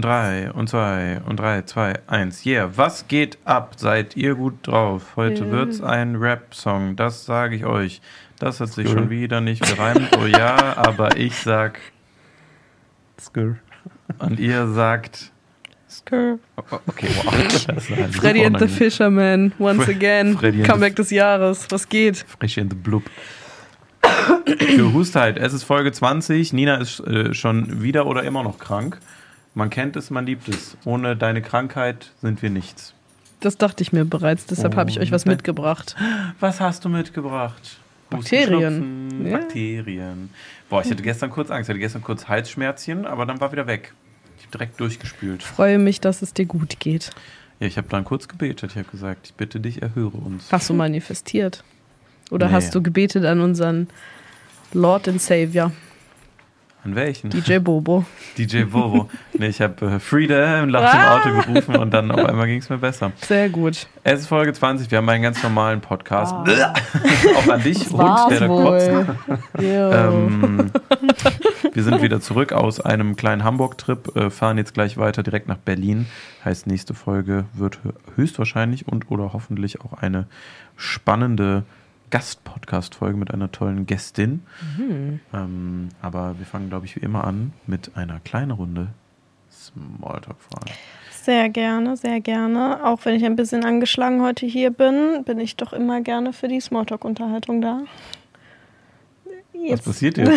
und drei und zwei und drei, zwei, eins. Yeah, was geht ab? Seid ihr gut drauf? Heute Ja. wird's ein Rap-Song, das sage ich euch. Das hat sich schon wieder nicht gereimt. Oh ja, aber ich sag Skr. und ihr sagt. Skrr. Oh, Okay, wow. Das ist halt Freddy and the. Fisherman, once Fre- again. Freddy Comeback des Jahres. Was geht? Frisch in the Blub. Gehustheit. Es ist Folge 20. Nina ist äh, schon wieder oder immer noch krank. Man kennt es, man liebt es. Ohne deine Krankheit sind wir nichts. Das dachte ich mir bereits, deshalb Oh, habe ich euch was mitgebracht. Was hast du mitgebracht? Bakterien. Ja. Bakterien. Boah, ich hatte gestern kurz Angst. Ich hatte gestern kurz Halsschmerzchen, aber dann war wieder weg. Ich hab direkt durchgespült. Freue mich, dass es dir gut geht. Ja, ich habe dann kurz gebetet. Ich habe gesagt, ich bitte dich, erhöre uns. Hast du manifestiert? Oder Nee. hast du gebetet an unseren Lord and Savior, An welchen? DJ Bobo? DJ Bobo. nee, ich habe äh, Freedom nach dem Ah. Auto gerufen und dann auf einmal ging es mir besser. Sehr gut. Es ist Folge 20, wir haben einen ganz normalen Podcast. Ah. Auch an dich, Hund, der da kotzt. Jo. Ähm, wir sind wieder zurück aus einem kleinen Hamburg-Trip, äh, fahren jetzt gleich weiter direkt nach Berlin. Heißt, nächste Folge wird hö- höchstwahrscheinlich und oder hoffentlich auch eine spannende Gast-Podcast-Folge mit einer tollen Gästin. Mhm. Ähm, aber wir fangen, glaube ich, wie immer an mit einer kleinen Runde Smalltalk-Fragen. Sehr gerne, sehr gerne. Auch wenn ich ein bisschen angeschlagen heute hier bin, bin ich doch immer gerne für die Smalltalk-Unterhaltung da. Was Jetzt, passiert jetzt?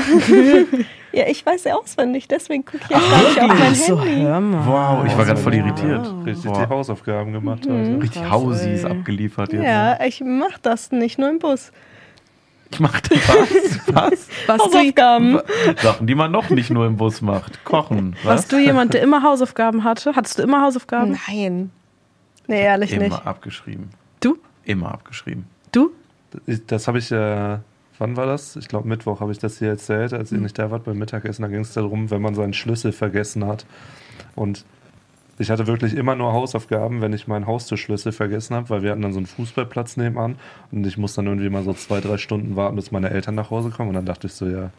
ja, ich weiß ja auswendig, deswegen gucke ich jetzt gar nicht auf mein so, Handy. hör mal. Wow, ich war gerade voll Wow. irritiert. Richtig Boah. die Hausaufgaben gemacht Mhm. heute. Richtig ey. abgeliefert jetzt. Ja, ich mach das nicht nur im Bus. Ich mach das was? Was? Was Hausaufgaben. Sachen, die man noch nicht nur im Bus macht. Kochen. Was? warst du jemand, der immer Hausaufgaben hatte? Hattest du immer Hausaufgaben? Nein. Nee, ehrlich Immer nicht. abgeschrieben. Du? Immer abgeschrieben. Du? Ich, das habe ich, äh, wann war das? Ich glaube Mittwoch habe ich das hier erzählt, als ihr nicht da wart beim Mittagessen. Da ging es darum, wenn man seinen Schlüssel vergessen hat. Und ich hatte wirklich immer nur Hausaufgaben, wenn ich meinen Haustürschlüssel vergessen habe, weil wir hatten dann so einen Fußballplatz nebenan und ich muss dann irgendwie mal so zwei, drei Stunden warten, bis meine Eltern nach Hause kommen. Und dann dachte ich so, ja,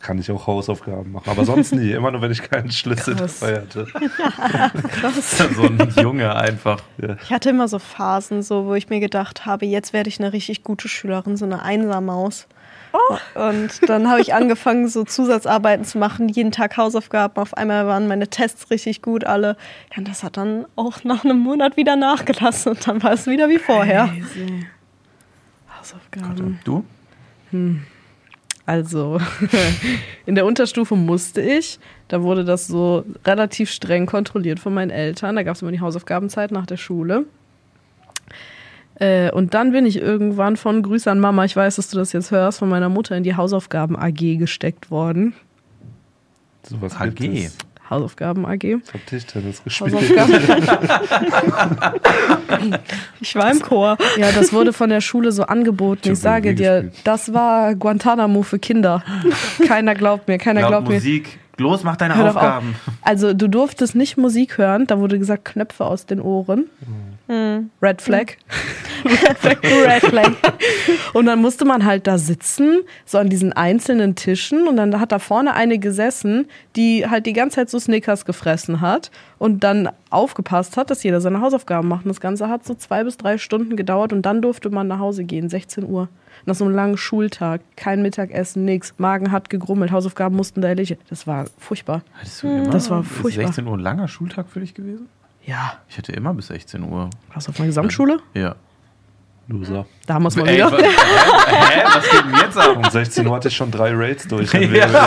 kann ich auch Hausaufgaben machen. Aber sonst nie, immer nur, wenn ich keinen Schlüssel Krass. dabei hatte. Krass. so ein Junge einfach. Ja. Ich hatte immer so Phasen, so, wo ich mir gedacht habe, jetzt werde ich eine richtig gute Schülerin, so eine Einsermaus. Und dann habe ich angefangen, so Zusatzarbeiten zu machen, jeden Tag Hausaufgaben. Auf einmal waren meine Tests richtig gut alle. Ja, und das hat dann auch nach einem Monat wieder nachgelassen und dann war es wieder wie vorher. Crazy. Hausaufgaben. Du? Also, in der Unterstufe musste ich. Da wurde das so relativ streng kontrolliert von meinen Eltern. Da gab es immer die Hausaufgabenzeit nach der Schule. Äh, und dann bin ich irgendwann von Grüße an Mama, ich weiß, dass du das jetzt hörst, von meiner Mutter in die Hausaufgaben AG gesteckt worden. Sowas AG. gibt es. Hausaufgaben AG. Ich habe Tischtennis gespielt. Ich war im Chor. Ja, das wurde von der Schule so angeboten. Ich Schon sage dir, gespielt. das war Guantanamo für Kinder. Keiner glaubt mir, keiner Laut glaubt mir. Musik. Los, mach deine Hör doch auf. Aufgaben. Also du durftest nicht Musik hören, da wurde gesagt Knöpfe aus den Ohren. Hm. Red Flag. Red Flag. Und dann musste man halt da sitzen, so an diesen einzelnen Tischen. Und dann hat da vorne eine gesessen, die halt die ganze Zeit so Snickers gefressen hat und dann aufgepasst hat, dass jeder seine Hausaufgaben macht. Und das Ganze hat so zwei bis drei Stunden gedauert und dann durfte man nach Hause gehen, 16 Uhr. Nach so einem langen Schultag, kein Mittagessen, nix. Magen hat gegrummelt, Hausaufgaben mussten da erledigt. Das war furchtbar. Hattest du immer? Das war Ist furchtbar. 16 Uhr ein langer Schultag für dich gewesen? Ja. Ich hatte immer bis 16 Uhr. Warst du auf einer Gesamtschule? Ja. Loser. Da haben wir es mal Ey, wieder. hä? Was geht denn jetzt ab? Um 16 Uhr hatte ich schon drei Raids durch. Ja.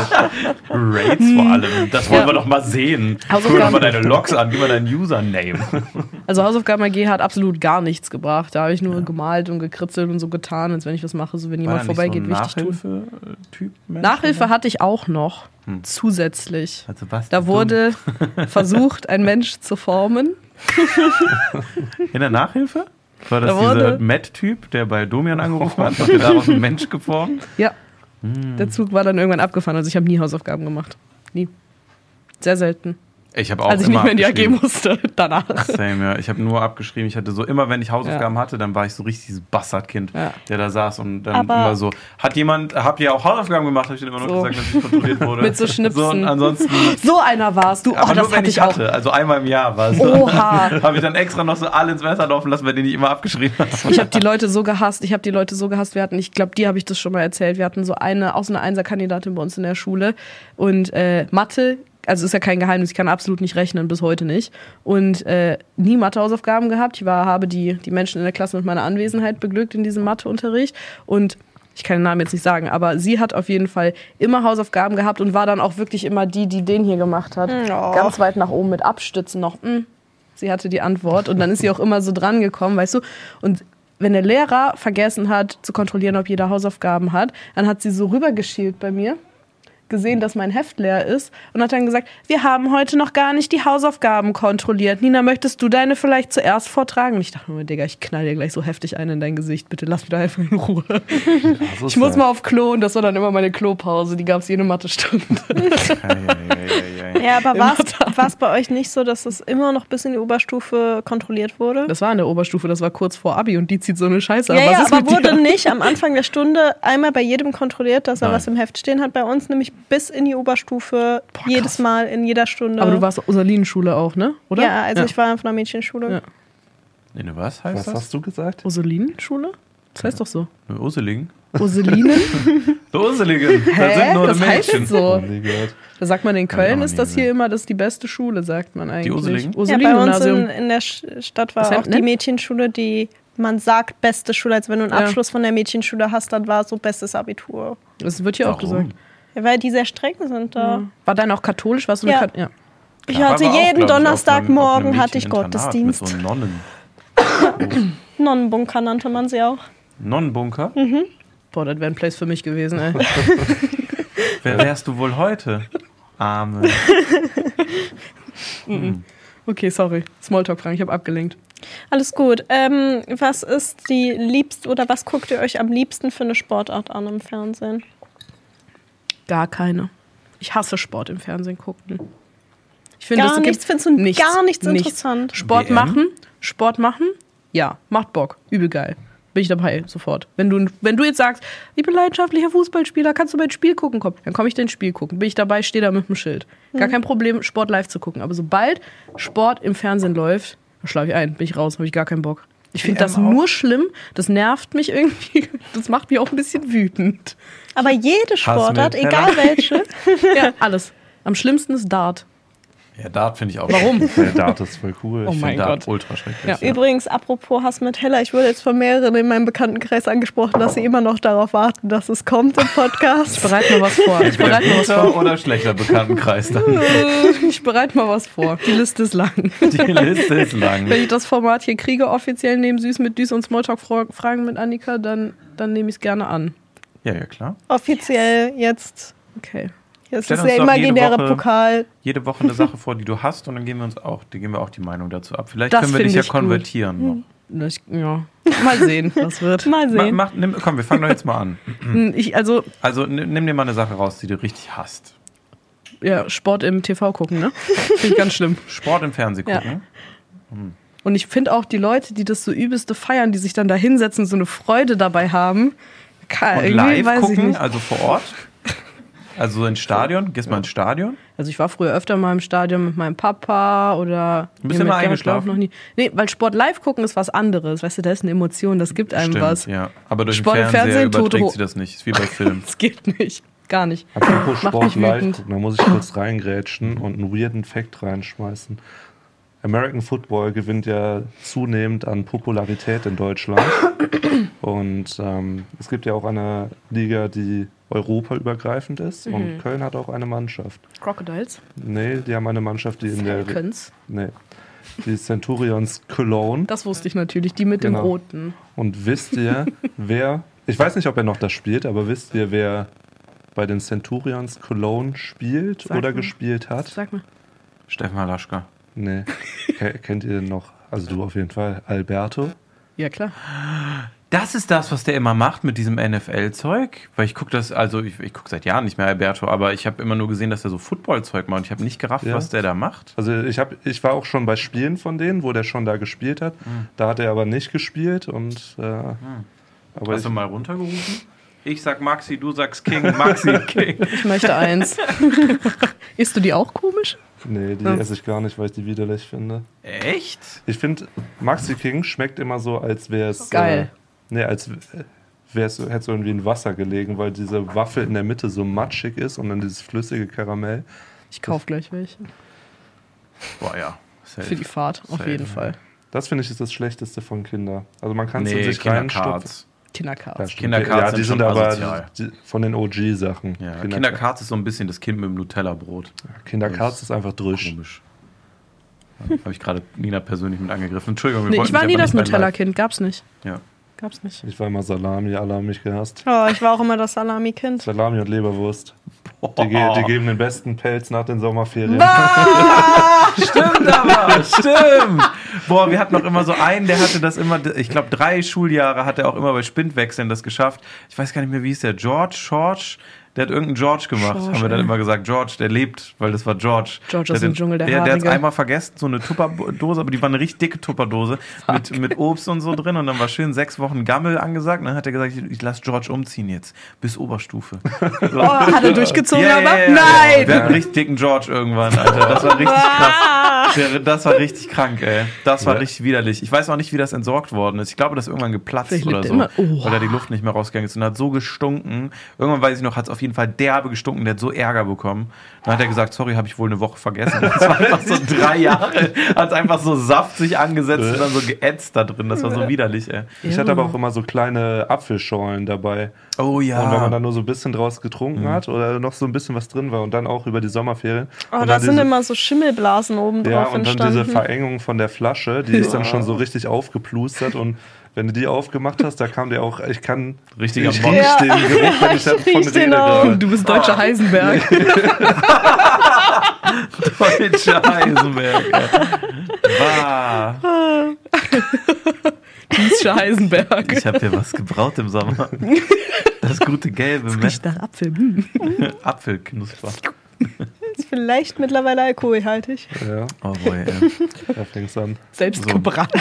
Raids vor allem. Das wollen Ja. wir doch mal sehen. Guck mal deine Logs an, gib mal deinen Username. Also Hausaufgaben AG hat absolut gar nichts gebracht. Da habe ich nur gemalt und gekritzelt und so getan, als wenn ich was mache, so wenn jemand vorbeigeht, so wichtig tun. Nachhilfe-Typ? Mensch, Nachhilfe oder? hatte ich auch noch Hm. zusätzlich. Also was? Da wurde versucht, ein Mensch zu formen. In der Nachhilfe? War das Da dieser Matt-Typ, der bei Domian angerufen hat? Hat er daraus einen Mensch geformt? Ja, Hm. der Zug war dann irgendwann abgefahren. Also ich habe nie Hausaufgaben gemacht. Nie. Sehr selten. Ich habe auch als ich immer nicht mehr in die AG musste. Danach. Same, ja. Ich habe nur abgeschrieben. Ich hatte so immer, wenn ich Hausaufgaben hatte, dann war ich so richtig dieses Bastardkind, Ja. der da saß und dann Aber- immer so, hat jemand, habt ihr auch Hausaufgaben gemacht? Habe ich dann immer noch So. gesagt, dass ich kontrolliert wurde. Mit so Schnipsen. So, ansonsten, So einer warst du. Oh, aber das nur wenn hatte ich ich auch. hatte, also einmal im Jahr war es. Oha. habe ich dann extra noch so alle ins Messer laufen lassen, bei denen ich immer abgeschrieben habe. Ich habe die Leute so gehasst. Ich habe die Leute so gehasst. Wir hatten, ich glaube, die habe ich das schon mal erzählt. Wir hatten so eine, auch so eine Einser-Kandidatin bei uns in der Schule. Und äh, Mathe, also ist ja kein Geheimnis, ich kann absolut nicht rechnen, bis heute nicht. Und äh, nie Mathehausaufgaben gehabt. Ich war, habe die, die Menschen in der Klasse mit meiner Anwesenheit beglückt in diesem Matheunterricht. Und ich kann den Namen jetzt nicht sagen, aber sie hat auf jeden Fall immer Hausaufgaben gehabt und war dann auch wirklich immer die, die den hier gemacht hat. Oh. Ganz weit nach oben mit Abstützen noch. Mm. Sie hatte die Antwort und dann ist sie auch immer so dran gekommen, weißt du? Und wenn der Lehrer vergessen hat zu kontrollieren, ob jeder Hausaufgaben hat, dann hat sie so rübergeschielt bei mir, gesehen, dass mein Heft leer ist und hat dann gesagt, wir haben heute noch gar nicht die Hausaufgaben kontrolliert. Nina, möchtest du deine vielleicht zuerst vortragen? Und ich dachte mir, Digga, ich knall dir gleich so heftig ein in dein Gesicht. Bitte lass mich da einfach in Ruhe. So Ich muss mal auf Klo und das war dann immer meine Klopause. Die gab es jede Mathestunde. Ja, aber war es bei euch nicht so, dass es immer noch bis in die Oberstufe kontrolliert wurde? Das war in der Oberstufe, das war kurz vor Abi und die zieht so eine Scheiße. ja, ab. Was ja, ist aber mit wurde dir? nicht am Anfang der Stunde einmal bei jedem kontrolliert, dass er Nein. was im Heft stehen hat. Bei uns nämlich bis in die Oberstufe, jedes Mal in jeder Stunde. Aber du warst Ursulinenschule auch, ne? Oder? Ja, also ich war auf einer Mädchenschule. Ja. Nee, ne, was heißt Was das? hast du gesagt? Ursulinenschule? Das heißt doch so. Ne, Urselingen? Ursulinen? Urselingen! Das Hä? sind nur Das heißt Mädchen. so. Noch nie gehört. Da sagt man in Köln ist das hier immer das ist die beste Schule, sagt man eigentlich. Ursulingen? Ja, bei uns in, in der Stadt war Was heißt auch die? Mädchenschule, die man sagt beste Schule. Also wenn du einen Ja. Abschluss von der Mädchenschule hast, dann war so bestes Abitur. Das wird hier auch gesagt. Weil die sehr streng sind da. War dein auch katholisch? Warst du Ja. Kat ja. Ich hatte auch, jeden einem- Donnerstagmorgen hatte ich Gottesdienst. Mit so Nonnen. Nonnenbunker nannte man sie auch. Nonnenbunker? Mhm. Boah, das wäre ein Place für mich gewesen, ey. Wer wärst du wohl heute? Arme. Okay, sorry. Smalltalk-Fragen, ich habe abgelenkt. Alles gut. Ähm, was ist die liebste oder was guckt ihr euch am liebsten für eine Sportart an im Fernsehen? Gar keine. Ich hasse Sport im Fernsehen gucken. Ich finde, Gar gibt nichts, findest du nichts, gar nichts nichts. interessant. Sport WM? machen, Sport machen, ja, macht Bock, übel geil. Bin ich dabei, sofort. Wenn du, wenn du jetzt sagst, ich bin leidenschaftlicher Fußballspieler, kannst du mein Spiel gucken? Komm, dann komme ich dein Spiel gucken. Bin ich dabei, stehe da mit dem Schild. Gar Mhm. kein Problem, Sport live zu gucken. Aber sobald Sport im Fernsehen läuft, schlafe ich ein, bin ich raus, habe ich gar keinen Bock. Ich finde das nur schlimm, das nervt mich irgendwie, das macht mich auch ein bisschen wütend. Aber jede Sportart, egal welche, Ja, alles. Am schlimmsten ist Dart. Ja, Dart finde ich auch. Warum? Der Dart ist voll cool. Oh Ich mein finde Dart Gott. ultra schrecklich. Ja. Übrigens, apropos Hass mit Heller, ich wurde jetzt von mehreren in meinem Bekanntenkreis angesprochen, dass sie immer noch darauf warten, dass es kommt im Podcast. Bereite mal was vor. Ich bereite mal was vor. oder schlechter Bekanntenkreis dann. Ich bereite mal was vor. Die Liste ist lang. Die Liste ist lang. Wenn ich das Format hier kriege, offiziell neben Süß mit Düs und Smalltalk-Fragen mit Annika, dann, dann nehme ich es gerne an. Ja, ja, klar. Offiziell jetzt. Okay. Jetzt Stell ist der doch jede imaginäre Woche- Pokal. Jede Woche eine Sache vor, die du hast, und dann geben wir uns auch, die geben wir auch die Meinung dazu ab. Vielleicht Das können wir dich ja konvertieren. Noch. Ich, ja. Mal sehen, was wird. Mal Ma, sehen. mach, nimm, komm, wir fangen doch jetzt mal an. Ich, also, Also nimm, dir mal eine Sache raus, die du richtig hasst. ja, Sport im TV gucken, ne? Finde ich ganz schlimm. Sport im Fernsehen Ja. gucken. Und ich finde auch die Leute, die das so übelste feiern, die sich dann da hinsetzen, so eine Freude dabei haben. Kann, Und live weiß ich gucken, nicht. also vor Ort. Also ins Stadion. Gehst mal ins Stadion. Also ich war früher öfter mal im Stadion mit meinem Papa oder Du bist nee, immer eingeschlafen? Noch nie. Nee, weil Sport live gucken ist was anderes. Weißt du, da ist eine Emotion, das gibt einem Stimmt, was. ja. Aber durch Sport den im Fernseher Fernsehen, überträgt Toto. sie das nicht. Ist wie bei Film. Das geht nicht. Gar nicht. Apropos Macht Sport mich live wütend. gucken, da muss ich kurz reingrätschen und einen weirden Fact reinschmeißen. American Football gewinnt ja zunehmend an Popularität in Deutschland. Und ähm, es gibt ja auch eine Liga, die europaübergreifend ist. Mhm. Und Köln hat auch eine Mannschaft. Crocodiles. Nee, die haben eine Mannschaft, die in der. Falcons. Nee. Die Centurions Cologne. Das wusste ich natürlich. Die mit Genau. dem Roten. Und wisst ihr, wer. Ich weiß nicht, ob er noch das spielt, aber wisst ihr, wer bei den Centurions Cologne spielt Sag oder mal. gespielt hat? Sag mal. Steffen Halaschka. Nee. Ke- Kennt ihr noch? Also du auf jeden Fall. Alberto. Ja, klar. Das ist das, was der immer macht mit diesem NFL-Zeug. Weil ich gucke das, also ich, ich gucke seit Jahren nicht mehr Alberto, aber ich habe immer nur gesehen, dass er so Football-Zeug macht. Und ich habe nicht gerafft, Ja. was der da macht. Also ich, hab, ich war auch schon bei Spielen von denen, wo der schon da gespielt hat. Da hat er aber nicht gespielt und äh, aber Hast ich, du mal runtergerufen? Ich sag Maxi, du sagst King, Maxi, King. Ich möchte eins. Isst du die auch komisch? nee, die esse ich gar nicht, weil ich die widerlich finde. Echt? Ich finde, Maxi King schmeckt immer so, als wäre es. Geil. Äh, nee, als wäre es hätte so irgendwie in Wasser gelegen, weil diese Waffel in der Mitte so matschig ist und dann dieses flüssige Karamell. Ich kauf gleich welche. Boah, ja. Safe. Für die Fahrt, auf Safe. jeden Fall. Das finde ich ist das Schlechteste von Kindern. Also man kann es in Nee, sich reinstopfen. Kindercards. Ja, Kindercards. ja, sind die sind schon aber die, von den OG-Sachen. Ja, Kindercards Kindercards ist so ein bisschen das Kind mit dem Nutella-Brot. Kindercards ist einfach drüsch. Komisch. Habe ich gerade Nina persönlich mit angegriffen. Entschuldigung, wir Nee, wollten ich war nie das Nutella-Kind. Gab's nicht. Ja. Gab's nicht. Ich war immer Salami, alle haben mich gehasst. Oh, ich war auch immer das Salami-Kind. Salami und Leberwurst. Die, ge die geben den besten Pelz nach den Sommerferien. Stimmt aber, stimmt. Boah, wir hatten noch immer so einen, der hatte das immer, ich glaube, drei Schuljahre hat er auch immer bei Spindwechseln das geschafft. Ich weiß gar nicht mehr, wie hieß der, George, George? Der hat irgendeinen George gemacht, George, haben wir dann ey. immer gesagt. George, der lebt, weil das war George. George der aus hat dem Dschungel, der Der, der hat einmal vergessen, so eine Tupperdose, aber die war eine richtig dicke Tupperdose mit, mit Obst und so drin und dann war schön sechs Wochen Gammel angesagt und dann hat er gesagt, ich, ich lasse George umziehen jetzt, bis Oberstufe. Oh, hat er durchgezogen, Ja, aber? ja, ja. Nein! Wir hatten einen richtig dicken George irgendwann, Alter. Das war richtig krass. Der, das war richtig krank, ey. Das war Ja. richtig widerlich. Ich weiß auch nicht, wie das entsorgt worden ist. Ich glaube, das ist irgendwann geplatzt Vielleicht oder so. immer- Oh. Weil da die Luft nicht mehr rausgegangen ist und hat so gestunken. Irgendwann weiß ich noch, hat es auf jeden Fall derbe gestunken. Der hat so Ärger bekommen. Dann hat er gesagt, sorry, habe ich wohl eine Woche vergessen. Das war einfach so drei Jahre. Hat einfach so Saft sich angesetzt und dann so geätzt da drin. Das war so widerlich, ey. Ich hatte aber auch immer so kleine Apfelschorlen dabei. Oh ja. Und wenn man dann nur so ein bisschen draus getrunken hat oder noch so ein bisschen was drin war und dann auch über die Sommerferien. Oh, da sind diese, immer so Schimmelblasen oben Ja, drauf und dann diese entstanden. Verengung von der Flasche, die ist dann schon so richtig aufgeplustert und wenn du die aufgemacht hast, da kam der auch, ich kann Richtiger ich Bock. riech Ja. den Geruch, wenn ich davon rede gerade. Du bist deutscher Heisenberg. Deutscher Heisenberg. ey. Bah. Deutscher Heisenberg. Ich habe hier was gebraut im Sommer. Das gute gelbe Met Riecht nach Apfel. Hm. Apfelknusper. Ist vielleicht mittlerweile alkoholhaltig. Ja, Oh boy, ey. da fängt's an. Selbst So. gebrannt.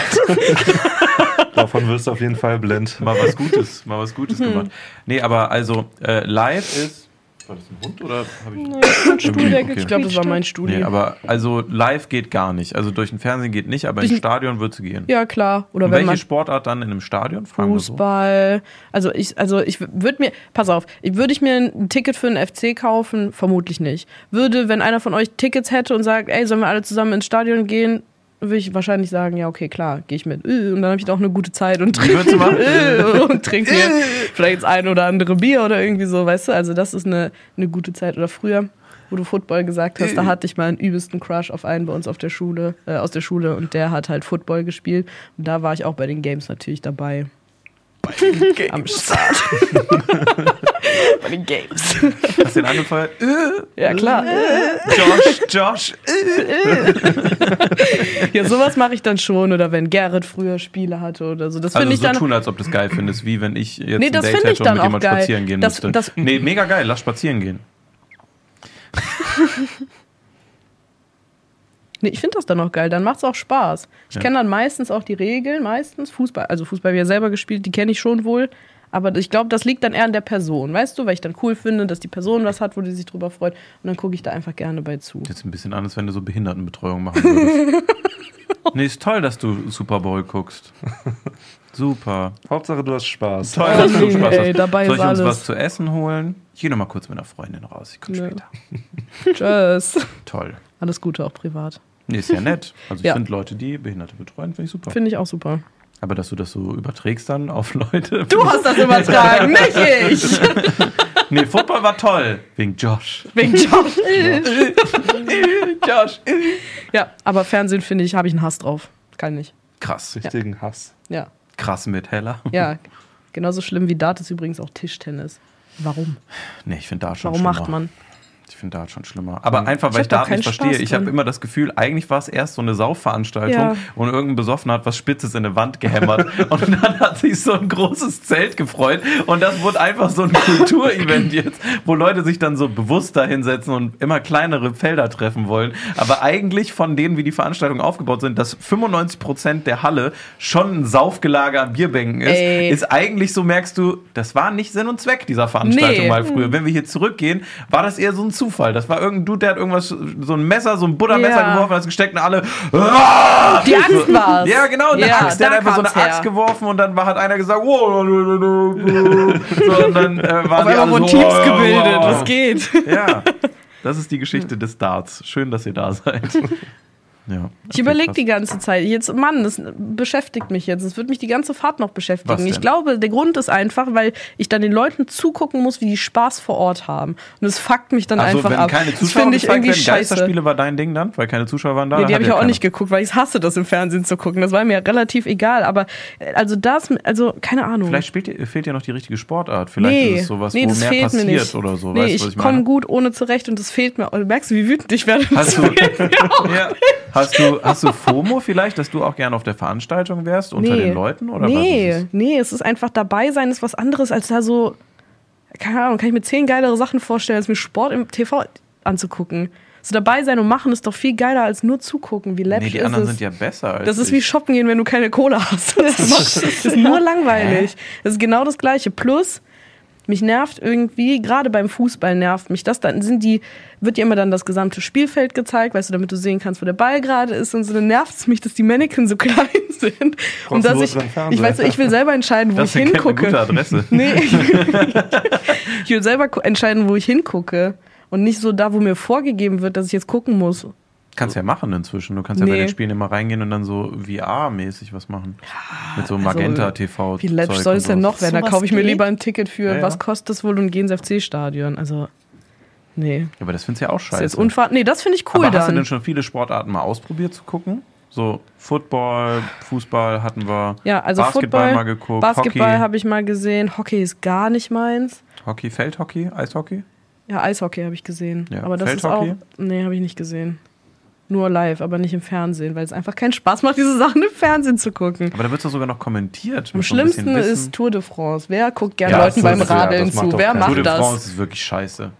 Davon wirst du auf jeden Fall blind. Mal was Gutes, mal was Gutes gemacht. Nee, aber also äh, live ist. War das ein Hund oder habe ich. Nee, ein Stuhl, der Okay. Ich glaube, das war mein Studi. Nee, aber also live geht gar nicht. Also durch den Fernsehen geht nicht, aber Durch im ein- Stadion wird sie gehen. ja, klar. Oder Und wenn welche man Sportart dann in einem Stadion? Fragen wir so. Fußball. Also ich, also ich würde mir, pass auf, ich- würde ich mir ein Ticket für einen FC kaufen? Vermutlich nicht. Würde, wenn einer von euch Tickets hätte und sagt, ey, sollen wir alle zusammen ins Stadion gehen, würde ich wahrscheinlich sagen, ja, okay, klar, gehe ich mit. Äh, Und dann habe ich da auch eine gute Zeit und? Äh, und trinke mir vielleicht das ein oder andere Bier oder irgendwie so, weißt du? Also das ist eine, eine gute Zeit. Oder früher, wo du Football gesagt hast, da hatte ich mal einen übelsten Crush auf einen bei uns auf der Schule, äh, aus der Schule und der hat halt Football gespielt. Und da war ich auch bei den Games natürlich dabei. Am Start. Bei den Games. Hast du den angefeuert? Äh, Ja, klar. Josh, Josh. Ja, sowas mache ich dann schon. Oder wenn Gerrit früher Spiele hatte oder so. Das Also finde ich so dann. tun, als ob du es geil findest, wie wenn ich jetzt Nee, ein das Date finde ich hätte dann und mit auch jemand geil. spazieren gehen Das- müsste. das- nee, mega geil, lass spazieren gehen. Nee, ich finde das dann auch geil. Dann macht es auch Spaß. Ich Ja. kenne dann meistens auch die Regeln, meistens Fußball. Also Fußball habe ich ja selber gespielt, die kenne ich schon wohl. Aber ich glaube, das liegt dann eher an der Person, weißt du? Weil ich dann cool finde, dass die Person was hat, wo die sich drüber freut. Und dann gucke ich da einfach gerne bei zu. Jetzt ein bisschen anders, wenn du so Behindertenbetreuung machen würdest. nee, ist toll, dass du Super Bowl guckst. Super. Hauptsache, du hast Spaß. Toll, dass du Spaß ey, hast. dabei Soll ich uns alles. was zu essen holen? Ich gehe noch mal kurz mit einer Freundin raus. Ich komme Nö. später. Tschüss. Toll. Alles Gute auch privat. Nee, ist ja nett. Also ich Ja. finde Leute, die Behinderte betreuen, finde ich super. Finde ich auch super. Aber dass du das so überträgst dann auf Leute. Du hast das übertragen, nicht ich. Nee, Football war toll. Wegen Josh. Wegen Josh. Josh. Ja, aber Fernsehen finde ich, habe ich einen Hass drauf. Kann nicht. Krass. Richtigen Hass. Ja. Krass mit Heller. Ja. Genauso schlimm wie Dart ist übrigens auch Tischtennis. Warum? Nee, ich finde da schon Warum schlimmer. macht man? Ich finde Dart schon schlimmer. Aber Mhm. einfach, weil Ich ich, Dart nicht verstehe. Spaß Ich habe immer das Gefühl, eigentlich war es erst so eine Saufveranstaltung Ja. und irgendein Besoffener hat was Spitzes in eine Wand gehämmert. und dann hat sich so ein großes Zelt gefreut. Und das wurde einfach so ein Kulturevent jetzt, wo Leute sich dann so bewusst da hinsetzen und immer kleinere Felder treffen wollen. Aber eigentlich von denen, wie die Veranstaltungen aufgebaut sind, dass 95% der Halle schon ein Saufgelager an Bierbänken ist, Ey. ist eigentlich so, merkst du, das war nicht Sinn und Zweck dieser Veranstaltung Nee. mal früher. Wenn wir hier zurückgehen, war das eher so ein Zufall. Das war irgendein Dude, der hat irgendwas, so ein Messer, so ein Buttermesser Ja. geworfen, es gesteckt und alle. "Ah!" Die Axt war's. Ja, genau, eine Ja, Axt. Der hat einfach so eine her. Axt geworfen und dann war, hat einer gesagt, wow, so, und dann äh, waren Auf die alle so, Teams wow, gebildet. Was geht? Ja, das ist die Geschichte des Darts. Schön, dass ihr da seid. Ja, Ich überlege die ganze Zeit. Jetzt, Mann, das beschäftigt mich jetzt. Es wird mich die ganze Fahrt noch beschäftigen. Ich glaube, der Grund ist einfach, weil ich dann den Leuten zugucken muss, wie die Spaß vor Ort haben. Und es fuckt mich dann Also, einfach wenn ab. keine das Zuschauer finde ich irgendwie werden, scheiße. Geisterspiele war dein Ding dann, weil keine Zuschauer waren da. Dann die habe ich ja auch keiner. nicht geguckt, weil ich hasse das im Fernsehen zu gucken. Das war mir relativ egal. Aber also das, also keine Ahnung. Vielleicht ihr- fehlt ja noch die richtige Sportart. Vielleicht nee, ist es sowas, nee, wo das mehr fehlt passiert mir nicht. oder so. Nee, weißt ich, ich komme gut ohne zurecht und das fehlt mir. Oh, Merkst du, wie wütend ich werde? Hast du, ja, hast, du, hast du FOMO vielleicht, dass du auch gerne auf der Veranstaltung wärst unter den Leuten? Oder nee, was nee, es ist einfach dabei sein, ist was anderes, als da so, keine Ahnung, kann ich mir zehn geilere Sachen vorstellen, als mir Sport im TV anzugucken. So dabei sein und machen ist doch viel geiler, als nur zugucken. Wie läppisch Nee, die anderen es. sind ja besser als das ist ich. wie shoppen gehen, wenn du keine Kohle hast. Das, macht, das ist nur langweilig. Das ist genau das Gleiche. Plus, mich nervt irgendwie, gerade beim Fußball nervt mich das. Dann sind die, wird dir immer dann das gesamte Spielfeld gezeigt, weißt du, damit du sehen kannst, wo der Ball gerade ist und so. Dann nervt es mich, dass die Mannequin so klein sind. Und dass ich, ich weiß, ich will selber entscheiden, wo das ich ist eine hingucke. gute Adresse. Nee, ich will selber entscheiden, wo ich hingucke. Und nicht so da, wo mir vorgegeben wird, dass ich jetzt gucken muss. Kannst ja machen inzwischen. Du kannst ja bei den Spielen immer reingehen und dann so VR-mäßig was machen. Mit so also, Magenta TV. Wie läppisch soll es denn noch werden? Da Sowas kaufe ich mir geht? lieber ein Ticket für, Ja, ja. was kostet das wohl und gehe ins FC-Stadion. Also, nee. Ja, aber das findest du ja auch Das ist scheiße. jetzt Unfahrt. Nee, das finde ich cool aber hast du dann. denn schon viele Sportarten mal ausprobiert zu gucken? So Football, Fußball hatten wir. ja, also Basketball Football, mal geguckt. Basketball habe ich mal gesehen. Hockey ist gar nicht meins. Hockey, Feldhockey, Eishockey. Ja, Eishockey habe ich gesehen. Ja, aber das Feldhockey? ist auch. Nee, habe ich nicht gesehen. Nur live, aber nicht im Fernsehen, weil es einfach keinen Spaß macht, diese Sachen im Fernsehen zu gucken. Aber da wird es doch sogar noch kommentiert. Am schlimmsten ist Tour de France. Wer guckt gerne Ja, Leuten das beim ja, Radeln das macht zu? Wer keiner. Tour macht de das? France ist wirklich scheiße.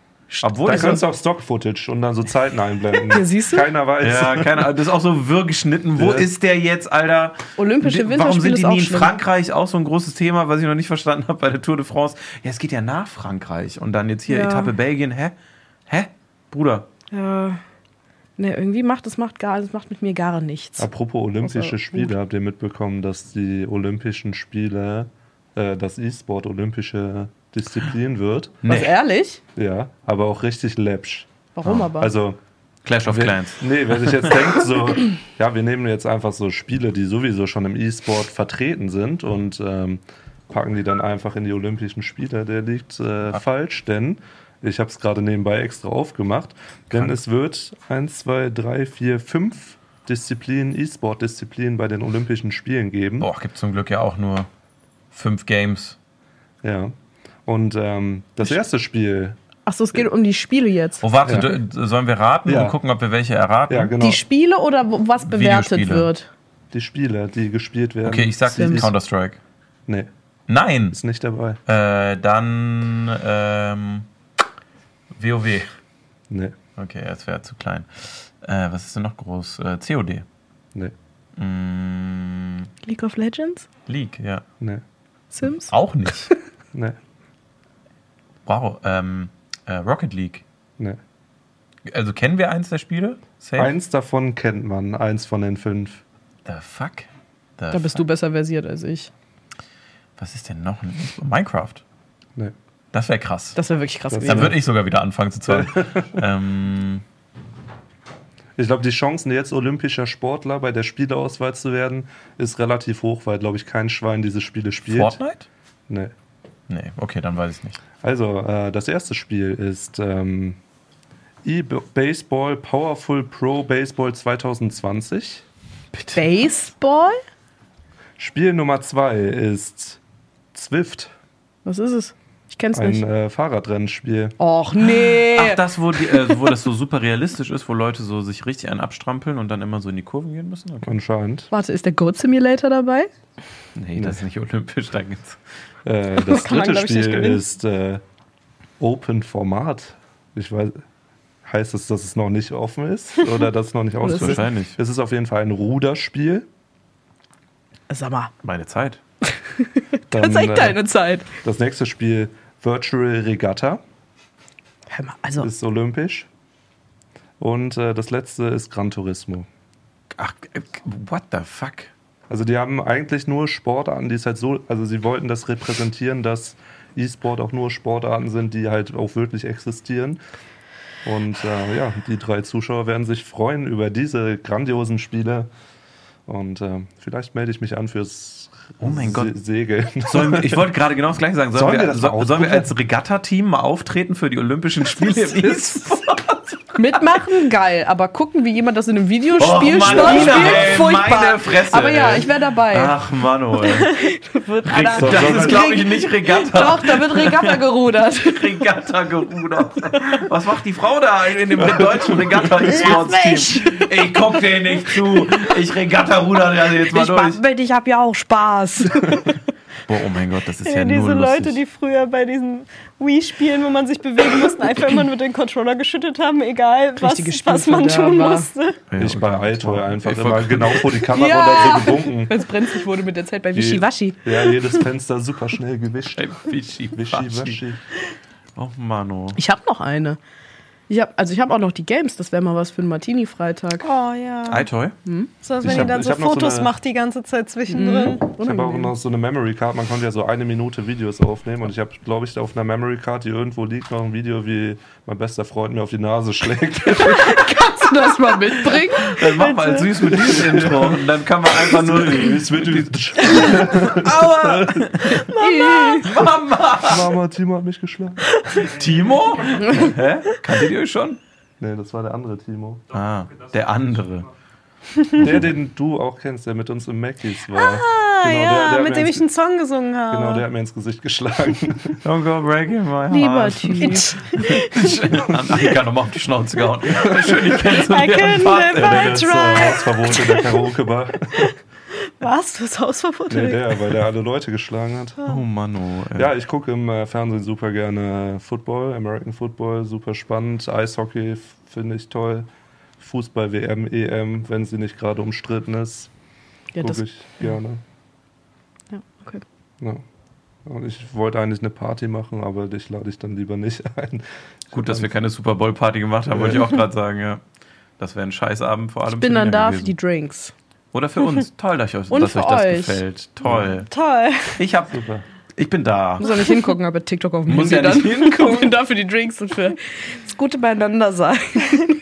Obwohl Da ich kannst du auch Stock-Footage und dann so Zeiten einblenden. Ja, siehst du? Keiner weiß. ja, keine Ahnung, das ist auch so wirr geschnitten. Wo Ja. ist der jetzt, Alter? Olympische Warum Winterspiele sind die nie in schlimm. Frankreich? Auch so ein großes Thema, was ich noch nicht verstanden habe bei der Tour de France. Ja, es geht ja nach Frankreich. Und dann jetzt hier Ja. Etappe Belgien. Hä? Hä? Bruder. Ja. Ne, irgendwie macht das macht gar, das macht mit mir gar nichts. Apropos Olympische Außer Spiele, habt ihr mitbekommen, dass die Olympischen Spiele, äh, das E-Sport olympische Disziplin wird? Was ehrlich? Ja, aber auch richtig läppsch. Warum aber? Also, Clash of Clans. nee, wer sich jetzt denkt, so, ja, wir nehmen jetzt einfach so Spiele, die sowieso schon im E-Sport vertreten sind und ähm, packen die dann einfach in die Olympischen Spiele, der liegt äh, falsch, denn ich habe es gerade nebenbei extra aufgemacht, denn Krank. es wird 1, 2, 3, 4, 5 Disziplinen, E-Sport-Disziplinen bei den Olympischen Spielen geben. Boah, gibt zum Glück ja auch nur fünf Games. Ja. Und ähm, das erste Spiel, Achso, es geht um die Spiele jetzt. Oh, warte, Ja. du- sollen wir raten Ja. und gucken, ob wir welche erraten? ja genau, Die Spiele oder was bewertet wird? die Spiele, die gespielt werden. Okay, ich sag. Counter-Strike. Nee, Nein! ist nicht dabei. Äh, dann ähm, WoW. Nee, Okay, das wäre zu klein. Äh, was ist denn noch groß? Äh, COD. nee, Mm, League of Legends? League, ja. nee, Sims? Auch nicht. nee, wow. Ähm, äh, Rocket League. nee. Also kennen wir eins der Spiele? Safe? Eins davon kennt man, eins von den fünf. The fuck? The Da bist du besser versiert als ich. Was ist denn noch? ein Minecraft. Nee. Das wäre krass. Das wäre wirklich krass Das- Dann gewesen. würde ich sogar wieder anfangen zu zahlen. ähm, Ich glaube, die Chancen, jetzt olympischer Sportler bei der Spieleauswahl zu werden, ist relativ hoch, weil, glaube ich, kein Schwein diese Spiele spielt. Fortnite? Nee. Nee, okay, dann weiß ich nicht. Also, äh, das erste Spiel ist ähm, E-Baseball Powerful Pro Baseball 2020. Baseball? Spiel Nummer zwei ist Zwift. Was ist es? Ich kenn's Ein nicht. äh, Fahrradrennspiel. Och, nee. Ach, das, wo, die, äh, wo das so super realistisch ist, wo Leute so sich richtig einen abstrampeln und dann immer so in die Kurven gehen müssen? Okay. Anscheinend. Warte, ist der Goat Simulator dabei? Nee, das ist nicht olympisch. Da geht's. Äh, das man, dritte nicht Spiel ist äh, Open Format. Ich weiß, heißt es, dass es noch nicht offen ist oder dass es noch nicht ausgeführt ist? Wahrscheinlich. Es ist auf jeden Fall ein Ruderspiel. Sag mal, Meine Zeit. Dann, das ist echt äh, deine Zeit. das nächste Spiel Virtual Regatta Hör mal, also, ist olympisch. Und äh, das letzte ist Gran Turismo. Ach, äh, what the fuck? Also die haben eigentlich nur Sportarten, die es halt so, also sie wollten das repräsentieren, dass E-Sport auch nur Sportarten sind, die halt auch wirklich existieren. Und äh, ja, die drei Zuschauer werden sich freuen über diese grandiosen Spiele. Und äh, vielleicht melde ich mich an fürs Oh mein Gott. Segeln. Sollen wir, ich wollte gerade genau das gleiche sagen. Sollen, Sollen wir, wir so, sollen wir als Regatta-Team mal auftreten für die Olympischen Spiele im E-Sport? Mitmachen, geil. Aber gucken, wie jemand das in einem Videospiel Och, Mann, spielt, ey, furchtbar. meine Fresse, Aber ja, ich wäre dabei. Ach. Alter, So, Das ist, glaube ich, nicht Regatta. Doch, da wird Regatta gerudert. Regatta gerudert. Was macht die Frau da in dem deutschen Regatta-E-Sports-Team? Ich guck dir nicht zu. Ich Regatta-ruder ja jetzt mal Ich durch. mit, ich hab ja auch Spaß. Boah, oh mein Gott, das ist ja, Ja, nur diese lustig. Leute, die früher bei diesen Wii-Spielen, wo man sich bewegen musste, einfach immer nur den Controller geschüttet haben, egal was, was man tun musste. Ja, Ich bei iToy einfach Ich immer genau vor die Kamera Ja. oder so gewunken. Wenn es brenzlig wurde mit der Zeit bei Wischiwaschi. Ja, jedes Fenster super schnell gewischt. Ey, Wischi, Wischi, Waschi. waschi. Oh Mano. Ich habe noch eine. Ich hab, also ich habe auch noch die Games, das wäre mal was für einen Martini-Freitag. Oh ja. iToy? So, als wenn ihr dann so so Fotos eine- macht die ganze Zeit zwischendrin. Ich habe auch noch so eine Memory Card. Man konnte ja so eine Minute Videos aufnehmen. Und ich habe, glaube ich, auf einer Memory Card, die irgendwo liegt, noch ein Video, wie mein bester Freund mir auf die Nase schlägt. Kannst du das mal mitbringen? Dann mach mal süß mit diesem Intro. Und dann kann man einfach nur. Es wird Aua! Mama! Mama, Timo hat mich geschlagen. Timo? Hä? Kanntet ihr euch schon? Nee, das war der andere Timo. Ah, der andere. Der, den du auch kennst, der mit uns im Mackies war. Ah, Genau, ja, der- der mit dem ich einen Song gesungen habe. Genau, der hat mir ins Gesicht geschlagen. Don't go breaking my heart. Lieber Typ. Annika nochmal auf die Schnauze gehauen. Schön, ich kenne so I couldn't Der by jetzt äh, try. Hausverbot in der Karaoke-Bar. Was? Du hast Hausverbot? Nee, der, weil der alle Leute geschlagen hat. Oh Mano. ey. Ja, ich gucke im äh, Fernsehen super gerne Football, American Football, super spannend. Eishockey finde ich toll. Fußball, WM, EM, wenn sie nicht gerade umstritten ist, Ja, das, gucke ich gerne. ja, okay. Ja. Und ich wollte eigentlich eine Party machen, aber dich lade ich dann lieber nicht ein. Gut, dass wir keine Super Bowl Party gemacht haben, wollte ich auch gerade sagen, ja. Das wäre ein Scheißabend vor allem Ich bin dann da gewesen. für die Drinks. Oder für uns. Toll, dass euch, dass euch das euch. gefällt. Toll. Toll. Ich hab, Super. ich bin da. Muss auch nicht hingucken, aber TikTok auf dem Muss ja nicht dann. hingucken. Ich bin da für die Drinks und für das gute Beieinander sein.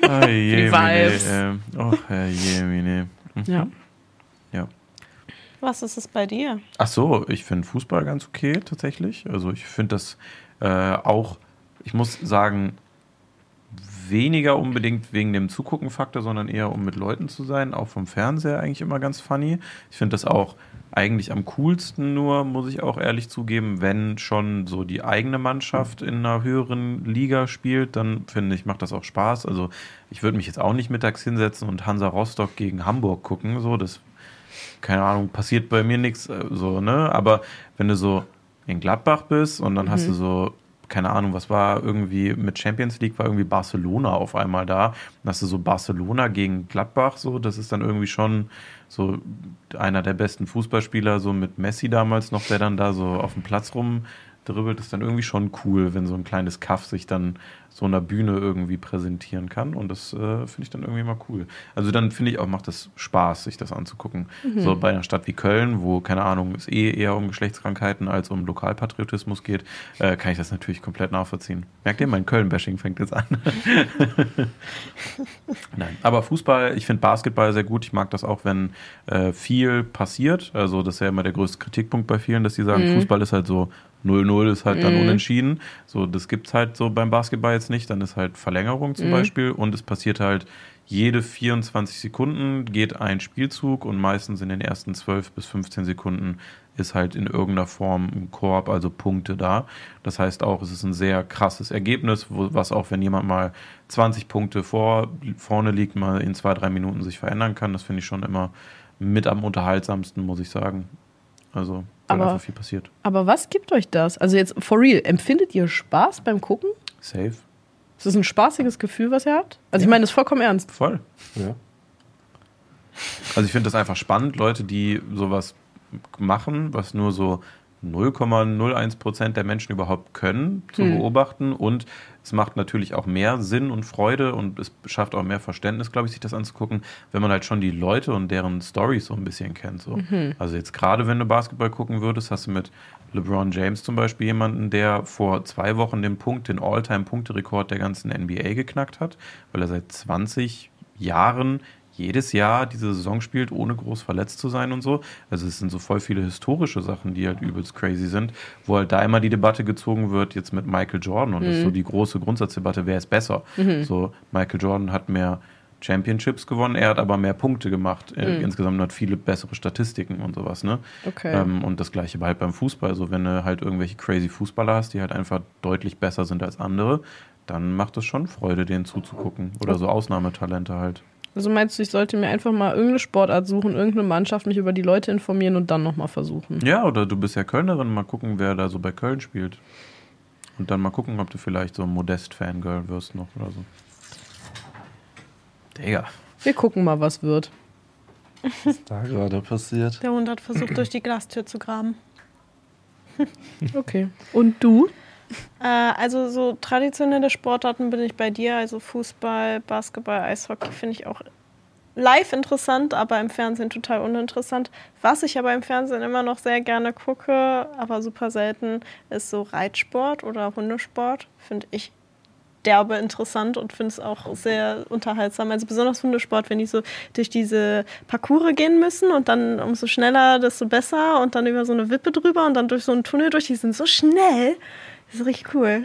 Oh, je, Vibes. Mine, äh, oh, Herr Jemine. Mhm. Ja. Ja. Was ist es bei dir? Ach so, ich finde Fußball ganz okay tatsächlich. Also ich finde das äh, auch, ich muss sagen, weniger unbedingt wegen dem Zugucken-Faktor, sondern eher um mit Leuten zu sein. Auch vom Fernseher eigentlich immer ganz funny. Ich finde das auch eigentlich am coolsten nur, muss ich auch ehrlich zugeben, wenn schon so die eigene Mannschaft in einer höheren Liga spielt, dann finde ich, macht das auch Spaß. Also ich würde mich jetzt auch nicht mittags hinsetzen und Hansa Rostock gegen Hamburg gucken. So, das keine Ahnung, passiert bei mir nichts, äh, so, ne? Aber wenn du so in Gladbach bist und dann hast du so, keine Ahnung, was war irgendwie mit Champions League, war irgendwie Barcelona auf einmal da. Dann hast du so Barcelona gegen Gladbach, so, das ist dann irgendwie schon so einer der besten Fußballspieler, so mit Messi damals noch, der dann da so auf dem Platz rumdribbelt, ist dann irgendwie schon cool, wenn so ein kleines Kaff sich dann so einer Bühne irgendwie präsentieren kann. Und das äh, finde ich dann irgendwie mal cool. Also dann finde ich auch, macht das Spaß, sich das anzugucken. So bei einer Stadt wie Köln, wo, keine Ahnung, es eh eher um Geschlechtskrankheiten als um Lokalpatriotismus geht, äh, kann ich das natürlich komplett nachvollziehen. Merkt ihr, mein Köln-Bashing fängt jetzt an. Nein, aber Fußball, ich finde Basketball sehr gut. Ich mag das auch, wenn äh, viel passiert. Also das ist ja immer der größte Kritikpunkt bei vielen, dass sie sagen, Fußball ist halt so 0-0 ist halt dann unentschieden. So, das gibt's halt so beim Basketball jetzt nicht. Dann ist halt Verlängerung zum Beispiel und es passiert halt jede 24 Sekunden geht ein Spielzug und meistens in den ersten 12 bis 15 Sekunden ist halt in irgendeiner Form ein Korb, also Punkte da. Das heißt auch, es ist ein sehr krasses Ergebnis, wo, was auch, wenn jemand mal 20 Punkte vor, vorne liegt, mal in zwei, drei Minuten sich verändern kann. Das finde ich schon immer mit am unterhaltsamsten, muss ich sagen. Also, weil Aber- einfach viel passiert. Aber was gibt euch das? Also jetzt for real, empfindet ihr Spaß beim Gucken? Safe. Ist das ein spaßiges Gefühl, was ihr habt? Also ich meine das ist vollkommen ernst. Voll. Ja. Also ich finde das einfach spannend, Leute, die sowas machen, was nur so 0,01 Prozent der Menschen überhaupt können, zu Hm. beobachten. Und es macht natürlich auch mehr Sinn und Freude und es schafft auch mehr Verständnis, glaube ich, sich das anzugucken, wenn man halt schon die Leute und deren Stories so ein bisschen kennt. So. Also jetzt gerade, wenn du Basketball gucken würdest, hast du mit LeBron James zum Beispiel jemanden, der vor zwei Wochen den Punkt, den All-Time-Punkterekord der ganzen NBA geknackt hat, weil er seit 20 Jahren jedes Jahr diese Saison spielt, ohne groß verletzt zu sein und so. Also es sind so voll viele historische Sachen, die halt übelst crazy sind, wo halt da immer die Debatte gezogen wird, jetzt mit Michael Jordan und das ist so die große Grundsatzdebatte, wer ist besser? So, Michael Jordan hat mehr Championships gewonnen, er hat aber mehr Punkte gemacht. Er Insgesamt hat viele bessere Statistiken und sowas, ne? Okay. Ähm, und das gleiche halt beim Fußball. So, wenn du halt irgendwelche crazy Fußballer hast, die halt einfach deutlich besser sind als andere, dann macht es schon Freude, denen zuzugucken. Oder so Ausnahmetalente halt. Also meinst du, ich sollte mir einfach mal irgendeine Sportart suchen, irgendeine Mannschaft, mich über die Leute informieren und dann nochmal versuchen? Ja, oder du bist ja Kölnerin, mal gucken, wer da so bei Köln spielt. Und dann mal gucken, ob du vielleicht so ein Modest-Fangirl wirst noch oder so. Digga. Wir gucken mal, was wird. Was da gerade passiert. Der Hund hat versucht, durch die Glastür zu graben. Okay. Und du? Äh, also so traditionelle Sportarten bin ich bei dir, also Fußball, Basketball, Eishockey finde ich auch live interessant, aber im Fernsehen total uninteressant. Was ich aber im Fernsehen immer noch sehr gerne gucke, aber super selten, ist so Reitsport oder Hundesport. Finde ich derbe interessant und finde es auch sehr unterhaltsam. Also besonders Hundesport, wenn die so durch diese Parcours gehen müssen und dann umso schneller, desto besser und dann über so eine Wippe drüber und dann durch so einen Tunnel durch. Die sind so schnell. Das ist richtig cool.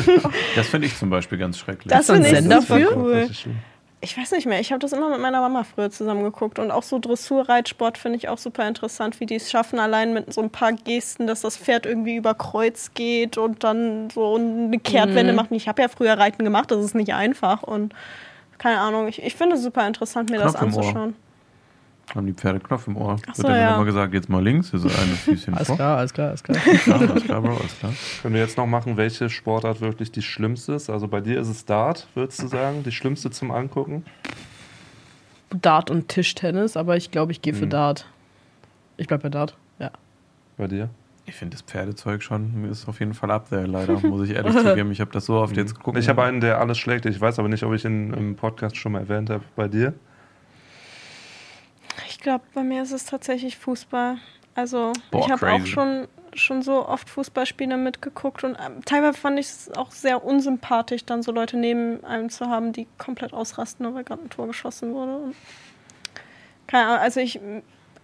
Das finde ich zum Beispiel ganz schrecklich. Das da ein finde ich Sender super für? cool. Ich weiß nicht mehr. Ich habe das immer mit meiner Mama früher zusammen geguckt. Und auch so Dressurreitsport finde ich auch super interessant, wie die es schaffen, allein mit so ein paar Gesten, dass das Pferd irgendwie über Kreuz geht und dann so eine Kehrtwende macht. Ich habe ja früher Reiten gemacht, das ist nicht einfach. Und keine Ahnung, ich, ich finde es super interessant, mir das Knopf Ohr. anzuschauen. Haben die Pferde Knopf im Ohr. Ach so, Wird dann ja. immer gesagt, jetzt mal links, hier ist eine Füßchen Alles vor. klar, alles klar, alles klar. Ja, alles klar, Bro, alles klar. Können wir jetzt noch machen, welche Sportart wirklich die schlimmste ist? Also bei dir ist es Dart, würdest du sagen, die schlimmste zum Angucken? Dart und Tischtennis, aber ich glaube, ich gehe für Hm. Dart. Ich bleib bei Dart, ja. Bei dir? Ich finde das Pferdezeug schon ist auf jeden Fall up there, leider, muss ich ehrlich zugeben. Ich habe das so oft jetzt geguckt. Ich habe einen, der alles schlägt. Ich weiß aber nicht, ob ich ihn im Podcast schon mal erwähnt habe. Bei dir? Ich glaube, bei mir ist es tatsächlich Fußball. Also Boah, ich habe auch schon, schon so oft Fußballspiele mitgeguckt und ähm, teilweise fand ich es auch sehr unsympathisch, dann so Leute neben einem zu haben, die komplett ausrasten, nur weil gerade ein Tor geschossen wurde. Und keine Ahnung, also ich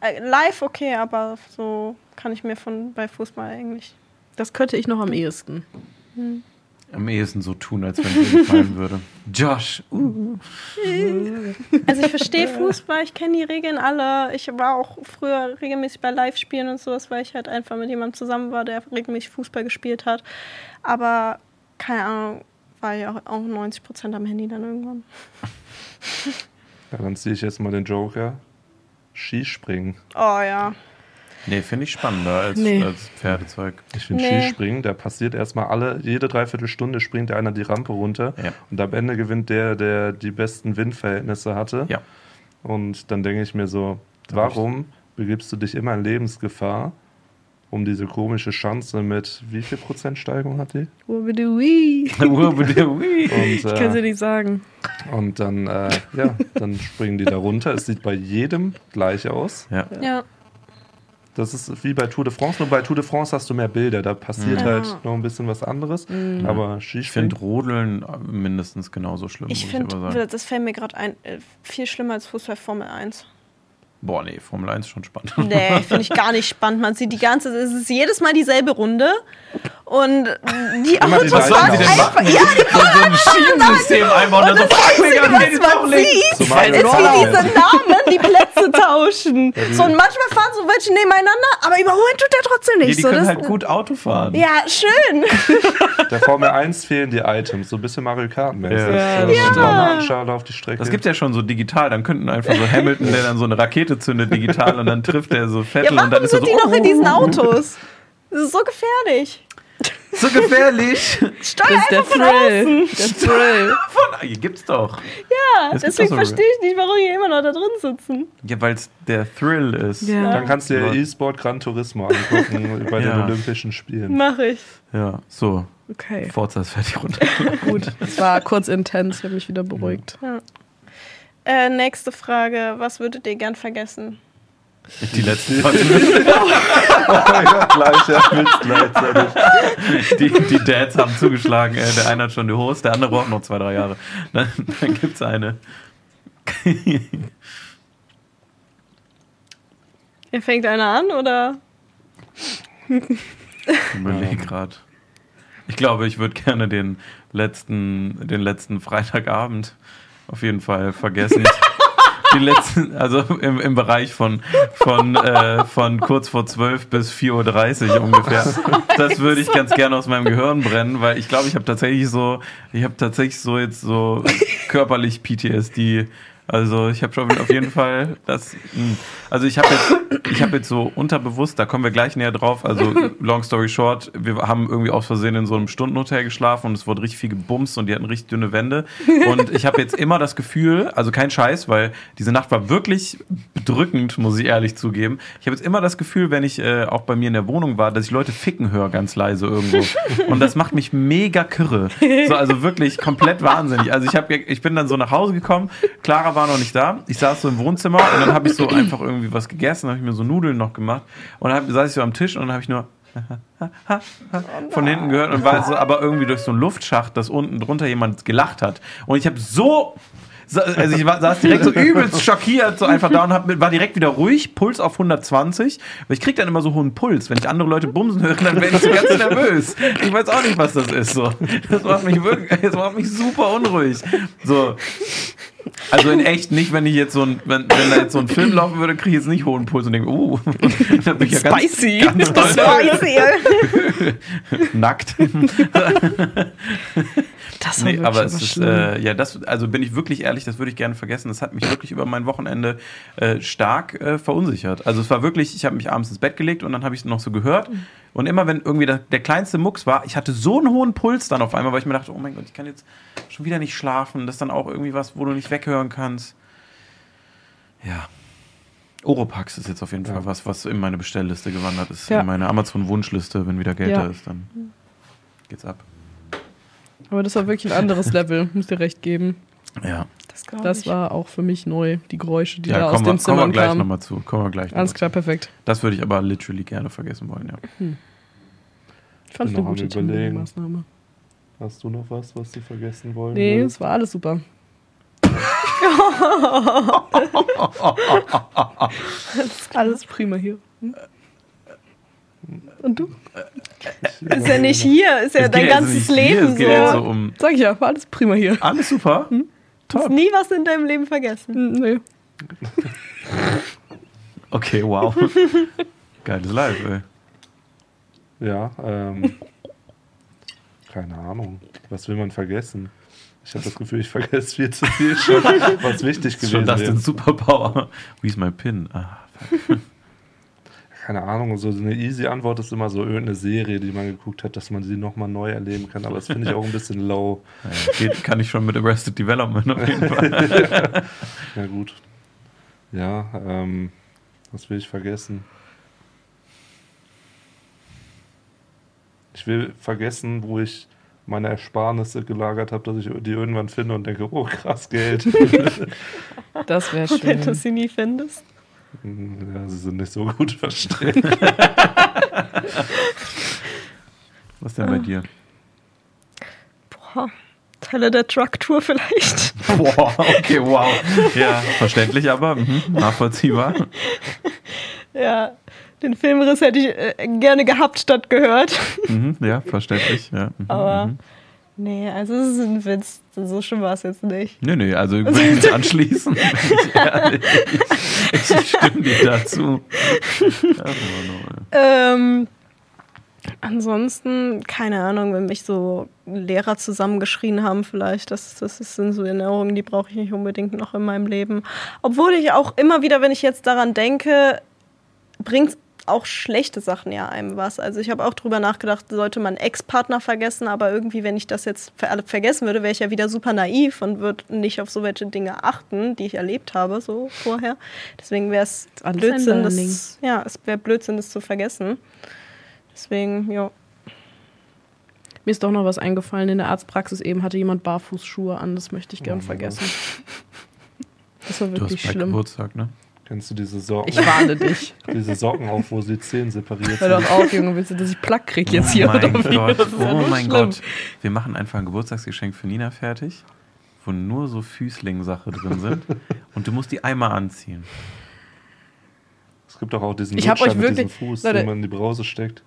äh, live okay, aber so kann ich mir von bei Fußball eigentlich. Das könnte ich noch am ehesten. Am ehesten so tun, als wenn es mir gefallen würde. Josh, uh. Also ich verstehe Fußball, ich kenne die Regeln alle. Ich war auch früher regelmäßig bei Live-Spielen und sowas, weil ich halt einfach mit jemandem zusammen war, der regelmäßig Fußball gespielt hat. Aber keine Ahnung, war ja auch 90 Prozent am Handy dann irgendwann. Ja, dann ziehe ich jetzt mal den Joker. Skispringen. Oh ja. Nee, finde ich spannender als, Nee. als Pferdezeug. Ich finde Nee. Skispringen, da passiert erstmal alle, jede Dreiviertelstunde springt einer die Rampe runter Ja. und am Ende gewinnt der, der die besten Windverhältnisse hatte. Ja. Und dann denke ich mir so, warum begibst du dich immer in Lebensgefahr, um diese komische Chance mit wie viel Prozent Steigung hat die? Wubidi-wee. Und, Ich kann sie äh, nicht sagen. und dann, äh, ja, dann springen die da runter. Es sieht bei jedem gleich aus. ja. Ja. Das ist wie bei Tour de France, nur bei Tour de France hast du mehr Bilder, da passiert Mhm. halt noch ein bisschen was anderes. Aber Ich Skispringen, finde Rodeln mindestens genauso schlimm, Ich ich aber finde, das fällt mir gerade ein, äh, viel schlimmer als Fußball Formel 1. Boah, nee, Formel 1 ist schon spannend. Nee, finde ich gar nicht spannend. Man sieht die ganze, es ist jedes Mal dieselbe Runde und die Immer die Autos fahren Autos. einfach, ja, so, so ein Schienensystem einbauen und dann so, fuck, Digga, was man sieht, ist wie diese Namen, die Plätze tauschen. So, und manchmal fahren so welche nebeneinander, aber überholen tut er trotzdem nicht. die so, können das, halt gut Auto fahren. Ja, schön. Der Formel 1 fehlen die Items, so ein bisschen Mario Kart-mäßig. Ja, so das eine auf die Strecke. Das gibt ja schon so digital, dann könnten einfach so Hamilton, der dann so eine Rakete zündet digital und dann trifft er so Ja, Vettel und dann warum ist er sind so, die noch in oh, diesen Autos? Das ist so gefährlich. So gefährlich. Steuer Das ist der einfach von Thrill. Der Thrill. Von, hier gibt's doch. Ja, Das deswegen verstehe ich nicht, warum die immer noch da drin sitzen. Ja, weil es der Thrill ist. Ja. Dann kannst du dir Ja. E-Sport Gran Turismo angucken bei den Ja. Olympischen Spielen. Mach ich. Ja, so. Okay, Forza ist fertig runter. gut. Es war kurz intens, ich habe mich wieder beruhigt. Äh, nächste Frage. Was würdet ihr gern vergessen? Die letzten 20 Minuten. ja, gleich, ja, Witz gleichzeitig. Die, die Dads haben zugeschlagen. Äh, der eine hat schon die Hose, der andere braucht noch zwei, drei Jahre. Dann, dann gibt's eine. Ihr fängt einer an oder? Ich überlege gerade. Ich glaube, ich würde gerne den letzten, den letzten Freitagabend auf jeden Fall vergessen. Die letzten, also im, im Bereich von, von, äh, von kurz vor 12 bis 4.30 Uhr ungefähr. Das würde ich ganz gerne aus meinem Gehirn brennen, weil ich glaube, ich habe tatsächlich so, ich habe tatsächlich so jetzt so körperlich PTSD. Also ich habe schon auf jeden Fall das. mh. Also ich habe jetzt, ich habe jetzt so unterbewusst, da kommen wir gleich näher drauf. Also long story short, wir haben irgendwie aus Versehen in so einem Stundenhotel geschlafen und es wurde richtig viel gebumst und die hatten richtig dünne Wände. Und ich habe jetzt immer das Gefühl, also kein Scheiß, weil diese Nacht war wirklich bedrückend, muss ich ehrlich zugeben. Ich habe jetzt immer das Gefühl, wenn ich äh, auch bei mir in der Wohnung war, dass ich Leute ficken höre ganz leise irgendwo. Und das macht mich mega kirre. So, also wirklich komplett wahnsinnig. Also ich, hab, ich bin dann so nach Hause gekommen, Clara war noch nicht da. Ich saß so im Wohnzimmer und dann habe ich so einfach irgendwie was gegessen, habe ich mir so Nudeln noch gemacht und dann saß ich so am Tisch und dann habe ich nur von hinten gehört und war so, aber irgendwie durch so einen Luftschacht, dass unten drunter jemand gelacht hat. Und ich habe so, also ich war, saß direkt so übelst schockiert, so einfach da und hab, war direkt wieder ruhig, Puls auf 120, weil ich krieg dann immer so hohen Puls. Wenn ich andere Leute bumsen höre, dann werde ich so ganz nervös. Ich weiß auch nicht, was das ist. So. Das macht mich wirklich, das macht mich super unruhig. So. Also in echt nicht, wenn ich jetzt so ein, wenn, wenn da jetzt so ein Film laufen würde, kriege ich jetzt nicht hohen Puls und denke, uh, da bin ich ja ganz, Spicy. ganz Spicy. nackt. Das war Nee, aber es ist, äh, ja, das, also bin ich wirklich ehrlich, das würde ich gerne vergessen. Das hat mich wirklich über mein Wochenende äh, stark äh, verunsichert. Also es war wirklich, ich habe mich abends ins Bett gelegt und dann habe ich es noch so gehört. Und immer wenn irgendwie der, der kleinste Mucks war, ich hatte so einen hohen Puls dann auf einmal, weil ich mir dachte, oh mein Gott, ich kann jetzt schon wieder nicht schlafen. Das ist dann auch irgendwie was, wo du nicht weghören kannst. Ja. Oropax ist jetzt auf jeden Ja. Fall was, was in meine Bestellliste gewandert ist. Ja. In meine Amazon-Wunschliste, wenn wieder Geld Ja. da ist, dann geht's ab. Aber das war wirklich ein anderes Level, muss dir recht geben. Ja. Das Das ich. war auch für mich neu, die Geräusche, die Ja, da aus kommen wir, den kommen wir Zimmern gleich kamen. nochmal zu. Kommen wir gleich Alles klar, perfekt. zu. Das würde ich aber literally gerne vergessen wollen, ja. Ich fand es eine gute Überlegen. Maßnahme. Hast du noch was, was du vergessen wollen Nee, es war alles super. alles prima hier. Hm? Und du? Ist ja nicht hier, ist ja Es dein jetzt ganzes hier, Leben jetzt so so. um. Sag ich ja, war alles prima hier. Alles super. Hm? Top. Nie was in deinem Leben vergessen. Hm, Nee. Okay, wow. Geiles Live, ey. Ja, ähm. keine Ahnung. Was will man vergessen? Ich habe das Gefühl, ich vergesse viel zu viel schon, was wichtig Das ist schon gewesen das den wäre. Superpower. Wie ist mein Pin? Ah, fuck. Keine Ahnung, so eine easy Antwort ist immer so irgendeine Serie, die man geguckt hat, dass man sie nochmal neu erleben kann. Aber das finde ich auch ein bisschen low. Ja, geht, kann ich schon mit Arrested Development auf jeden Fall. Na gut. Ja, ähm, was will ich vergessen? Ich will vergessen, wo ich meine Ersparnisse gelagert habe, dass ich die irgendwann finde und denke, oh krass, Geld. Das wäre Und wenn du schön. sie nie findest. Ja, sie sind nicht so gut verstehen. Was denn bei dir? Boah, Nachteile der Truck-Tour vielleicht. Boah, okay, wow. Ja, verständlich, aber mhm, nachvollziehbar. Ja, den Filmriss hätte ich äh, gerne gehabt statt gehört. Mhm, ja, verständlich. Ja. Mhm, Aber mhm. Nee, also es ist ein Witz. So schlimm war es jetzt nicht. Nee, nee, also ich würde mich anschließen. ich ich, stimme dir dazu. Ähm, ansonsten, keine Ahnung, wenn mich so Lehrer zusammengeschrien haben, vielleicht, das, das sind so Erinnerungen, die brauche ich nicht unbedingt noch in meinem Leben. Obwohl ich auch immer wieder, wenn ich jetzt daran denke, bringt auch schlechte Sachen ja einem was. Also ich habe auch drüber nachgedacht, sollte man Ex-Partner vergessen, aber irgendwie, wenn ich das jetzt vergessen würde, wäre ich ja wieder super naiv und würde nicht auf so welche Dinge achten, die ich erlebt habe, so vorher. Deswegen wäre es Blödsinn, das, ja, es wäre Blödsinn, das zu vergessen. Deswegen, ja. Mir ist doch noch was eingefallen. In der Arztpraxis eben hatte jemand Barfußschuhe an. Das möchte ich gern Oh, vergessen. Das war Du wirklich hast bei schlimm. Geburtstag, ne? Kennst du diese Socken, Ich warne dich. diese Socken auf, wo die Zehen separiert Hör sind? doch auf, Junge. Willst du, dass ich Plack krieg jetzt oh hier? mein oder wie? Gott, ja oh nur mein schlimm. Gott. Wir machen einfach ein Geburtstagsgeschenk für Nina fertig, wo nur so Füßling-Sache drin sind. Und du musst die einmal anziehen. Es gibt doch auch diesen Ich Lutscher euch mit wirklich- diesem Fuß, Leute. den man in die Brause steckt.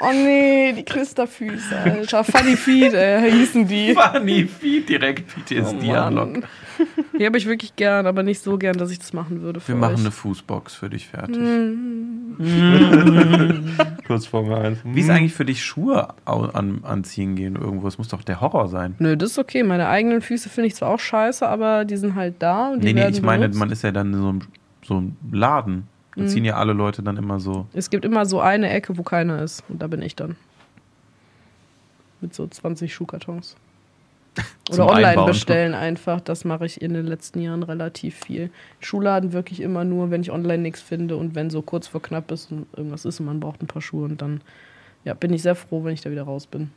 Oh nee, die Klisterfüße, Alter. Funny Feet, ey, hießen die. Funny Feed, direkt Oh, PTSD-Unlock. Mann. Die habe ich wirklich gern, aber nicht so gern, dass ich das machen würde. Für Wir machen euch. eine Fußbox für dich fertig. Kurz vor mir ein. Wie ist eigentlich für dich Schuhe an, anziehen gehen irgendwo? Das muss doch der Horror sein. Nö, das ist okay. Meine eigenen Füße finde ich zwar auch scheiße, aber die sind halt da. Und die Nee, nee, ich meine, benutzt. man ist ja dann in so einem, so einem Laden. Da Mhm. ziehen ja alle Leute dann immer so. Es gibt immer so eine Ecke, wo keiner ist. Und da bin ich dann. Mit so 20 Schuhkartons. Oder online Einbauen. bestellen einfach. Das mache ich in den letzten Jahren relativ viel. Schuhladen wirklich immer nur, wenn ich online nichts finde und wenn so kurz vor knapp ist und irgendwas ist und man braucht ein paar Schuhe. Und dann ja, bin ich sehr froh, wenn ich da wieder raus bin.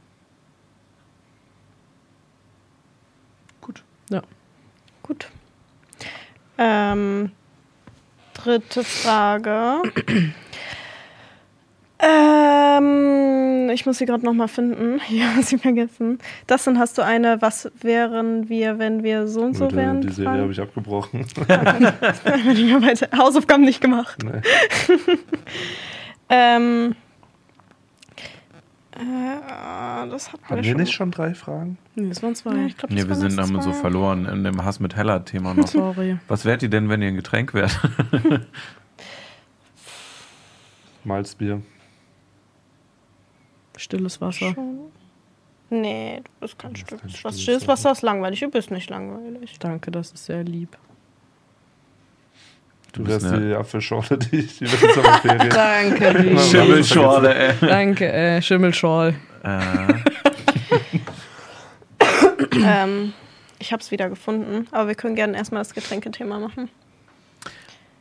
Gut. Ja. Gut. Ähm, dritte Frage. ähm, ich muss sie gerade nochmal finden. Ja, sie vergessen. Das sind, hast du eine, was wären wir, wenn wir so und so Gut, wären? die Serie habe ich abgebrochen. Hausaufgaben nicht gemacht. Nee. Ähm, äh, das hatten Haben wir wir schon. nicht schon drei Fragen? Nee, das waren zwei. Ja, ich glaub, das Nee, wir waren sind haben so verloren in dem Hass mit Heller-Thema noch. Sorry. Was wärt ihr denn, wenn ihr ein Getränk wärt? Malzbier. Stilles Wasser. Schon. Nee, du bist kein stilles stilles Wasser. Wasser ist langweilig. Du bist nicht langweilig. Danke, das ist sehr lieb. Du bist wärst eine- die Apfelschorle, die ich die Sommerferien. Danke, lieb. Schimmelschorle, ey. Danke, äh, Schimmelschorl. Äh, ähm, ich hab's wieder gefunden, aber wir können gerne erstmal das Getränkethema machen.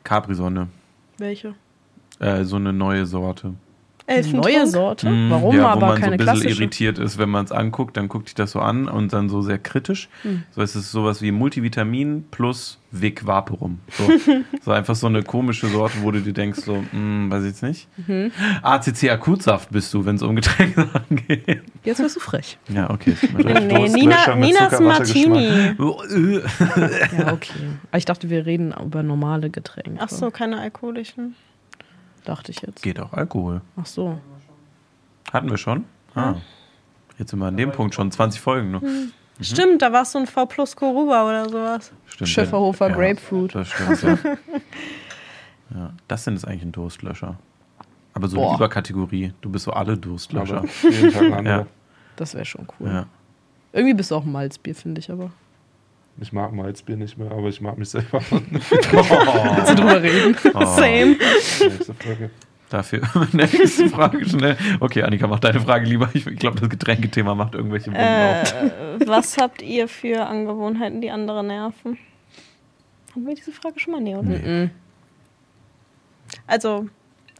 Capri-Sonne. Welche? Äh, so eine neue Sorte. Elfentrunk. Neue Sorte? Mm, Warum ja, wo aber man so keine ein bisschen klassische? irritiert ist, wenn man es anguckt, dann guckt sich das so an und dann so sehr kritisch. Hm. So es ist sowas wie Multivitamin plus Vic Vaporum. So, so einfach so eine komische Sorte, wo du dir denkst, so, hm, weiß ich jetzt nicht. Mhm. ACC Akutsaft bist du, wenn es um Getränke geht. Jetzt wirst du frech. Ja, okay. Nee, Nina, Ninas. Martini. Ja, okay. Aber ich dachte, wir reden über normale Getränke. Ach so, keine alkoholischen. Dachte ich jetzt. Geht auch Alkohol. Ach so. Hatten wir schon? Ah. Jetzt sind wir an dem Punkt schon 20 Folgen. Ne? Hm. Stimmt, da warst du ein V plus Koruba oder sowas. Stimmt. Schäferhofer ja. Grapefruit. Das stimmt, ja. ja. Das sind jetzt eigentlich ein Durstlöscher. Aber so Boah. lieber Kategorie. Du bist so alle Durstlöscher. Jeden Tag. Ja. Das wäre schon cool. Ja. Irgendwie bist du auch ein Malzbier, finde ich aber. Ich mag Malzbier nicht mehr, aber ich mag mich selber. Willst du drüber reden? Oh, Same. Nächste Frage. Dafür. Nächste Frage schnell. Okay, Annika, mach deine Frage lieber. Ich, ich glaube, das Getränkethema macht irgendwelche Wunden auf. Äh, was habt ihr für Angewohnheiten, die andere nerven? Haben wir diese Frage schon mal? Nee, oder? Mhm. Also,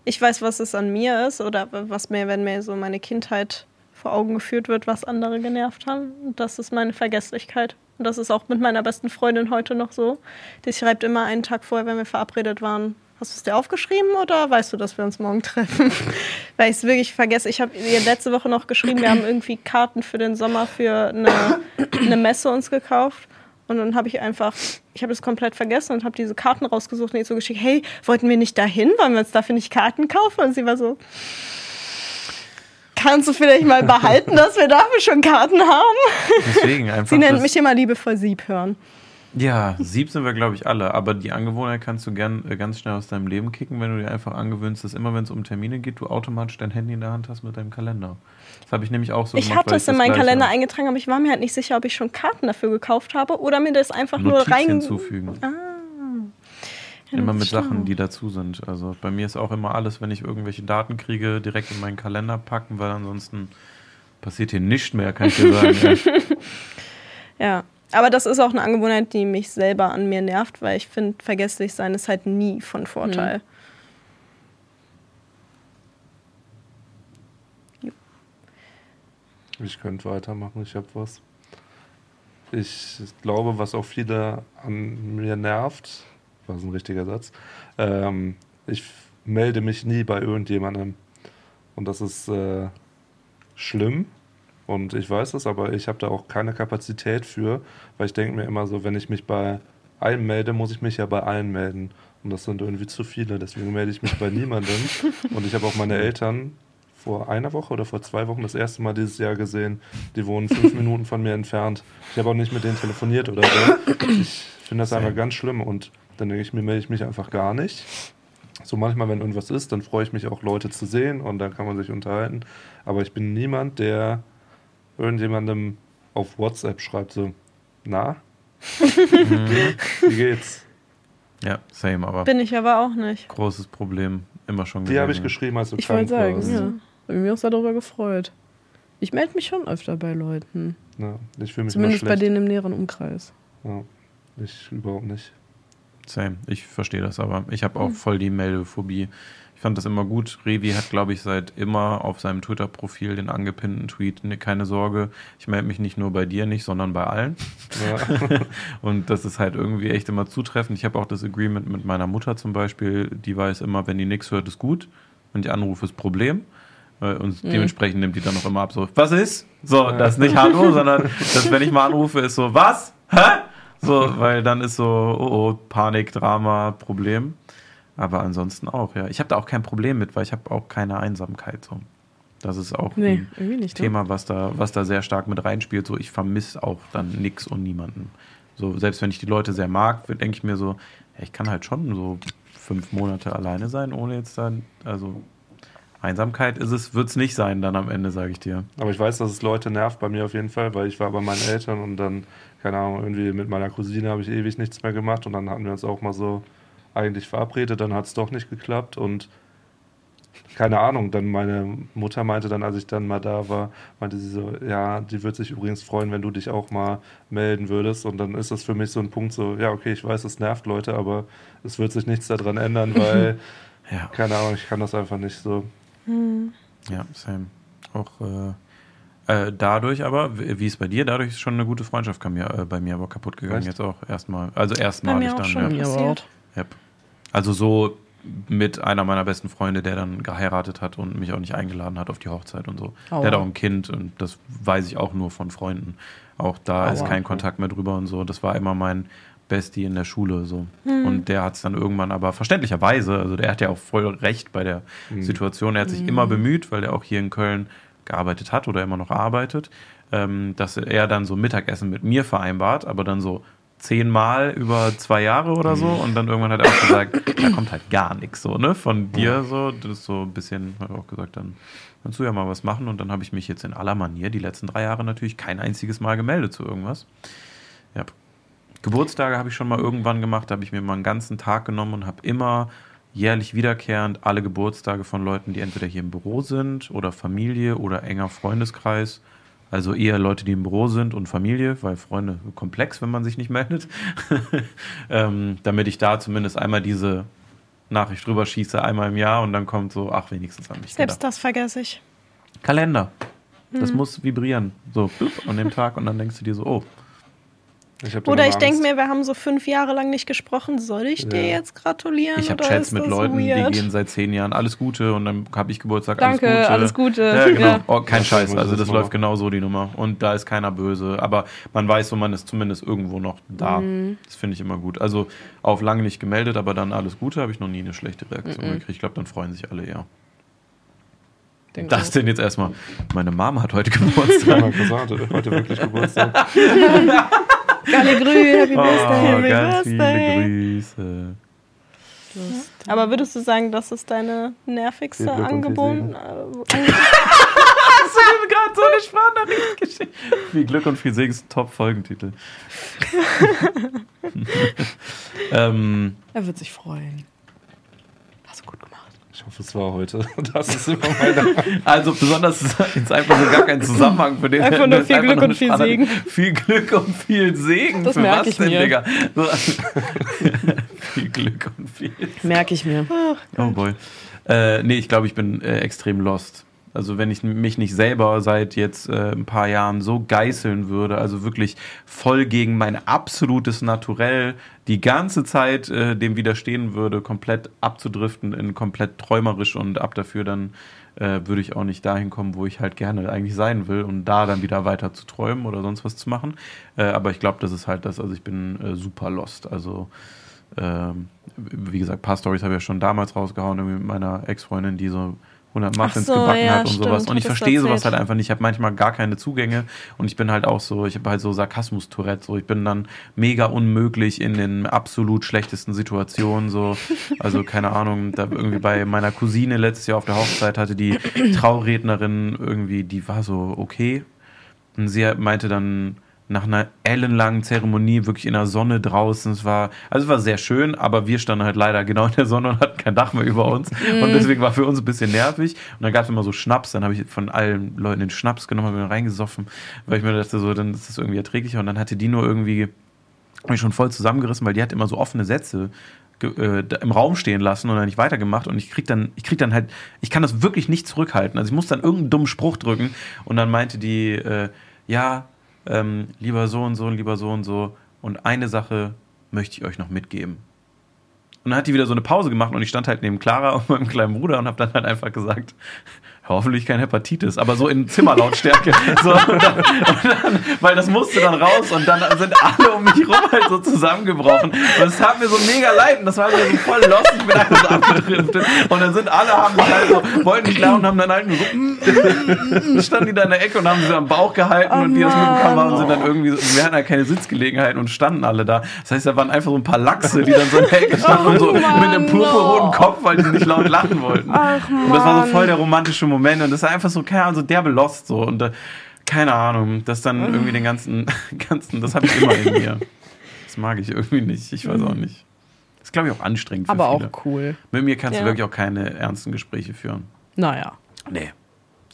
ich weiß, was es an mir ist oder was mir, wenn mir so meine Kindheit vor Augen geführt wird, was andere genervt haben. Und das ist meine Vergesslichkeit. Und das ist auch mit meiner besten Freundin heute noch so. Die schreibt immer einen Tag vorher, wenn wir verabredet waren, Hast du es dir aufgeschrieben oder weißt du, dass wir uns morgen treffen? Weil ich es wirklich vergesse. Ich habe ihr letzte Woche noch geschrieben, wir haben irgendwie Karten für den Sommer für eine, eine Messe uns gekauft. Und dann habe ich einfach, ich habe das komplett vergessen und habe diese Karten rausgesucht und ihr so geschickt, hey, wollten wir nicht dahin? Wollen wir uns dafür nicht Karten kaufen? Und sie war so, kannst du vielleicht mal behalten, dass wir dafür schon Karten haben? Deswegen einfach. Sie nennt mich immer liebevoll Sieb hören. Ja, Sieb sind wir, glaube ich, alle. Aber die Angewohnheit kannst du gern, äh, ganz schnell aus deinem Leben kicken, wenn du dir einfach angewöhnst, dass immer, wenn es um Termine geht, du automatisch dein Handy in der Hand hast mit deinem Kalender. Das habe ich nämlich auch so Ich gemacht. hatte weil es in meinen Kalender eingetragen, aber ich war mir halt nicht sicher, ob ich schon Karten dafür gekauft habe oder mir das einfach nur Notiz rein. hinzufügen. Ah. Ja, Immer mit schlau. Sachen, die dazu sind. Also bei mir ist auch immer alles, wenn ich irgendwelche Daten kriege, direkt in meinen Kalender packen, weil ansonsten passiert hier nichts mehr, kann ich dir sagen. ja. Ja. Aber das ist auch eine Angewohnheit, die mich selber an mir nervt, weil ich finde, vergesslich sein ist halt nie von Vorteil. Ich könnte weitermachen, ich habe was. Ich glaube, was auch viele an mir nervt, war ein richtiger Satz, ähm, ich melde mich nie bei irgendjemandem. Und das ist äh, schlimm. Und ich weiß es, aber ich habe da auch keine Kapazität für, weil ich denke mir immer so, wenn ich mich bei einem melde, muss ich mich ja bei allen melden. Und das sind irgendwie zu viele, deswegen melde ich mich bei niemandem. Und ich habe auch meine Eltern vor einer Woche oder vor zwei Wochen das erste Mal dieses Jahr gesehen. Die wohnen fünf Minuten von mir entfernt. Ich habe auch nicht mit denen telefoniert oder so. Ich finde das einfach ganz schlimm und dann denke ich mir, melde ich mich einfach gar nicht. So manchmal, wenn irgendwas ist, dann freue ich mich auch, Leute zu sehen und dann kann man sich unterhalten. Aber ich bin niemand, der irgendjemandem auf WhatsApp schreibt, so, na, wie geht's? ja, same, aber Bin ich aber auch nicht. großes Problem. Immer schon Die habe ich geschrieben, als du Ich krank wollte sagen, warst. ja. Hab ich mich auch sehr darüber gefreut. Ich melde mich schon öfter bei Leuten. Ja, ich fühle mich Zumindest immer bei denen im näheren Umkreis. Ja, ich überhaupt nicht. Same, ich verstehe das, aber ich habe Hm. auch voll die Meldephobie. Ich fand das immer gut. Revi hat, glaube ich, seit immer auf seinem Twitter-Profil den angepinnten Tweet, ne, keine Sorge, ich melde mich nicht nur bei dir nicht, sondern bei allen. Ja. Und das ist halt irgendwie echt immer zutreffend. Ich habe auch das Agreement mit meiner Mutter zum Beispiel, die weiß immer, wenn die nichts hört, ist gut. Wenn die anrufe, ist Problem. Äh, Und dementsprechend nimmt die dann auch immer ab, so, was ist? So, das ist nicht Hallo, sondern das, wenn ich mal anrufe, ist so, was? Hä? So, weil dann ist so, oh, oh, Panik, Drama, Problem. Aber ansonsten auch, ja. Ich habe da auch kein Problem mit, weil ich habe auch keine Einsamkeit. So. Das ist auch Nee, ein nicht. Ne? Thema, was da, was da sehr stark mit reinspielt. So, ich vermisse auch dann nix und niemanden. So, selbst wenn ich die Leute sehr mag, denke ich mir so, ja, ich kann halt schon so fünf Monate alleine sein, ohne jetzt dann, also Einsamkeit ist es, wird es nicht sein dann am Ende, sage ich dir. Aber ich weiß, dass es Leute nervt bei mir auf jeden Fall, weil ich war bei meinen Eltern und dann, keine Ahnung, irgendwie mit meiner Cousine habe ich ewig nichts mehr gemacht und dann hatten wir uns auch mal so eigentlich verabredet, dann hat es doch nicht geklappt und keine Ahnung, dann meine Mutter meinte dann, als ich dann mal da war, meinte sie so, ja, die würde sich übrigens freuen, wenn du dich auch mal melden würdest und dann ist das für mich so ein Punkt so, ja, okay, ich weiß, es nervt Leute, aber es wird sich nichts daran ändern, weil, Ja, keine Ahnung, ich kann das einfach nicht so. ja, same. Auch äh, äh, dadurch aber, wie ist bei dir? Dadurch ist schon eine gute Freundschaft kam mir, äh, bei mir aber kaputt gegangen Echt? jetzt auch erstmal. Also erstmalig dann. schon. Ja. Aber auch. passiert. Yep. Also so mit einer meiner besten Freunde, der dann geheiratet hat und mich auch nicht eingeladen hat auf die Hochzeit und so. Aua. Der hat auch ein Kind und das weiß ich auch nur von Freunden. Auch da ist Aua. kein Kontakt mehr drüber und so. Das war immer mein Bestie in der Schule so. Und der hat es dann irgendwann aber verständlicherweise, also der hat ja auch voll recht bei der Situation. Er hat sich immer bemüht, weil er auch hier in Köln gearbeitet hat oder immer noch arbeitet, ähm, dass er dann so Mittagessen mit mir vereinbart, aber dann so zehnmal über zwei Jahre oder so und dann irgendwann hat er auch gesagt, da kommt halt gar nichts so, ne, von dir so, das ist so ein bisschen, hat er auch gesagt, dann kannst du ja mal was machen und dann habe ich mich jetzt in aller Manier die letzten drei Jahre natürlich kein einziges Mal gemeldet zu irgendwas. Ja. Geburtstage habe ich schon mal irgendwann gemacht, da habe ich mir mal einen ganzen Tag genommen und habe immer jährlich wiederkehrend alle Geburtstage von Leuten, die entweder hier im Büro sind oder Familie oder enger Freundeskreis. Also eher Leute, die im Büro sind und Familie, weil Freunde komplex, wenn man sich nicht meldet. ähm, damit ich da zumindest einmal diese Nachricht drüber schieße, einmal im Jahr und dann kommt so, ach, wenigstens an mich Selbst das vergesse ich. Kalender. Das Mhm. muss vibrieren. So, an dem Tag und dann denkst du dir so, oh, Ich Oder ich denke mir, wir haben so fünf Jahre lang nicht gesprochen. Soll ich dir Ja. jetzt gratulieren? Ich habe Chats ist mit Leuten, die weird? gehen seit zehn Jahren alles Gute und dann habe ich Geburtstag, Danke, alles Gute. alles Gute. Ja, genau. Ja. Oh, kein Das Scheiß, also das läuft genau so die Nummer. Und da ist keiner böse, aber man weiß, so man ist zumindest irgendwo noch da. Mhm. Das finde ich immer gut. Also auf lange nicht gemeldet, aber dann alles Gute, habe ich noch nie eine schlechte Reaktion Mhm. gekriegt. Ich glaube, dann freuen sich alle eher. Denk Das denn jetzt erstmal. Meine Mama hat heute Ja, Geburtstag. mein Cousin hatte heute wirklich Geburtstag. Galle Grü, Happy Oh, Birthday. ganz Birthday. viele Grüße. Aber würdest du sagen, das ist deine nervigste Viel Glück und viel Angebot? Hast du mir gerade so eine Sprachnachricht geschickt? Viel Glück und viel Segen ist ein Top-Folgentitel. ähm, Er wird sich freuen. Hast du gut gemacht. Ich hoffe, es war heute. Das ist immer meine. also besonders jetzt einfach so gar kein Zusammenhang für den. Einfach nur ist viel Glück nur und viel Segen. Viel Glück und viel Segen. Das für merk was ich denn, mir. Digga? So, viel Glück und viel Merke ich mir. Oh boy. Äh, nee, ich glaube, ich bin äh, extrem lost. Also wenn ich mich nicht selber seit jetzt äh, ein paar Jahren so geißeln würde, also wirklich voll gegen mein absolutes Naturell die ganze Zeit äh, dem widerstehen würde, komplett abzudriften in komplett träumerisch und ab dafür, dann äh, würde ich auch nicht dahin kommen, wo ich halt gerne eigentlich sein will und da dann wieder weiter zu träumen oder sonst was zu machen. Äh, aber ich glaube, das ist halt das. Also ich bin äh, super lost. Also ähm, wie gesagt, ein paar Stories habe ich ja schon damals rausgehauen, mit meiner Ex-Freundin, die so 100 Muffins so, gebacken ja, hat und stimmt, sowas. Und ich verstehe sowas halt einfach nicht. Ich habe manchmal gar keine Zugänge und ich bin halt auch so, ich habe halt so Sarkasmus-Tourette. So. Ich bin dann mega unmöglich in den absolut schlechtesten Situationen. So. Also keine Ahnung, da irgendwie bei meiner Cousine letztes Jahr auf der Hochzeit hatte die Traurednerin irgendwie, die war so okay. Und sie meinte dann nach einer ellenlangen Zeremonie wirklich in der Sonne draußen. Es war, also es war sehr schön, aber wir standen halt leider genau in der Sonne und hatten kein Dach mehr über uns. Und deswegen war für uns ein bisschen nervig. Und dann gab es immer so Schnaps. Dann habe ich von allen Leuten den Schnaps genommen, habe ihn reingesoffen, weil ich mir dachte, so, dann ist das irgendwie erträglicher. Und dann hatte die nur irgendwie mich schon voll zusammengerissen, weil die hat immer so offene Sätze äh, im Raum stehen lassen und dann nicht weitergemacht und ich krieg dann ich krieg dann halt ich kann das wirklich nicht zurückhalten also ich muss dann irgendeinen dummen Spruch drücken und dann meinte die äh, ja ähm, lieber so und so lieber so und so. Und eine Sache möchte ich euch noch mitgeben. Und dann hat die wieder so eine Pause gemacht und ich stand halt neben Clara und meinem kleinen Bruder und habe dann halt einfach gesagt, hoffentlich kein Hepatitis, aber so in Zimmerlautstärke. so, und dann, und dann, weil das musste dann raus und dann sind alle um mich rum halt so zusammengebrochen. Und es tat mir so mega leid und das war so voll lost, ich bin einfach so abgedriftet. Und dann sind alle, haben mich halt so, wollten nicht lachen und haben dann halt nur so, mm, standen die da in der Ecke und haben sich am Bauch gehalten Oh und die das Mann. mitbekommen haben, sind dann irgendwie, so, wir hatten halt keine Sitzgelegenheit und standen alle da. Das heißt, da waren einfach so ein paar Lachse, die dann so in der Ecke standen und so mit einem purpurroten Kopf, weil die nicht laut lachen wollten. Ach, Und das war so Mann. voll der romantische Moment und das war einfach so, keine Ahnung, so derbe Lost so und äh, keine Ahnung, das dann irgendwie den ganzen, ganzen, das habe ich immer in mir. Das mag ich irgendwie nicht, ich weiß auch nicht. Das ist, glaube ich, auch anstrengend für Aber auch viele. cool. Mit mir kannst Ja. du wirklich auch keine ernsten Gespräche führen. Naja. Nee,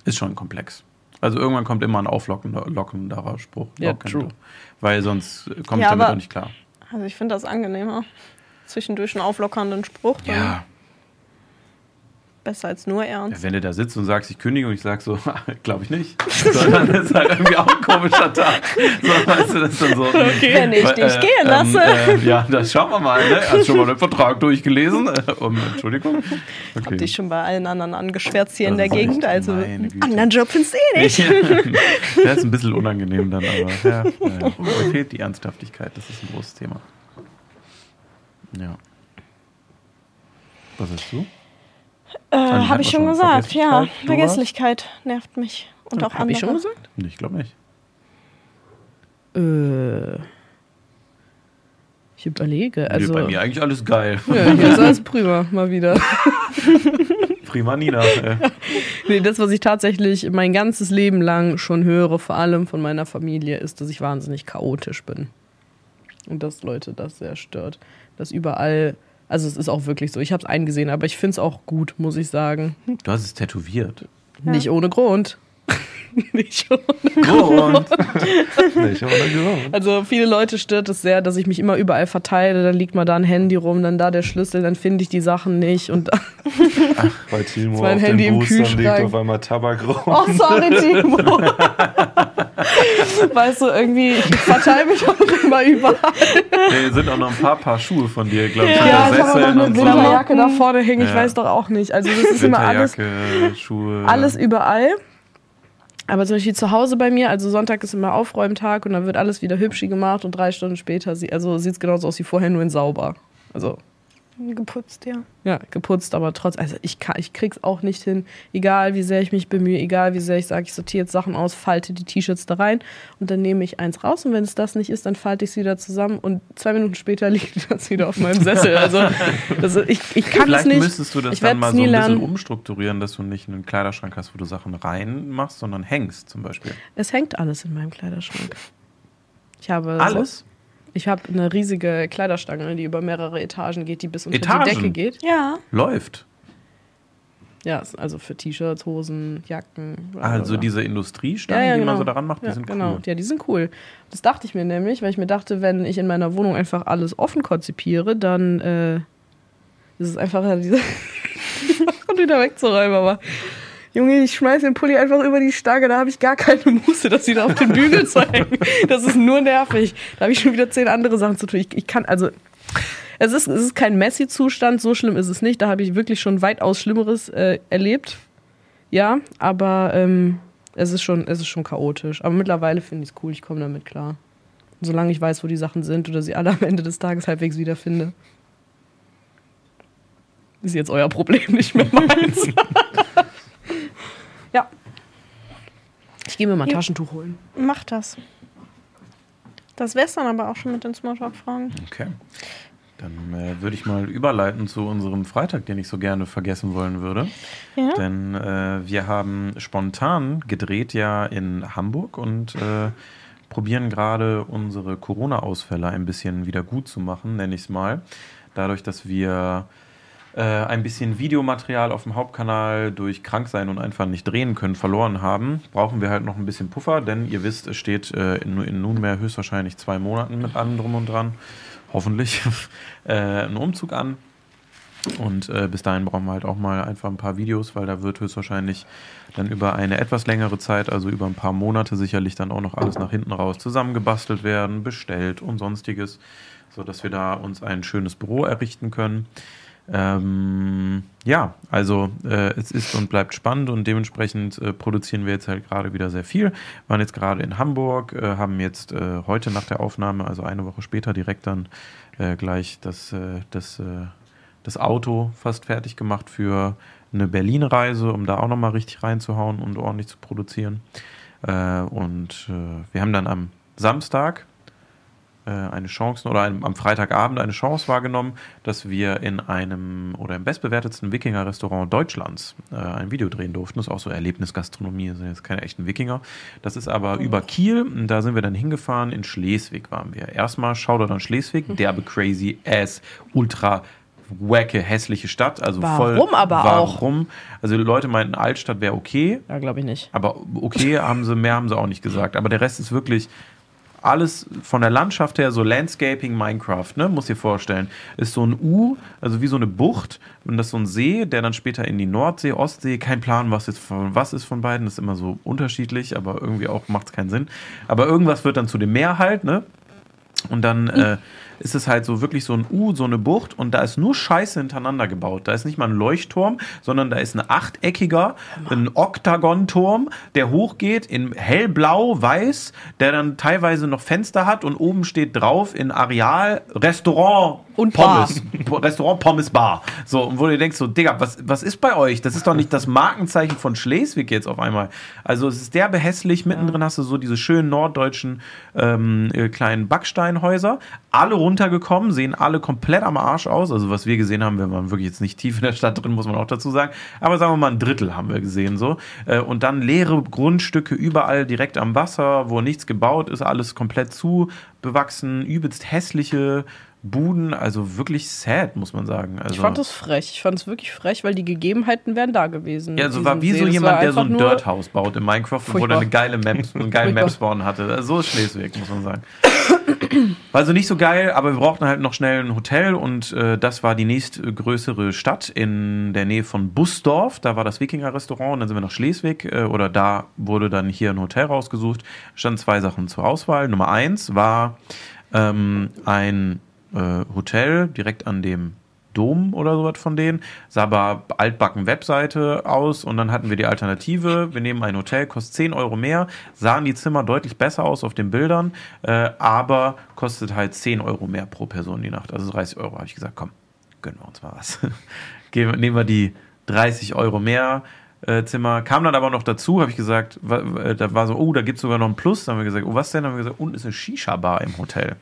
ist schon komplex. Also irgendwann kommt immer ein auflockender lockenderer Spruch. Ja, true. Weil sonst komme ich Ja, damit auch nicht klar. Also ich finde das angenehmer. Zwischendurch einen auflockernden Spruch. Ja, Besser als nur ernst. wenn du da sitzt und sagst, ich kündige und ich sag so, glaube ich nicht. Sondern das ist halt irgendwie auch ein komischer Tag. So, weißt du, das dann so. Wenn ich dich Äh, gehen lasse. Ähm, äh, ja, das schauen wir mal. Ne? Hast du schon mal den Vertrag durchgelesen? Äh, um, Entschuldigung. Okay. Hab dich schon bei allen anderen angeschwärzt hier in Das der ist Gegend. Also anderen Job findest du eh nicht. Ja, das ist ein bisschen unangenehm dann, aber ja, ja. mir fehlt die Ernsthaftigkeit. Das ist ein großes Thema. Ja. Was hast du? Äh, wir Habe ich schon gesagt, ja. Vergesslichkeit, nervt mich. Und auch Hab andere. ich schon gesagt? Nee, ich glaube nicht. Äh. Ich überlege. Also, nee, bei mir eigentlich alles geil. ja, hier ist alles prima, mal wieder. Prima Nina. Äh. Nee, das, was ich tatsächlich mein ganzes Leben lang schon höre, vor allem von meiner Familie, ist, dass ich wahnsinnig chaotisch bin. Und dass Leute das sehr stört. Dass überall, also es ist auch wirklich so, ich habe es eingesehen, aber ich finde es auch gut, muss ich sagen. Du hast es tätowiert. Nicht ohne Grund. Nicht ohne Grund. Nicht ohne Grund. Also viele Leute stört es sehr, dass ich mich immer überall verteile. Dann liegt mal da ein Handy rum, dann da der Schlüssel, dann finde ich die Sachen nicht. Und Bei Timo Das war ein auf Handy im den Boostern liegt Kühlschrank. auf einmal Tabak rum. oh, sorry, Timo. weißt du, irgendwie, ich verteile mich auch immer überall. Hier sind auch noch ein paar Paar Schuhe von dir, glaube ich. Ja, Ja, ich habe noch eine so. Winterjacke da vorne hängen, ich Ja. weiß doch auch nicht. Also das ist immer alles, Schuhe. alles überall. Aber zum Beispiel zu Hause bei mir, also Sonntag ist immer Aufräumtag und dann wird alles wieder hübsch gemacht und drei Stunden später also sieht es genauso aus wie vorher, nur in sauber. Also Geputzt, ja. ja, geputzt, aber trotz, also ich, kann, ich krieg's auch nicht hin, egal wie sehr ich mich bemühe, egal wie sehr ich sage, ich sortiere jetzt Sachen aus, falte die T-Shirts da rein und dann nehme ich eins raus und wenn es das nicht ist, dann falte ich es wieder zusammen und zwei Minuten später liegt das wieder auf meinem Sessel. Also, also ich, ich kann Vielleicht es nicht. müsstest du das dann mal so ein bisschen lernen. umstrukturieren, dass du nicht einen Kleiderschrank hast, wo du Sachen reinmachst, sondern hängst zum Beispiel. Es hängt alles in meinem Kleiderschrank. Ich habe Alles? Ich habe eine riesige Kleiderstange, die über mehrere Etagen geht, die bis unter Etagen? die Decke geht. Ja. Läuft. Ja, also für T-Shirts, Hosen, Jacken. bla, Also bla. diese Industriestangen, die man so daran macht, die ja, sind genau. cool. Ja, die sind cool. Das dachte ich mir nämlich, weil ich mir dachte, wenn ich in meiner Wohnung einfach alles offen konzipiere, dann äh, ist es einfacher, diese Sachen wieder wegzuräumen. Aber Junge, ich schmeiß den Pulli einfach über die Stange, da habe ich gar keine Muße, das wieder auf den Bügel zu hängen. Das ist nur nervig. Da habe ich schon wieder zehn andere Sachen zu tun. Ich, ich kann, also es ist, es ist kein Messi-Zustand, so schlimm ist es nicht. Da habe ich wirklich schon weitaus Schlimmeres äh, erlebt. Ja, aber ähm, es, ist schon, es ist schon chaotisch. Aber mittlerweile finde ich es cool, ich komme damit klar. Solange ich weiß, wo die Sachen sind oder sie alle am Ende des Tages halbwegs wiederfinde. Ist jetzt euer Problem, nicht mehr meins. ja. Ich gehe mir mal ein Ja. Taschentuch holen. Mach das. Das wär's dann aber auch schon mit den Smalltalk-Fragen. Okay. Dann äh, würde ich mal überleiten zu unserem Freitag, den ich so gerne vergessen wollen würde. Ja? Denn äh, wir haben spontan gedreht ja in Hamburg und äh, probieren gerade unsere Corona-Ausfälle ein bisschen wieder gut zu machen, nenne ich es mal. Dadurch, dass wir äh, ein bisschen Videomaterial auf dem Hauptkanal durch Kranksein und einfach nicht drehen können verloren haben, brauchen wir halt noch ein bisschen Puffer, denn ihr wisst, es steht äh, in, in nunmehr höchstwahrscheinlich zwei Monaten mit allem drum und dran, hoffentlich, äh, ein Umzug an. Und äh, bis dahin brauchen wir halt auch mal einfach ein paar Videos, weil da wird höchstwahrscheinlich dann über eine etwas längere Zeit, also über ein paar Monate sicherlich dann auch noch alles nach hinten raus zusammengebastelt werden, bestellt und sonstiges, sodass wir da uns ein schönes Büro errichten können. Ähm, ja, also äh, es ist und bleibt spannend und dementsprechend äh, produzieren wir jetzt halt gerade wieder sehr viel. Waren jetzt gerade in Hamburg, äh, haben jetzt äh, heute nach der Aufnahme, also eine Woche später, direkt dann äh, gleich das, äh, das, das Auto fast fertig gemacht für eine Berlin-Reise, um da auch nochmal richtig reinzuhauen und ordentlich zu produzieren. Und wir haben dann am Samstag eine Chance oder am Freitagabend eine Chance wahrgenommen, dass wir in einem oder im bestbewertetsten Wikinger-Restaurant Deutschlands äh, ein Video drehen durften. Das ist auch so Erlebnisgastronomie, das sind jetzt keine echten Wikinger. Das ist aber über Kiel. Da sind wir dann hingefahren. In Schleswig waren wir. Erstmal Shoutout an Schleswig, derbe crazy ass, ultra wacke, hässliche Stadt. Also voll, Warum aber auch? Warum? Also die Leute meinten, Altstadt wäre okay. Ja, glaube ich nicht. Aber okay, haben sie, mehr haben sie auch nicht gesagt. Aber der Rest ist wirklich alles von der Landschaft her, so Landscaping Minecraft, ne? Muss dir vorstellen. Ist so ein U, also wie so eine Bucht. Und das ist so ein See, der dann später in die Nordsee, Ostsee, kein Plan, was jetzt von was ist von beiden. Ist immer so unterschiedlich, aber irgendwie auch macht es keinen Sinn. Aber irgendwas wird dann zu dem Meer halt, ne? Und dann äh, ist es halt so wirklich so ein U, so eine Bucht und da ist nur Scheiße hintereinander gebaut. Da ist nicht mal ein Leuchtturm, sondern da ist ein achteckiger, ein Oktagonturm, der hochgeht in hellblau, weiß, der dann teilweise noch Fenster hat und oben steht drauf in Areal Restaurant Und Pommes. Po- Restaurant Pommes Bar. So, und wo du denkst so, Digga, was, was ist bei euch? Das ist doch nicht das Markenzeichen von Schleswig jetzt auf einmal. Also es ist derbe hässlich. Mittendrin hast du so diese schönen norddeutschen ähm, äh, kleinen Backsteinhäuser. Alle runtergekommen, sehen alle komplett am Arsch aus. Also was wir gesehen haben, wir waren wirklich jetzt nicht tief in der Stadt drin, muss man auch dazu sagen. Aber sagen wir mal ein Drittel haben wir gesehen so. Äh, und dann leere Grundstücke überall direkt am Wasser, wo nichts gebaut ist, alles komplett zu bewachsen, übelst hässliche Buden, also wirklich sad, muss man sagen. Also, Ich fand es frech. Ich fand es wirklich frech, weil die Gegebenheiten wären da gewesen. ja, so war wie See. so Das jemand, der so ein nur- Dirthaus baut in Minecraft, wo er eine geile Maps, einen geilen. Mapspawn hatte. Also So ist Schleswig, muss man sagen. War also nicht so geil, aber wir brauchten halt noch schnell ein Hotel und äh, das war die nächstgrößere Stadt in der Nähe von Busdorf. Da war das Wikinger-Restaurant und dann sind wir nach Schleswig äh, oder da wurde dann hier ein Hotel rausgesucht. Standen zwei Sachen zur Auswahl. Nummer eins war ähm, ein äh, Hotel direkt an dem Dom oder sowas von denen. Sah aber altbacken Webseite aus und dann hatten wir die Alternative. Wir nehmen ein Hotel, kostet 10 Euro mehr, sahen die Zimmer deutlich besser aus auf den Bildern, äh, aber kostet halt 10 Euro mehr pro Person die Nacht. Also 30 Euro habe ich gesagt, komm, gönnen wir uns mal was. Geben, nehmen wir die 30 Euro mehr. äh, Zimmer kam dann aber noch dazu, habe ich gesagt, da war so, oh, da gibt es sogar noch ein Plus. Dann haben wir gesagt, oh, was denn? Dann haben wir gesagt, und ist eine Shisha-Bar im Hotel.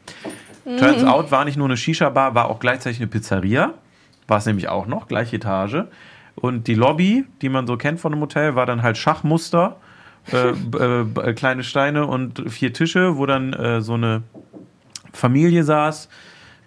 Turns out war nicht nur eine Shisha-Bar, war auch gleichzeitig eine Pizzeria. War es nämlich auch noch, gleiche Etage. Und die Lobby, die man so kennt von einem Hotel, war dann halt Schachmuster, äh, äh, b- kleine Steine und vier Tische, wo dann äh, so eine Familie saß,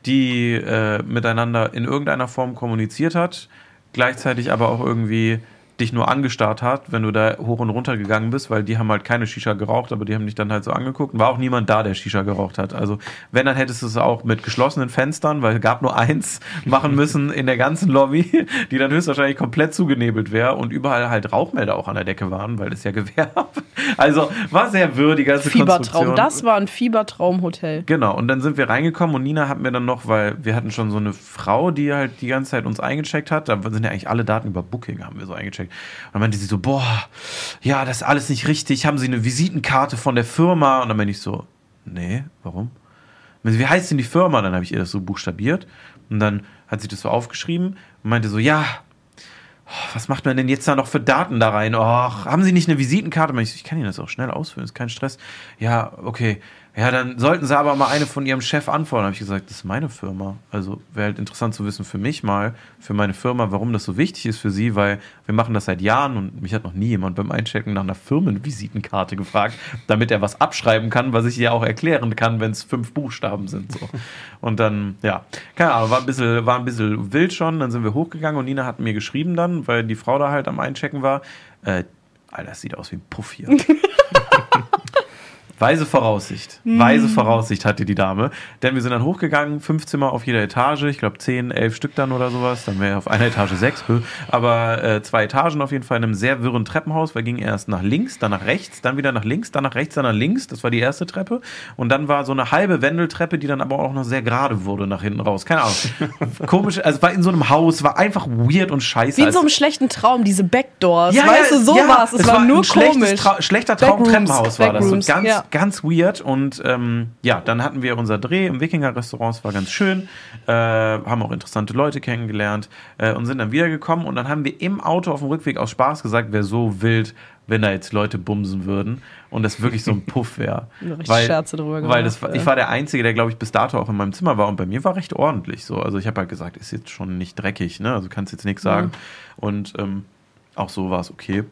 die äh, miteinander in irgendeiner Form kommuniziert hat, gleichzeitig aber auch irgendwie dich nur angestarrt hat, wenn du da hoch und runter gegangen bist, weil die haben halt keine Shisha geraucht, aber die haben dich dann halt so angeguckt. Und War auch niemand da, der Shisha geraucht hat. Also wenn, dann hättest du es auch mit geschlossenen Fenstern, weil es gab nur eins, machen müssen in der ganzen Lobby, die dann höchstwahrscheinlich komplett zugenebelt wäre und überall halt Rauchmelder auch an der Decke waren, weil es ja Gewerbe. Also war sehr würdig. ganze Fiebertraum. Das war ein Fiebertraumhotel. Genau, und dann sind wir reingekommen und Nina hat mir dann noch, weil wir hatten schon so eine Frau, die halt die ganze Zeit uns eingecheckt hat, da sind ja eigentlich alle Daten über Booking, haben wir so eingecheckt. Und dann meinte sie so, boah, ja, das ist alles nicht richtig, haben Sie eine Visitenkarte von der Firma? Und dann meinte ich so, nee, warum? Sie, Wie heißt denn die Firma? Dann habe ich ihr das so buchstabiert und dann hat sie das so aufgeschrieben und meinte so, ja, oh, was macht man denn jetzt da noch für Daten da rein? Och, haben Sie nicht eine Visitenkarte? Ich, so, ich kann Ihnen das auch schnell ausfüllen, ist kein Stress. Ja, okay. Ja, dann sollten Sie aber mal eine von Ihrem Chef anfordern. habe ich gesagt, das ist meine Firma. Also wäre halt interessant zu wissen für mich mal, für meine Firma, warum das so wichtig ist für Sie, weil wir machen das seit Jahren und mich hat noch nie jemand beim Einchecken nach einer Firmenvisitenkarte gefragt, damit er was abschreiben kann, was ich ja auch erklären kann, wenn es fünf Buchstaben sind. So. Und dann, ja, keine Ahnung, war ein, bisschen, war ein bisschen wild schon. Dann sind wir hochgegangen und Nina hat mir geschrieben dann, weil die Frau da halt am Einchecken war, äh, Alter, das sieht aus wie ein Puff hier. Weise Voraussicht. Weise Voraussicht hatte die Dame. Denn wir sind dann hochgegangen, fünf Zimmer auf jeder Etage, ich glaube zehn, elf Stück dann oder sowas. Dann wäre auf einer Etage sechs. Aber äh, zwei Etagen auf jeden Fall in einem sehr wirren Treppenhaus. Wir gingen erst nach links, dann nach rechts, dann wieder nach links, dann nach rechts, dann nach links. Das war die erste Treppe. Und dann war so eine halbe Wendeltreppe, die dann aber auch noch sehr gerade wurde nach hinten raus. Keine Ahnung. Komisch, also es war in so einem Haus, war einfach weird und scheiße. Wie in so einem Als- schlechten Traum, diese Backdoors. ja, weißt ja, du, so ja, war's. Es, war, nur ein schlechtes komisch. Trau schlechter Traum Backrooms, Treppenhaus war das. So ganz, ja. Ganz weird. Und ähm, ja, dann hatten wir unser Dreh im Wikinger-Restaurant. Es war ganz schön. Äh, haben auch interessante Leute kennengelernt äh, und sind dann wiedergekommen. Und dann haben wir im Auto auf dem Rückweg aus Spaß gesagt, wäre so wild, wenn da jetzt Leute bumsen würden und das wirklich so ein Puff wäre. Richtig Scherze drüber Weil gemacht, das, war- ja. ich war der Einzige, der, glaube ich, bis dato auch in meinem Zimmer war und bei mir war recht ordentlich so. Also ich habe halt gesagt, ist jetzt schon nicht dreckig, ne? Also kannst jetzt nichts sagen. Und ähm, auch so war es okay.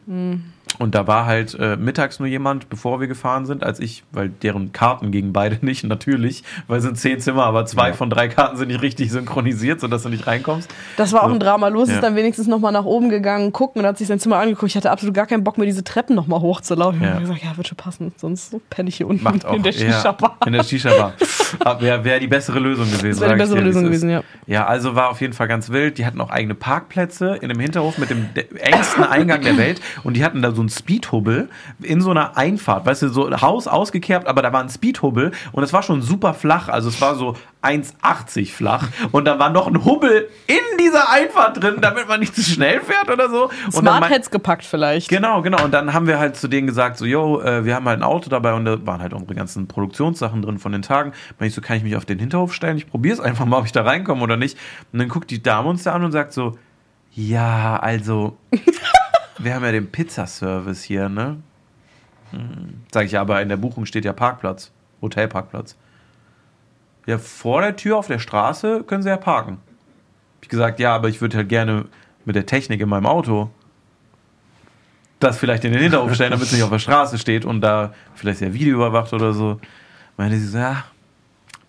Und da war halt äh, mittags nur jemand, bevor wir gefahren sind, als ich, weil deren Karten gingen beide nicht, natürlich, weil es sind zehn Zimmer, aber zwei von drei Karten sind nicht richtig synchronisiert, sodass du nicht reinkommst. Das war auch So. ein Drama. Los Ja. ist dann wenigstens nochmal nach oben gegangen, gucken und hat sich sein Zimmer angeguckt. Ich hatte absolut gar keinen Bock mehr, diese Treppen nochmal hochzulaufen. Ja. Ich habe gesagt, ja, wird schon passen. Sonst penne ich hier unten Macht auch in der Shisha-Bar. Ja, in der Shisha-Bar. Wäre wär die bessere Lösung gewesen. Wäre die bessere dir, Lösung gewesen, ja. Ja, also war auf jeden Fall ganz wild. Die hatten auch eigene Parkplätze in dem Hinterhof mit dem de- engsten Eingang der Welt und die hatten da so einen Speedhubbel in so einer Einfahrt, weißt du, so ein Haus ausgekehrt, aber da war ein Speedhubbel und es war schon super flach, also es war so 1,80 flach und da war noch ein Hubbel in dieser Einfahrt drin, damit man nicht zu schnell fährt oder so. Smart Heads gepackt vielleicht. Genau, genau. Und dann haben wir halt zu denen gesagt, so, yo, äh, wir haben halt ein Auto dabei und da waren halt unsere ganzen Produktionssachen drin von den Tagen. Meine ich so, kann ich mich auf den Hinterhof stellen? Ich probiere es einfach mal, ob ich da reinkomme oder nicht. Und dann guckt die Dame uns da an und sagt so, ja, also, wir haben ja den Pizzaservice hier, ne? Hm. Sag ich, ja, aber in der Buchung steht ja Parkplatz, Hotelparkplatz. Ja, vor der Tür auf der Straße können sie ja parken. Ich gesagt, ja, aber ich würde halt gerne mit der Technik in meinem Auto das vielleicht in den Hinterhof stellen, damit es nicht auf der Straße steht und da vielleicht der Video überwacht oder so. Meinte sie so, ja,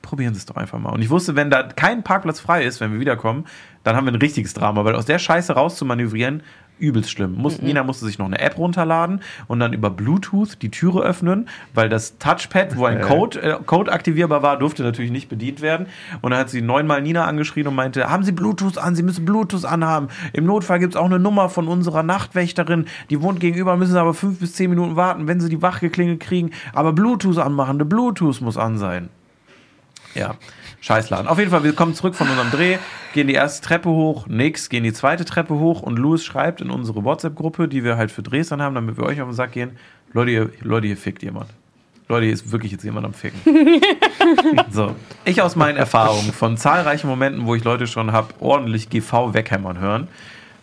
probieren Sie es doch einfach mal. Und ich wusste, wenn da kein Parkplatz frei ist, wenn wir wiederkommen, dann haben wir ein richtiges Drama, weil aus der Scheiße rauszumanövrieren, übelst schlimm. Muss, Mhm. Nina musste sich noch eine App runterladen und dann über Bluetooth die Türe öffnen, weil das Touchpad, wo ein Code, äh, Code aktivierbar war, durfte natürlich nicht bedient werden. Und dann hat sie neunmal Nina angeschrien und meinte, haben Sie Bluetooth an, Sie müssen Bluetooth anhaben. Im Notfall gibt es auch eine Nummer von unserer Nachtwächterin, die wohnt gegenüber, müssen Sie aber fünf bis zehn Minuten warten, wenn Sie die Wachgeklingel kriegen. Aber Bluetooth anmachen, der Bluetooth muss an sein. Ja, Scheißladen. Auf jeden Fall, wir kommen zurück von unserem Dreh, gehen die erste Treppe hoch, nix, gehen die zweite Treppe hoch und Louis schreibt in unsere WhatsApp-Gruppe, die wir halt für Drehs dann haben, damit wir euch auf den Sack gehen, Leute, hier, Leute, hier fickt jemand. Leute, hier ist wirklich jetzt jemand am Ficken. so, ich aus meinen Erfahrungen von zahlreichen Momenten, wo ich Leute schon habe ordentlich GV weghämmern hören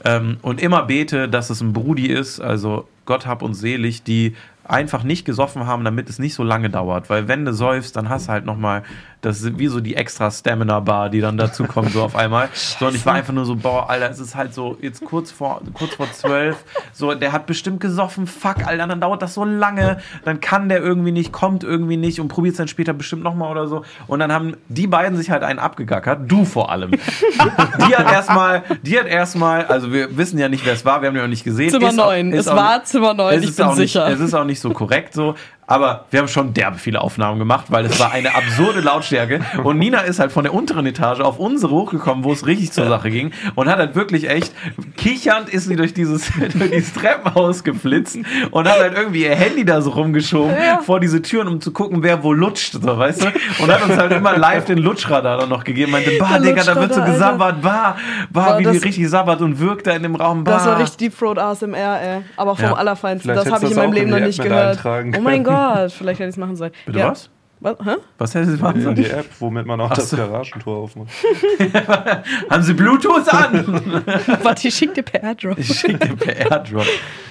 ähm, und immer bete, dass es ein Brudi ist, also Gott hab uns selig, die einfach nicht gesoffen haben, damit es nicht so lange dauert. Weil wenn du säufst, dann hast du halt nochmal, das ist wie so die extra Stamina-Bar, die dann dazu kommt, so auf einmal. So, und ich war einfach nur so, boah, Alter, es ist halt so, jetzt kurz vor, kurz vor zwölf, so, der hat bestimmt gesoffen, fuck, Alter, dann dauert das so lange, dann kann der irgendwie nicht, kommt irgendwie nicht und probiert es dann später bestimmt nochmal oder so. Und dann haben die beiden sich halt einen abgegackert, du vor allem. die hat erstmal, die hat erstmal, also wir wissen ja nicht, wer es war, wir haben ja auch nicht gesehen. Zimmer Ist auch- 9. ist Es auch war Zimmer 9, es ich bin auch sicher. Nicht, es ist auch nicht so korrekt so, aber wir haben schon derbe viele Aufnahmen gemacht, weil es war eine absurde Lautstärke. Und Nina ist halt von der unteren Etage auf unsere hochgekommen, wo es richtig zur Sache ging. Und hat halt wirklich echt, kichernd ist sie durch dieses, durch dieses Treppenhaus geflitzt und hat halt irgendwie ihr Handy da so rumgeschoben vor diese Türen, um zu gucken, wer wo lutscht, so, weißt du? Und hat uns halt immer live den Lutschradar dann noch gegeben. Meinte, bah, Der Digga, da wird so gesabbert, bah, bah, Boah, wie das- die richtig sabbert und wirkt da in dem Raum, bah. Das war richtig Deep Throat ASMR, ey. Aber vom Ja. Allerfeinsten. Vielleicht Das habe ich in meinem Leben in noch nicht gehört. Oh mein Gott, vielleicht hätte ich es machen sollen. Bitte ja. was? Was? Hä? Was hätte sie machen sollen? die App, womit man auch Ach das so. Garagentor aufmacht. Haben sie Bluetooth an? Warte, ich schick dir per Airdrop. Ich schicke dir per Airdrop.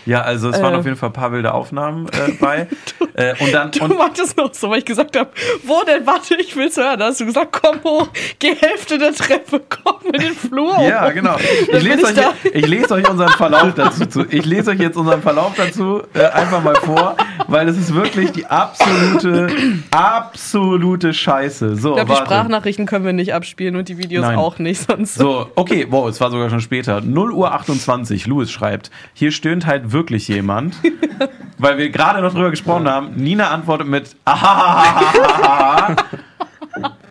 Ja, also es waren Äh. auf jeden Fall ein paar wilde Aufnahmen äh, bei. äh, und dann Du und, meintest noch so, weil ich gesagt habe, wo denn? Warte, ich will's hören. Da hast du gesagt, komm hoch, geh Hälfte der Treppe, komm in den Flur. ja, genau. Ich lese, ich euch, da. ich lese euch unseren Verlauf dazu zu. Ich lese euch jetzt unseren Verlauf dazu äh, einfach mal vor, weil es ist wirklich die absolute, absolute Scheiße. So, Ich glaube, die. Sprachnachrichten können wir nicht abspielen und die Videos Nein. auch nicht. Sonst So, okay, wow, es war sogar schon später. 0 Uhr 28, Louis schreibt, hier stöhnt halt wirklich jemand, weil wir gerade noch drüber gesprochen haben. Nina antwortet mit Ahahahaha.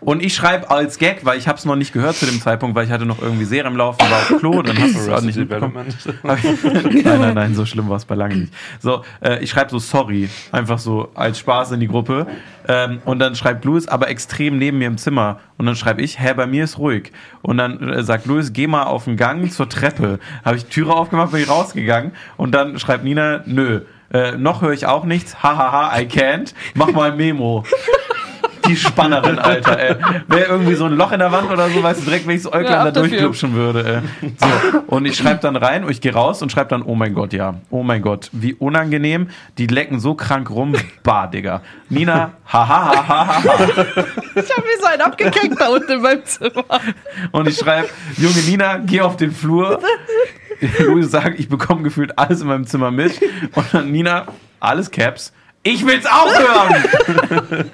Und ich schreibe als Gag, weil ich habe es noch nicht gehört zu dem Zeitpunkt, weil ich hatte noch irgendwie Serien laufen, war auf Klo, dann hast du es nicht mitbekommen. Nein, nein, nein, so schlimm war es bei lange nicht. So, äh, ich schreibe so sorry, einfach so als Spaß in die Gruppe. Ähm, und dann schreibt Louis, aber extrem neben mir im Zimmer. Und dann schreibe ich, hä, bei mir ist ruhig. Und dann äh, sagt Louis, geh mal auf den Gang zur Treppe. Habe ich die Türe aufgemacht, bin ich rausgegangen. Und dann schreibt Nina, nö. Äh, noch höre ich auch nichts. Hahaha, I can't. Mach mal ein Memo. Die Spannerin, Alter, ey. Wäre irgendwie so ein Loch in der Wand oder so, weißt du, direkt, wenn ich das Äuglein Ja, da durchklupschen würde. Ey. So, und ich schreibe dann rein und ich gehe raus und schreibe dann, oh mein Gott, ja. Oh mein Gott, wie unangenehm. Die lecken so krank rum. Bah, Digga. Nina, haha, ha, ha, ha, ich habe mir so einen abgekriegt da unten in meinem Zimmer. Und ich schreibe, junge Nina, geh auf den Flur. Louis sagt, ich bekomme gefühlt alles in meinem Zimmer mit. Und dann Nina, alles Caps. Ich will's auch hören!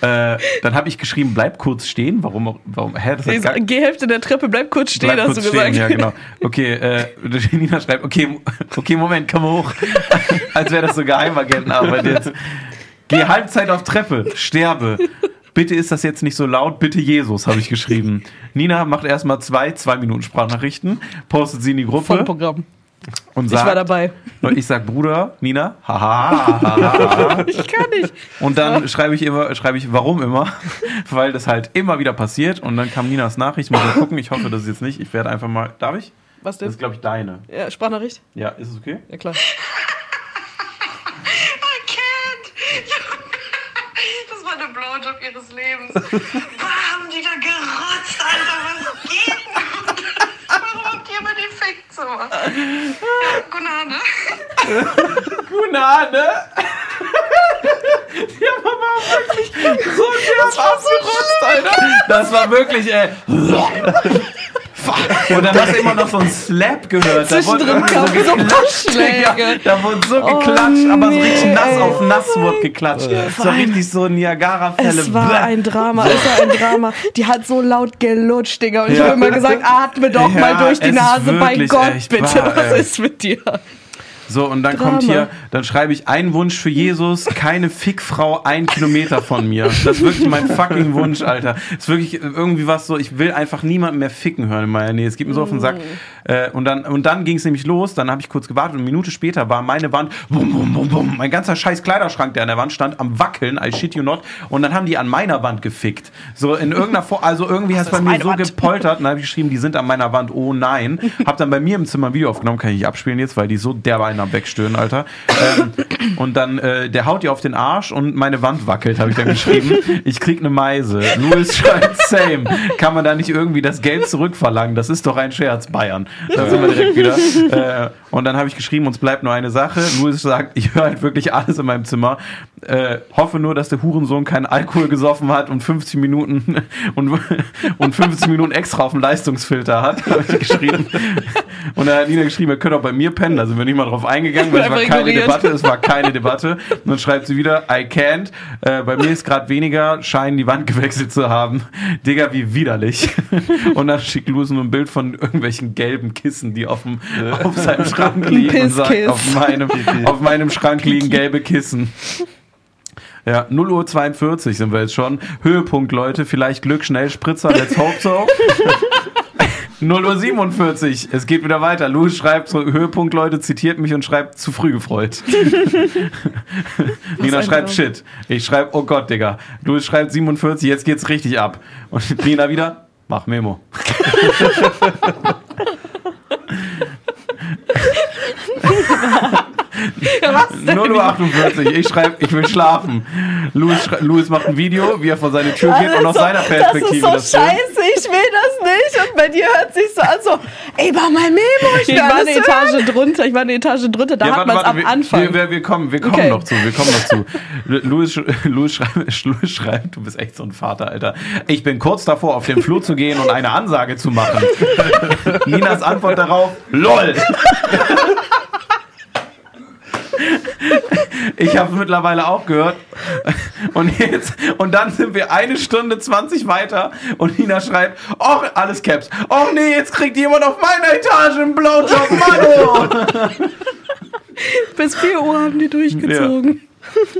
Äh, dann habe ich geschrieben, bleib kurz stehen. Warum? warum hä, das hat Geh Hälfte der Treppe, bleib kurz stehen, bleib hast kurz du gesagt. Ja, genau. Okay, äh, Nina schreibt, okay, okay, Moment, komm hoch. Als wäre das so Geheimagentenarbeit jetzt. Geh Halbzeit auf Treppe, sterbe. Bitte ist das jetzt nicht so laut, bitte Jesus, habe ich geschrieben. Nina macht erstmal zwei, zwei Minuten Sprachnachrichten, postet sie in die Gruppe Programm. Und Ich sagt, war dabei. Und ich sag, Bruder, Nina, haha, haha. Ich kann nicht. Und dann schreibe ich immer, schreibe ich, warum immer? Weil das halt immer wieder passiert. Und dann kam Ninas Nachricht, muss mal gucken. Ich hoffe, das ist jetzt nicht. Ich werde einfach mal, darf ich? Was Das denn? ist, glaube ich, deine. Ja, Sprachnachricht? Ja, ist es okay? Ja, klar. I can't. Das war der Blowjob ihres Lebens. Boah, haben die da gerotzt, Alter. Was geht denn? Warum habt ihr Fickzimmer? Ja, Gunade. Gunade! Die haben aber wirklich so derb ausgerotzt, Alter. Das war wirklich, ey. Und dann hast du immer noch so einen Slap gehört. Da wurde Zwischendrin kamen so geklatscht, Digga. Schläge. Da wurde so Oh, geklatscht, aber so richtig nee, nass auf nass wurde geklatscht. So richtig so Niagara-Fälle. Es war ein Drama, es war ein Drama. Die hat so laut gelutscht, Digga. Und ich Ja. habe immer gesagt, atme doch Ja, mal durch die Nase, bei wirklich Gott, echt bitte. wahr, Was ey. ist mit dir? So, und dann Drama. kommt hier, dann schreibe ich einen Wunsch für Jesus, keine Fickfrau ein Kilometer von mir. Das ist wirklich mein fucking Wunsch, Alter. Das ist wirklich irgendwie was so, ich will einfach niemanden mehr ficken hören in meiner Nähe. Es geht mir so auf den Sack. Äh, und dann, und dann ging es nämlich los, dann habe ich kurz gewartet und eine Minute später war meine Wand, bum, bum, bum, bum, mein ganzer scheiß Kleiderschrank, der an der Wand stand, am Wackeln, I shit you not. Und dann haben die an meiner Wand gefickt. So in irgendeiner Form, also irgendwie hat es bei mir so gepoltert und dann habe ich geschrieben, die sind an meiner Wand, oh nein. Hab dann bei mir im Zimmer ein Video aufgenommen, kann ich nicht abspielen jetzt, weil die so derbe einen am Wegstöhnen, Alter. Ähm, und dann, äh, der haut die auf den Arsch und meine Wand wackelt, habe ich dann geschrieben. Ich krieg eine Meise. Louis schreibt same. Kann man da nicht irgendwie das Geld zurückverlangen? Das ist doch ein Scherz, Bayern. Da sind wir direkt wieder. Äh, und dann habe ich geschrieben, uns bleibt nur eine Sache. Louis sagt, ich höre halt wirklich alles in meinem Zimmer. Äh, hoffe nur, dass der Hurensohn keinen Alkohol gesoffen hat und 50 Minuten und, und 50 Minuten extra auf dem Leistungsfilter hat, habe ich geschrieben. Und dann hat Nina geschrieben, ihr könnt auch bei mir pennen. Da sind wir nicht mal drauf eingegangen, weil es war keine ignoriert. Debatte. Es war keine Debatte. Und dann schreibt sie wieder, I can't. Äh, bei mir ist gerade weniger, scheinen die Wand gewechselt zu haben. Digga, wie widerlich. Und dann schickt nur ein Bild von irgendwelchen gelben Kissen, die auf, dem, auf seinem Schrank liegen und sagt, auf meinem, auf meinem Schrank liegen gelbe Kissen. Ja, 0 Uhr 42 sind wir jetzt schon. Höhepunkt, Leute. Vielleicht Glück, schnell, Spritzer, let's hope so. 0 Uhr 47. Es geht wieder weiter. Louis schreibt so, Höhepunkt, Leute, zitiert mich und schreibt zu früh gefreut. Nina schreibt. Shit. Ich schreibe, oh Gott, Digga. Louis schreibt 47, jetzt geht's richtig ab. Und Nina wieder, mach Memo. Was denn? 0 Uhr 48. Ich schreibe, ich will schlafen. Louis, Louis macht ein Video, wie er vor seine Tür geht und aus seiner Perspektive Das ist so filmt. scheiße, ich will das nicht. Und bei dir hört sich so an, so, ey, mach mal Memo, ich Ich war eine hören. Etage drunter, ich war eine Etage drunter, da Ja, hat man es am wir, Anfang. Wir, wir, wir kommen, wir kommen Okay. noch zu, wir kommen noch zu. Louis, Louis, schreibt, Louis schreibt, du bist echt so ein Vater, Alter. Ich bin kurz davor, auf den Flur zu gehen und eine Ansage zu machen. Ninas Antwort darauf, LOL. Ich habe mittlerweile auch gehört. Und jetzt, und dann sind wir eine Stunde 20 weiter und Nina schreibt, oh, alles Caps. Oh nee, jetzt kriegt jemand auf meiner Etage einen Blowjob, Mano. Bis 4 Uhr haben die durchgezogen.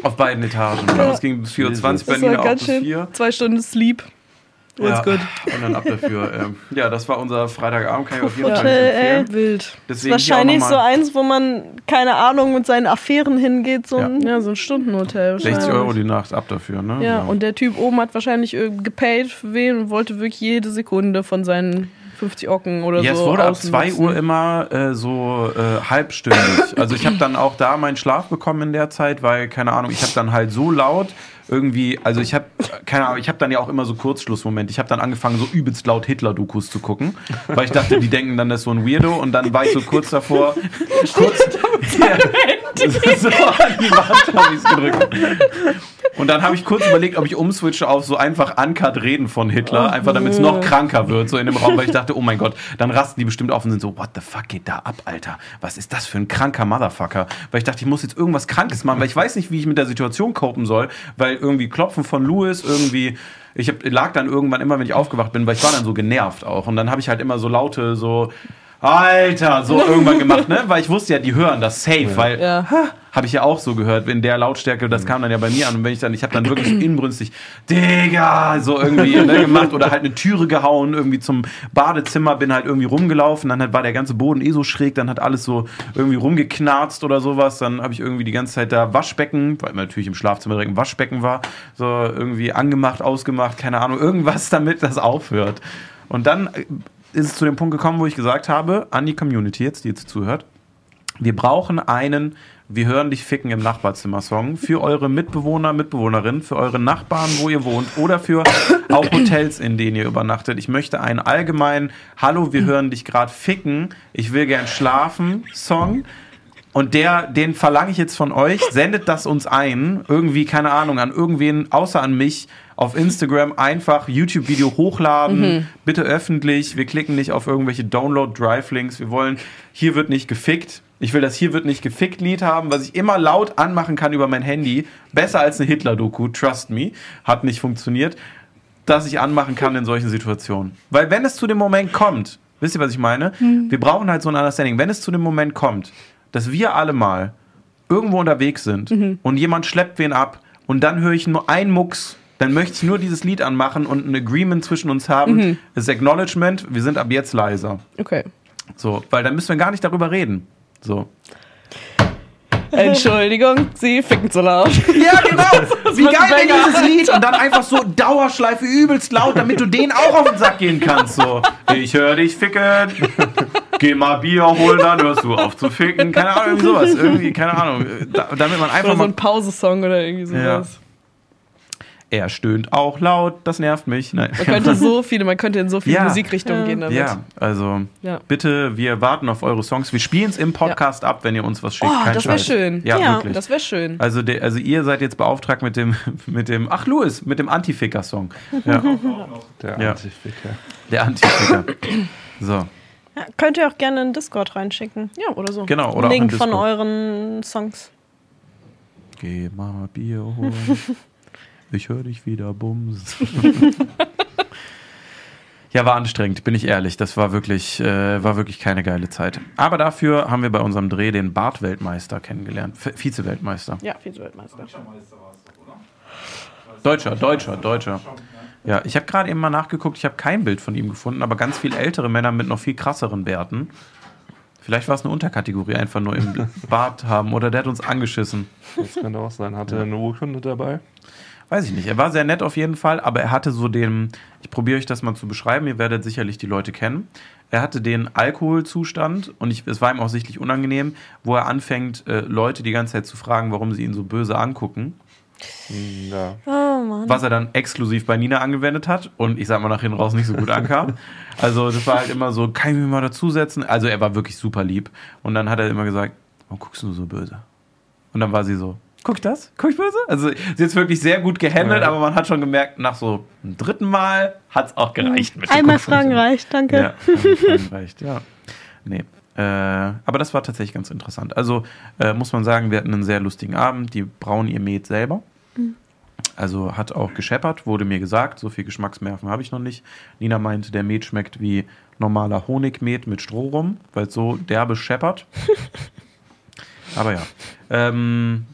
Auf beiden Etagen. Genau. Es ging bis 4.20 Uhr, bei Nina auch ganz bis schön. 4. Zwei Stunden Sleep. Ja, What's good. und dann ab dafür. Ähm, ja, das war unser Freitagabend, kann ich auf jeden Fall Hotel, empfehlen. Wild. Deswegen Wahrscheinlich so eins, wo man, keine Ahnung, mit seinen Affären hingeht. So Ja. ein, Ja, so ein Stundenhotel. 60 wahrscheinlich. Euro die Nacht ab dafür, ne? Ja, und der Typ oben hat wahrscheinlich äh, gepaid für wen und wollte wirklich jede Sekunde von seinen 50 Ocken oder Ja, so. es wurde ab ausnutzen. 2 Uhr immer äh, so äh, halbstündig. Also ich habe dann auch da meinen Schlaf bekommen in der Zeit, weil, keine Ahnung, ich habe dann halt so laut irgendwie, also ich habe, keine Ahnung, ich habe dann ja auch immer so Kurzschlussmomente. Ich habe dann angefangen, so übelst laut Hitler-Dokus zu gucken, weil ich dachte, die denken dann, das ist so ein Weirdo und dann war ich so kurz davor, kurz, ja, so an die Wand habe ich es gedrückt. Und dann habe ich kurz überlegt, ob ich umswitche auf so einfach uncut reden von Hitler, einfach damit es noch kranker wird, so in dem Raum, weil ich dachte, oh mein Gott, dann rasten die bestimmt auf und sind so, what the fuck geht da ab, Alter? Was ist das für ein kranker Motherfucker? Weil ich dachte, ich muss jetzt irgendwas Krankes machen, weil ich weiß nicht, wie ich mit der Situation copen soll, weil irgendwie Klopfen von Louis, irgendwie, ich hab, lag dann irgendwann immer, wenn ich aufgewacht bin, weil ich war dann so genervt auch. Und dann habe ich halt immer so laute, so, Alter, so irgendwann gemacht, ne? Weil ich wusste ja, die hören das safe, weil Ja. habe ich ja auch so gehört, in der Lautstärke, das kam dann ja bei mir an und wenn ich dann, ich habe dann wirklich inbrünstig, Digga, so irgendwie ne, gemacht oder halt eine Türe gehauen, irgendwie zum Badezimmer, bin halt irgendwie rumgelaufen, dann halt war der ganze Boden eh so schräg, dann hat alles so irgendwie rumgeknarzt oder sowas, dann habe ich irgendwie die ganze Zeit da Waschbecken, weil natürlich im Schlafzimmer direkt ein Waschbecken war, so irgendwie angemacht, ausgemacht, keine Ahnung, irgendwas damit das aufhört. Und dann äh, ist es zu dem Punkt gekommen, wo ich gesagt habe, an die Community jetzt, die jetzt zuhört, wir brauchen einen Wir hören dich ficken im Nachbarzimmer-Song für eure Mitbewohner, Mitbewohnerinnen, für eure Nachbarn, wo ihr wohnt oder für auch Hotels, in denen ihr übernachtet. Ich möchte einen allgemeinen Hallo, wir hören dich gerade ficken, ich will gern schlafen Song. Und der, den verlange ich jetzt von euch, sendet das uns ein, irgendwie, keine Ahnung, an irgendwen außer an mich auf Instagram einfach YouTube-Video hochladen, bitte öffentlich. Wir klicken nicht auf irgendwelche Download-Drive-Links. Wir wollen, hier wird nicht gefickt. Ich will das hier wird nicht gefickt Lied haben, was ich immer laut anmachen kann über mein Handy. Besser als eine Hitler-Doku, trust me. Hat nicht funktioniert. Dass ich anmachen kann in solchen Situationen. Weil wenn es zu dem Moment kommt, wisst ihr, was ich meine? Wir brauchen halt so ein Understanding. Wenn es zu dem Moment kommt, dass wir alle mal irgendwo unterwegs sind und jemand schleppt wen ab und dann höre ich nur einen Mucks, dann möchte ich nur dieses Lied anmachen und ein Agreement zwischen uns haben. Das Acknowledgement, wir sind ab jetzt leiser. Okay. So, weil dann müssen wir gar nicht darüber reden. So. Entschuldigung, Sie ficken zu laut. Ja, genau. Wie geil Banger. dieses Lied und dann einfach so Dauerschleife übelst laut, damit du den auch auf den Sack gehen kannst. So, ich höre dich ficken. Geh mal Bier holen, dann hörst du auf zu ficken. Keine Ahnung, irgendwie sowas. Irgendwie, keine Ahnung. Da, damit man einfach Oder so ein Pausesong oder irgendwie sowas. Er stöhnt auch laut, das nervt mich. Nein. Man könnte so viele, man könnte in so viele Ja. Musikrichtungen Ja. gehen damit. Ja, also Ja. bitte, wir warten auf eure Songs. Wir spielen es im Podcast ab, wenn ihr uns was schickt. Oh, Kein das wäre schön. Ja, Ja, wirklich. Das wäre schön. Also, der, also ihr seid jetzt beauftragt mit dem, mit dem, ach Louis, mit dem Antificker-Song. Ja, Der Ja. Antificker. der Antificker. So, Ja, könnt ihr auch gerne in Discord reinschicken. Ja, oder so. genau. Oder Link auch von euren Songs. Geh mal Bier holen. Ich höre dich wieder bums. ja, war anstrengend, bin ich ehrlich. Das war wirklich, äh, war wirklich keine geile Zeit. Aber dafür haben wir bei unserem Dreh den Bart-Weltmeister kennengelernt. Vize-Weltmeister. Ja, Vize-Weltmeister. Deutscher, Deutscher, Deutscher. Ja, ich habe gerade eben mal nachgeguckt, ich habe kein Bild von ihm gefunden, aber ganz viel ältere Männer mit noch viel krasseren Bärten. Vielleicht war es eine Unterkategorie, einfach nur im Bart haben oder der hat uns angeschissen. Das könnte auch sein. Hatte er eine Urkunde dabei? Weiß ich nicht. Er war sehr nett auf jeden Fall, aber er hatte so den, ich probiere euch das mal zu beschreiben, ihr werdet sicherlich die Leute kennen. Er hatte den Alkoholzustand und ich, es war ihm auch sichtlich unangenehm, wo er anfängt, äh, Leute die ganze Zeit zu fragen, warum sie ihn so böse angucken. Ja. Mann. was er dann exklusiv bei Nina angewendet hat und ich sag mal nach hinten raus nicht so gut ankam. Also das war halt immer so, kann ich mir mal dazusetzen? Also er war wirklich super lieb und dann hat er immer gesagt, warum guckst du so böse? Und dann war sie so, guck ich das? Guck ich böse? Also sie ist wirklich sehr gut gehandelt, Ja. aber man hat schon gemerkt, nach so einem dritten Mal hat es auch gereicht. Mit Einmal. Fragen reicht, danke. Ja, einmal Fragen reicht, ja. Nee. Äh, aber das war tatsächlich ganz interessant. Also äh, muss man sagen, wir hatten einen sehr lustigen Abend. Die brauen ihr Met selber. Also hat auch gescheppert, wurde mir gesagt. So viel Geschmacksnerven habe ich noch nicht. Nina meinte, der Met schmeckt wie normaler Honigmet mit Stroh rum, weil es so derbe scheppert. aber ja. Ähm,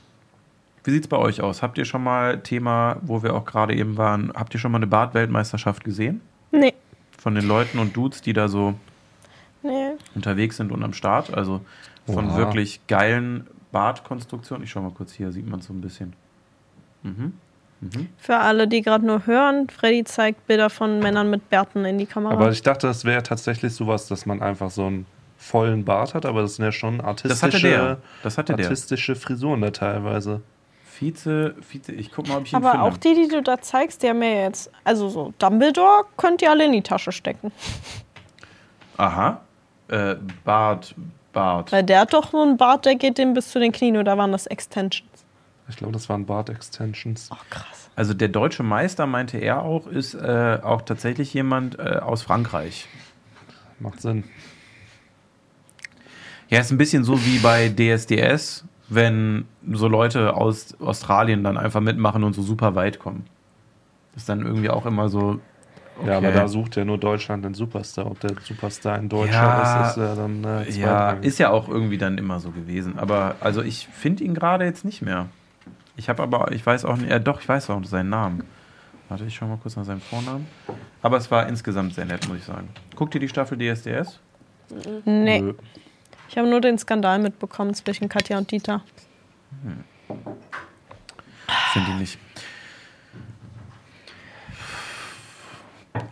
wie sieht es bei euch aus? Habt ihr schon mal Thema, wo wir auch gerade eben waren, habt ihr schon mal eine Bad-Weltmeisterschaft gesehen? Nee. Von den Leuten und Dudes, die da so Nee. unterwegs sind und am Start. Also von Oha. wirklich geilen Badkonstruktionen. Ich schau mal kurz hier, sieht man so ein bisschen. Mhm. Mhm. Für alle, die gerade nur hören, Freddy zeigt Bilder von Männern mit Bärten in die Kamera. Aber ich dachte, das wäre tatsächlich sowas, dass man einfach so einen vollen Bart hat, aber das sind ja schon Das artistische, hatte der. Das hatte der. artistische Frisuren da teilweise. Vize, Vize, ich guck mal, ob ich ihn Aber finde. auch die, die du da zeigst, die haben ja jetzt, also so Dumbledore könnt ihr alle in die Tasche stecken. Aha. Äh, Bart, Bart. Weil der hat doch so einen Bart, der geht dem bis zu den Knien oder waren das Extensions? Ich glaube, das waren Bart-Extensions. Oh, krass. Also der deutsche Meister, meinte er auch, ist äh, auch tatsächlich jemand äh, aus Frankreich. Macht Sinn. Ja, ist ein bisschen so wie bei DSDS, wenn so Leute aus Australien dann einfach mitmachen und so super weit kommen. Ist dann irgendwie auch immer so. Ja, aber okay. da sucht ja nur Deutschland den Superstar. Ob der Superstar ein Deutscher Ja, ist, ist ja dann äh, Ja, ist ja auch irgendwie dann immer so gewesen. Aber also ich finde ihn gerade jetzt nicht mehr. Ich habe aber, ich weiß auch nicht, äh, doch, ich weiß auch seinen Namen. Warte, ich schau mal kurz nach seinem Vornamen. Aber es war insgesamt sehr nett, muss ich sagen. Guckt ihr die Staffel DSDS? Nee, Nö. ich habe nur den Skandal mitbekommen zwischen Katja und Dieter. Finde ich nicht.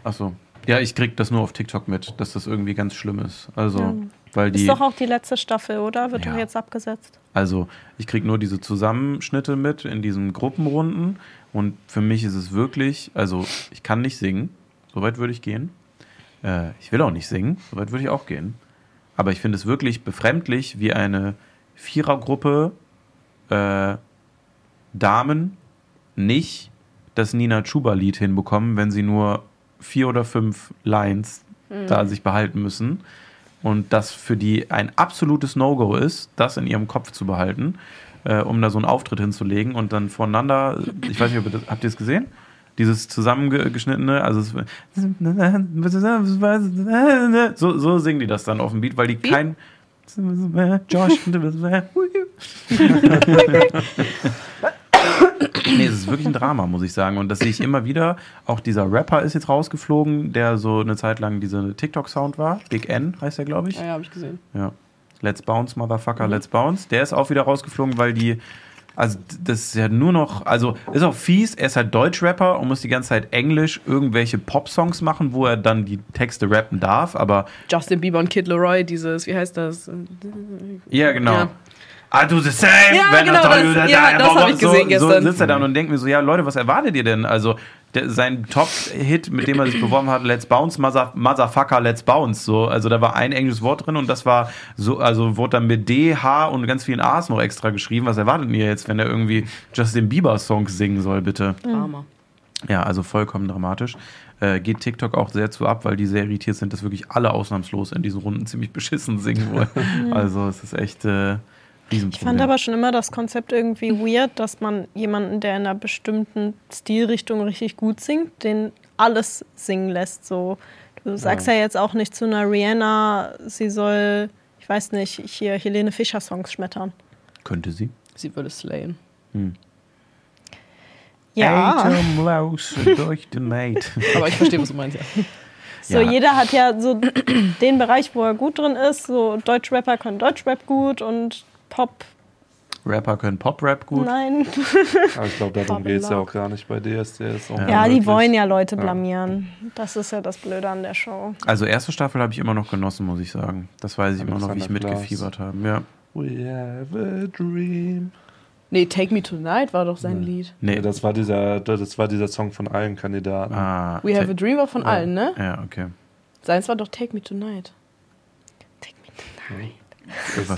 Achso. Ja, ich krieg das nur auf TikTok mit, dass das irgendwie ganz schlimm ist. Also, Ja. Weil die. Ist doch auch die letzte Staffel, oder? Wird Ja. doch jetzt abgesetzt. Also, ich kriege nur diese Zusammenschnitte mit in diesen Gruppenrunden. Und für mich ist es wirklich, also ich kann nicht singen, soweit würde ich gehen. Äh, ich will auch nicht singen, soweit würde ich auch gehen. Aber ich finde es wirklich befremdlich, wie eine Vierergruppe äh, Damen nicht das Nina Chuba-Lied hinbekommen, wenn sie nur vier oder fünf Lines da sich behalten müssen. Und das für die ein absolutes No-Go ist, das in ihrem Kopf zu behalten, äh, um da so einen Auftritt hinzulegen und dann voneinander, ich weiß nicht, ob ihr das, habt ihr es gesehen? Dieses zusammengeschnittene, also es, so, so singen die das dann auf dem Beat, weil die kein Josh Nee, es ist wirklich ein Drama, muss ich sagen. Und das sehe ich immer wieder. Auch dieser Rapper ist jetzt rausgeflogen, der so eine Zeit lang diese TikTok-Sound war. Big N heißt er, glaube ich. Ja, ja, habe ich gesehen. Ja. Let's Bounce, Motherfucker, Let's Bounce. Der ist auch wieder rausgeflogen, weil die. Also, das ist ja nur noch. Also, ist auch fies. Er ist halt Deutschrapper und muss die ganze Zeit Englisch irgendwelche Pop-Songs machen, wo er dann die Texte rappen darf. Aber Justin Bieber und Kid Leroy, dieses, wie heißt das? Ja, genau. Ja. I do the same. Ja, when I genau, das- that ja, das hab ich so, gesehen So gestern. sitzt er da und denkt mir so, ja Leute, was erwartet ihr denn? Also der, sein Top-Hit, mit dem er sich beworben hat, Let's Bounce, Mother, Motherfucker, Let's Bounce. So, also da war ein englisches Wort drin und das war so, also wurde dann mit D, H und ganz vielen A's noch extra geschrieben. Was erwartet ihr jetzt, wenn er irgendwie Justin Bieber-Songs singen soll, bitte? Drama. Ja, also vollkommen dramatisch. Äh, geht TikTok auch sehr zu ab, weil die sehr irritiert sind, dass wirklich alle ausnahmslos in diesen Runden ziemlich beschissen singen wollen. also es ist echt äh. Ich fand aber schon immer das Konzept irgendwie weird, dass man jemanden, der in einer bestimmten Stilrichtung richtig gut singt, den alles singen lässt. So, du sagst ja. jetzt auch nicht zu einer Rihanna, sie soll, ich weiß nicht, hier Helene Fischer Songs schmettern. Könnte sie. Sie würde slayen. Ja. Atemlos durch den Neid. Aber ich verstehe, was du meinst, ja. So, Ja. jeder hat ja so den Bereich, wo er gut drin ist. So, Deutschrapper können Deutschrap gut und Pop, Rapper können Pop-Rap gut. nein. Aber ich glaube, darum geht es ja auch gar nicht bei DSDS. auch Ja, Ja, die wollen ja Leute Ja. blamieren. Das ist ja das Blöde an der Show. Also erste Staffel habe ich immer noch genossen, muss ich sagen. Das weiß ich immer noch, wie ich mitgefiebert habe. Ja. We have a dream. Nee, Take Me Tonight war doch sein Lied. Nee. Ja, das war dieser, das war dieser Song von allen Kandidaten. ah, We Have a Dream war von allen, ne? Ja, okay. Seins war doch Take Me Tonight. Was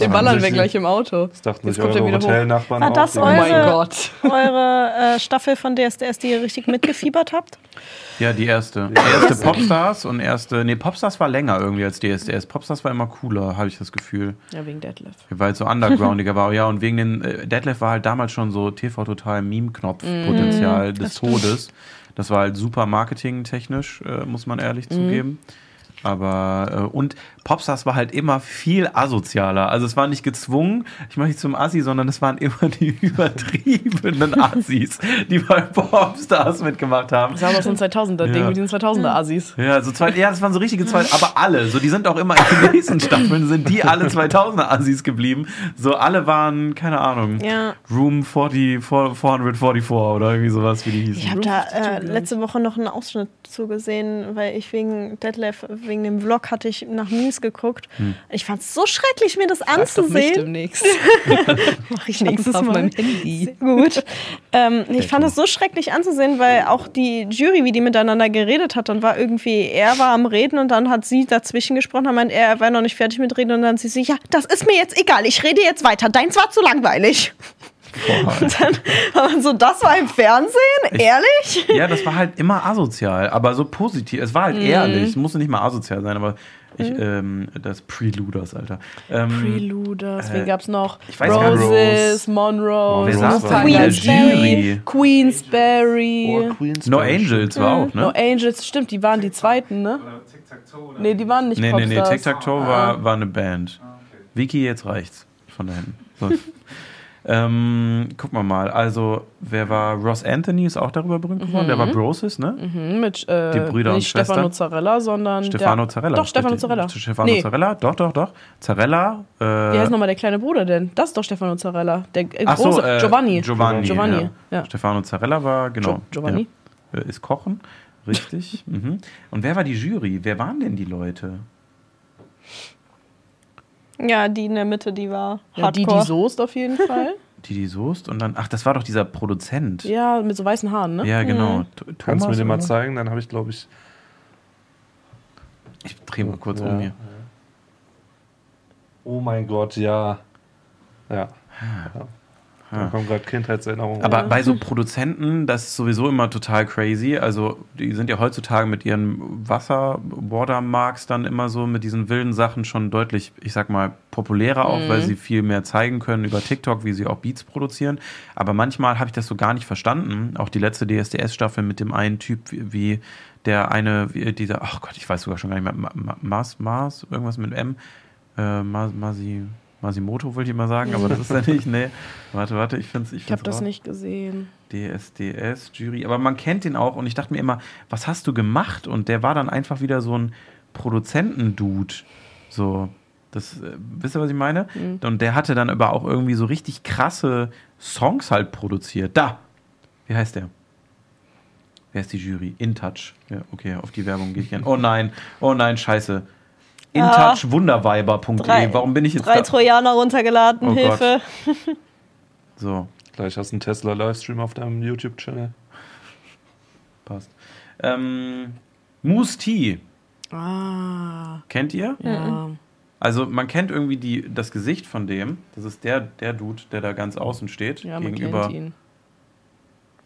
Den ballern wir gleich im Auto. Das dachten Jetzt sich kommt eure. Hotelnachbarn War auch. das Oh eure- mein Gott. Eure äh, Staffel von DSDS, die ihr richtig mitgefiebert habt? Ja, die erste. Die erste Popstars und erste. Nee, Popstars war länger irgendwie als DSDS. Popstars war immer cooler, habe ich das Gefühl. Ja, wegen Deadlift. Weil es so undergroundiger war. Ja, und wegen den. Äh, Deadlift war halt damals schon so TV total Meme-Knopf-Potenzial des Todes. Das war halt super marketingtechnisch, äh, muss man ehrlich zugeben. Aber, äh, und Popstars war halt immer viel asozialer. Also es war nicht gezwungen, ich mache nicht zum Assi, sondern es waren immer die übertriebenen Assis, die bei Popstars mitgemacht haben. Das war doch so ein 2000er-Ding Ja. mit diesen 2000er-Assis. Ja, so zwei, ja, das waren so richtige zwei, aber alle, so die sind auch immer in den nächsten Staffeln sind die alle 2000er Assis geblieben. So alle waren, keine Ahnung, Ja. Room 40, 444 oder irgendwie sowas, wie die hießen. Ich habe da äh, letzte Woche noch einen Ausschnitt zugesehen, weil ich wegen Detlef, wegen dem Vlog hatte ich nach Memes geguckt. Ich fand es so schrecklich, mir das doch mich anzusehen. demnächst. Mach ich nächstes auf Mal. meinem Handy. Sehr Gut. Ähm, ich fand es so schrecklich anzusehen, weil auch die Jury, wie die miteinander geredet hat, dann war irgendwie, er war am Reden und dann hat sie dazwischen gesprochen, dann meint er, er war noch nicht fertig mit Reden und dann sie so, ja, das ist mir jetzt egal, ich rede jetzt weiter, deins war zu langweilig. Boah. Dann war man so, das war im Fernsehen? Ehrlich? Ja, das war halt immer asozial, aber so positiv. Es war halt ehrlich, es musste nicht mal asozial sein, aber ich, ähm, das Preluders, Alter. Ähm, Preluders, wen Äh, gab's noch? ich weiß. Roses, Monroe, in der Queensberry? Queensberry. Oh, No. Angels war auch, No ne? Angels, stimmt, die waren die zweiten, ne? Nee, die waren nicht Nee, nee, nee, Popstars. Tic-Tac-Toe war, war eine Band. Vicky, jetzt reicht's von da hinten. So. ähm, guck mal mal, also wer war Ross Anthony ist auch darüber berühmt geworden, der war Brosis, ne? Mhm, mit äh, Die Brüder und nicht Stefano Schwester? Zarella, sondern Stefano der, Zarella. Doch, Stefano. Zarella. Stefano nee, Zarella, doch, doch, doch. Zarella. Äh, wie heißt nochmal der kleine Bruder denn? Das ist doch Stefano Zarella. Der äh, Ach so, große, äh, Giovanni. Giovanni. Giovanni, ja. ja. Stefano Zarella war, genau. Gio- Giovanni. Ja. Äh, Ist Kochen, richtig. mhm. Und wer war die Jury? Wer waren denn die Leute? Ja, die in der Mitte, die war Ja, die, Hardcore. die Soest auf jeden Fall. Die, die Soest und dann, ach, das war doch dieser Produzent. ja, mit so weißen Haaren, ne? Ja, genau. T- Kannst du mir den mal zeigen? Dann habe ich, glaube ich. Ich drehe mal kurz Ja. um hier. Oh mein Gott, ja. Ja. ja. Da kommen gerade Kindheitserinnerungen. Aber bei so Produzenten, das ist sowieso immer total crazy. Also, die sind ja heutzutage mit ihren Wasser-Watermarks dann immer so mit diesen wilden Sachen schon deutlich, ich sag mal, populärer auch, weil sie viel mehr zeigen können über TikTok, wie sie auch Beats produzieren. Aber manchmal habe ich das so gar nicht verstanden. Auch die letzte DSDS-Staffel mit dem einen Typ, wie, der eine, wie dieser, ach Gott, ich weiß sogar schon gar nicht mehr, Ma- Ma- Mars, Mars, irgendwas mit M. Äh, Mas, Masi, Masimoto wollte ich mal sagen, aber das ist er nicht. Nee, warte, warte, ich finde es. Ich, Ich habe das nicht gesehen. DSDS, Jury. Aber man kennt ihn auch und ich dachte mir immer, was hast du gemacht? Und der war dann einfach wieder so ein Produzentendude. So, das, äh, wisst ihr, was ich meine? Und der hatte dann aber auch irgendwie so richtig krasse Songs halt produziert. Da! Wie heißt der? Wer ist die Jury? InTouch. Ja, okay, auf die Werbung gehe ich gern. Oh nein, oh nein, scheiße. InTouchwunderweiber.de. Warum bin ich jetzt Drei da? Trojaner runtergeladen, Oh Gott. Hilfe. So, Gleich hast du einen Tesla-Livestream auf deinem YouTube-Channel. passt. Ähm, Moose T. Ah, Kennt ihr? ja. Also man kennt irgendwie die, das Gesicht von dem. Das ist der, der Dude, der da ganz außen steht. Ja, man gegenüber kennt ihn.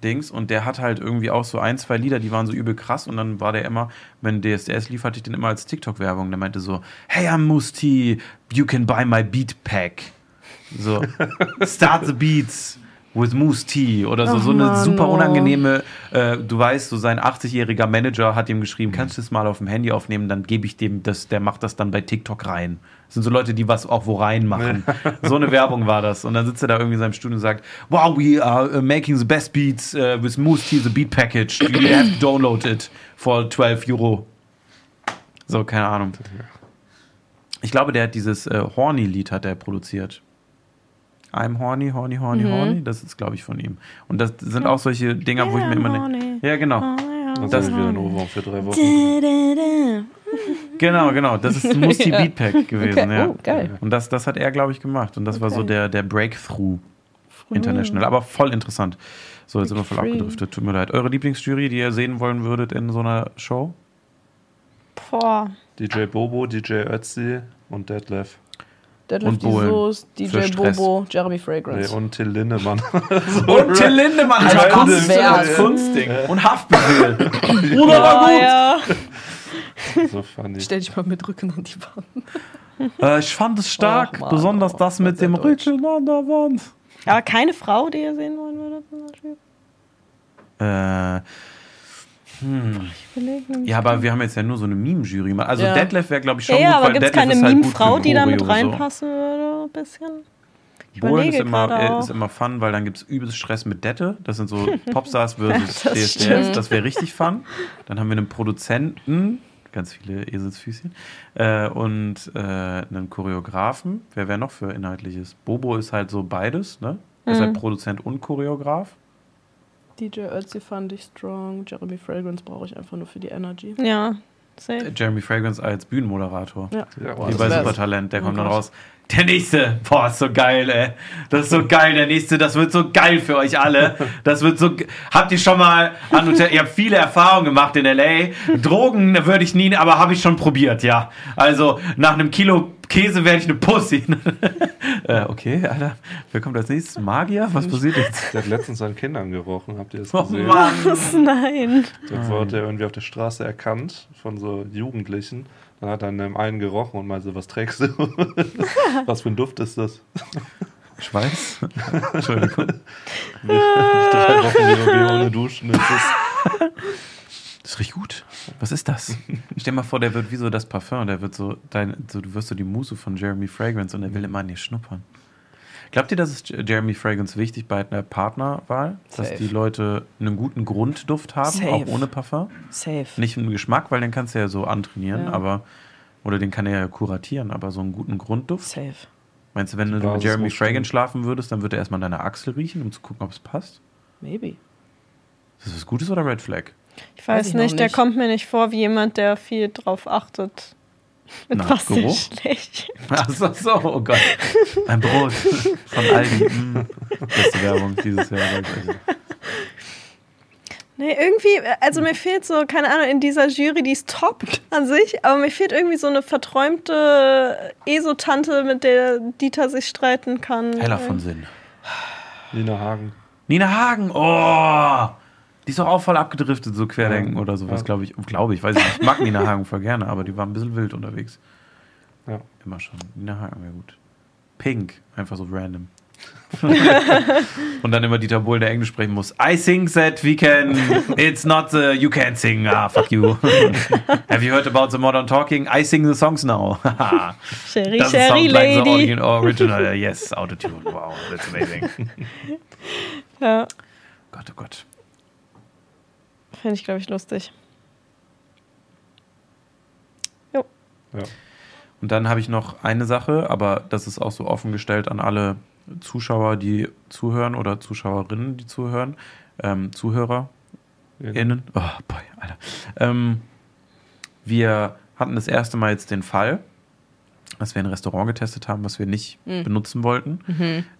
Dings. Und der hat halt irgendwie auch so ein, zwei Lieder, die waren so übel krass. Und dann war der immer, wenn DSDS lief, hatte ich den immer als TikTok-Werbung. Der meinte so, hey, I'm Musti, you can buy my beat pack. So, start the beats with Moose Tea oder so, Ach, so eine Mann, super oh. unangenehme, äh, du weißt, so sein 80-jähriger Manager hat ihm geschrieben, kannst du das mal auf dem Handy aufnehmen, dann gebe ich dem das, der macht das dann bei TikTok rein. Das sind so Leute, die was auch wo reinmachen. so eine Werbung war das. Und dann sitzt er da irgendwie in seinem Studio und sagt, wow, we are uh, making the best beats uh, with Moose Tea, the beat package. You have to download it for 12 Euro. So, keine Ahnung. Ich glaube, der hat dieses äh, Horny-Lied hat er produziert. I'm horny, horny, horny, horny. Das ist, glaube ich, von ihm. Und das sind auch solche Dinger, wo ich mir immer horny. Ja, genau. Das Das- ist wieder ein Ohrwurm für drei Wochen. Genau, genau. Das ist Musti Ja. Beatpack gewesen, Okay. ja. Oh, geil. Und das, das hat er, glaube ich, gemacht. Und das war so Okay. der, der Breakthrough International. Aber voll interessant. So, jetzt sind wir voll abgedriftet. Tut mir leid. Eure Lieblingsjury, die ihr sehen wollen würdet in so einer Show? Boah. DJ Bobo, DJ Ötzi und Detlef. Deadlift Und Bohlen. Soos, Für DJ Stress. Bobo, Jeremy Nee, Fragrance. und Till Lindemann. Und Till Lindemann als als Kunstwerk. als Kunstding. Und Haftbefehl. Oh, ja. so funny. Stell dich mal mit Rücken an die Wand. äh, ich fand es stark, Mann, besonders oh, das mit dem deutsch. Rücken an der Wand. Aber keine Frau, die ihr sehen wollen würdet zum Beispiel? Äh, nämlich. ja, aber wir haben jetzt ja nur so eine Meme-Jury. gemacht. Also Ja. Detlef wäre, glaube ich, schon Ja, ja, gut, aber weil gibt es Detlef keine halt Meme-Frau, für die da mit Choreo so. reinpassen würde? Ein bisschen? Bohlen ist immer, äh, ist immer fun, weil dann gibt es übelst Stress mit Dette. Das sind so Popstars versus Das DSDS. stimmt. Das wäre richtig fun. Dann haben wir einen Produzenten, ganz viele Eselsfüßchen, äh, und äh, einen Choreografen. Wer wäre noch für Inhaltliches? Bobo ist halt so beides, ne? Er ist Mhm. halt Produzent und Choreograf. DJ Ötzi fand ich strong. Jeremy Fragrance brauche ich einfach nur für die Energy. Ja, safe. Jeremy Fragrance als Bühnenmoderator. Ja. Ja, Wie bei. Supertalent, der Oh kommt dann Gott. raus. Der nächste, boah, ist so geil, ey. Das ist so geil, der nächste, das wird so geil für euch alle. Das wird so. Habt ihr schon mal an Hotel, ihr habt viele Erfahrungen gemacht in LA. Drogen würde ich nie, aber habe ich schon probiert, ja. Also nach einem Kilo Käse werde ich eine Pussy. äh, okay, Alter. Wer kommt als nächstes? Magier? Was passiert jetzt? Der hat letztens an Kindern gerochen, habt ihr das Oh gesehen? Mann. Nein. Dort wurde er irgendwie auf der Straße erkannt von so Jugendlichen. Dann hat er an dem einen gerochen und meinte, was trägst du? was für ein Duft ist das? Schweiß? Entschuldigung. Drei Wochen ohne Duschen. Das ist Das riecht gut. Was ist das? Stell dir mal vor, der wird wie so das Parfum, der wird so, dein, so du wirst so die Muse von Jeremy Fragrance und er will immer an dir schnuppern. Glaubt ihr, das ist Jeremy Fragrance wichtig bei einer Partnerwahl? Dass Safe. die Leute einen guten Grundduft haben, Safe. auch ohne Parfum? Safe. Nicht einen Geschmack, weil den kannst du ja so antrainieren, Ja. aber oder den kann er ja kuratieren, aber so einen guten Grundduft. Safe. Meinst du, wenn Die du mit Jeremy. Fragrance schlafen würdest, dann würde er erstmal deine Achsel riechen, um zu gucken, ob es passt? Maybe. Ist das was Gutes oder Red Flag? Ich weiß Weiß ich noch nicht, der nicht. kommt mir nicht vor wie jemand, der viel drauf achtet. Mit Na, was Geruch? schlecht. Ach so, so, oh Gott. Ein Brot von Aldi. Mm. Beste Werbung dieses Jahr. Nee, irgendwie, also mir fehlt so, keine Ahnung, in dieser Jury, die ist top an sich, aber mir fehlt irgendwie so eine verträumte Esotante, mit der Dieter sich streiten kann. Heller von Sinn. Nina Hagen. Nina Hagen, oh! Die ist doch auch voll abgedriftet, so Querdenken Ja. oder sowas, Ja. glaube ich. Glaube ich, weiß ich nicht. Ich mag Nina Hagen voll gerne, aber die war ein bisschen wild unterwegs. Ja. Immer schon. Nina Hagen wäre gut. Pink, einfach so random. Und dann immer Dieter Bohlen, der Englisch sprechen muss. I think that we can. It's not the you can't sing. Ah, fuck you. Have you heard about the modern talking? I sing the songs now. Sherry, Doesn't Sherry sound like the Lady. original, original. Yes, Autotune. Wow, that's amazing. Ja, Gott, oh Gott. Finde ich, glaube ich, lustig. Ja. Und dann habe ich noch eine Sache, aber das ist auch so offengestellt an alle Zuschauer, die zuhören oder Zuschauerinnen, die zuhören, ähm, ZuhörerInnen. Oh, boy, Alter. Ähm, wir hatten das erste Mal jetzt den Fall, dass wir ein Restaurant getestet haben, was wir nicht benutzen wollten.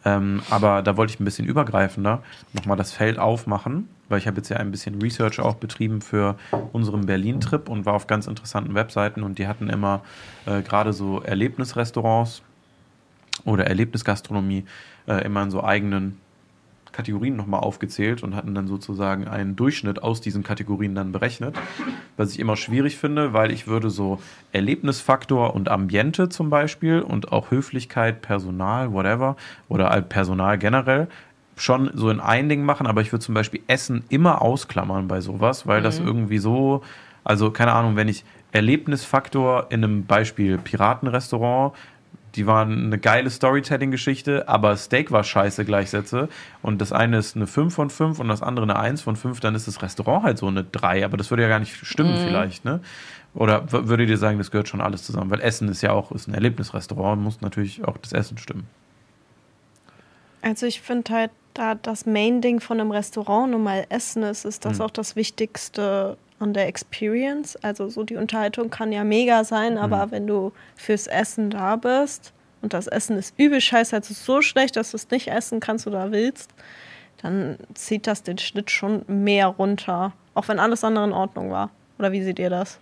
Ähm, aber da wollte ich ein bisschen übergreifender nochmal das Feld aufmachen, weil ich habe jetzt ja ein bisschen Research auch betrieben für unseren Berlin-Trip und war auf ganz interessanten Webseiten und die hatten immer äh, gerade so Erlebnisrestaurants oder Erlebnisgastronomie äh, immer in so eigenen Kategorien nochmal aufgezählt und hatten dann sozusagen einen Durchschnitt aus diesen Kategorien dann berechnet. Was ich immer schwierig finde, weil ich würde so Erlebnisfaktor und Ambiente zum Beispiel und auch Höflichkeit, Personal, whatever, oder Personal generell schon so in ein Ding machen, aber ich würde zum Beispiel Essen immer ausklammern bei sowas, weil das irgendwie so, also keine Ahnung, wenn ich Erlebnisfaktor in einem Beispiel Piratenrestaurant die waren eine geile Storytelling-Geschichte, aber Steak war scheiße gleichsetze und das eine ist eine 5 von 5 und das andere eine 1 von 5, dann ist das Restaurant halt so eine 3, aber das würde ja gar nicht stimmen vielleicht, ne? Oder w- würdet ihr sagen, das gehört schon alles zusammen? Weil Essen ist ja auch ist ein Erlebnisrestaurant, muss natürlich auch das Essen stimmen. Also ich finde halt, da das Main-Ding von einem Restaurant nun mal Essen ist, ist das Mhm. auch das Wichtigste an der Experience. Also so die Unterhaltung kann ja mega sein, aber wenn du fürs Essen da bist und das Essen ist übel scheiße, also so schlecht, dass du es nicht essen kannst oder willst, dann zieht das den Schnitt schon mehr runter. Auch wenn alles andere in Ordnung war. Oder wie seht ihr das?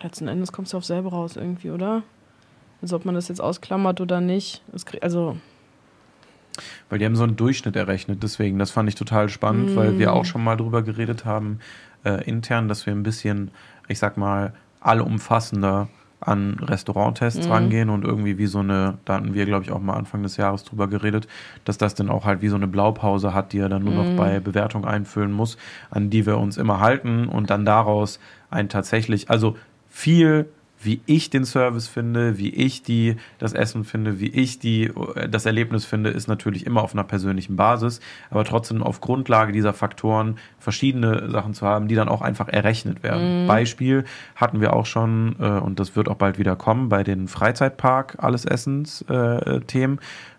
Letzten Endes kommst du auf selber raus irgendwie, oder? Also ob man das jetzt ausklammert oder nicht. Also Weil die haben so einen Durchschnitt errechnet, deswegen, das fand ich total spannend, weil wir auch schon mal drüber geredet haben, äh, intern, dass wir ein bisschen, ich sag mal, allumfassender an Restauranttests rangehen und irgendwie wie so eine, da hatten wir, glaube ich, auch mal Anfang des Jahres drüber geredet, dass das dann auch halt wie so eine Blaupause hat, die er dann nur noch bei Bewertung einfüllen muss, an die wir uns immer halten und dann daraus ein tatsächlich, also viel wie ich den Service finde, wie ich die das Essen finde, wie ich die äh, das Erlebnis finde, ist natürlich immer auf einer persönlichen Basis, aber trotzdem auf Grundlage dieser Faktoren verschiedene Sachen zu haben, die dann auch einfach errechnet werden. Beispiel hatten wir auch schon äh, und das wird auch bald wieder kommen bei den Freizeitpark alles Essens äh.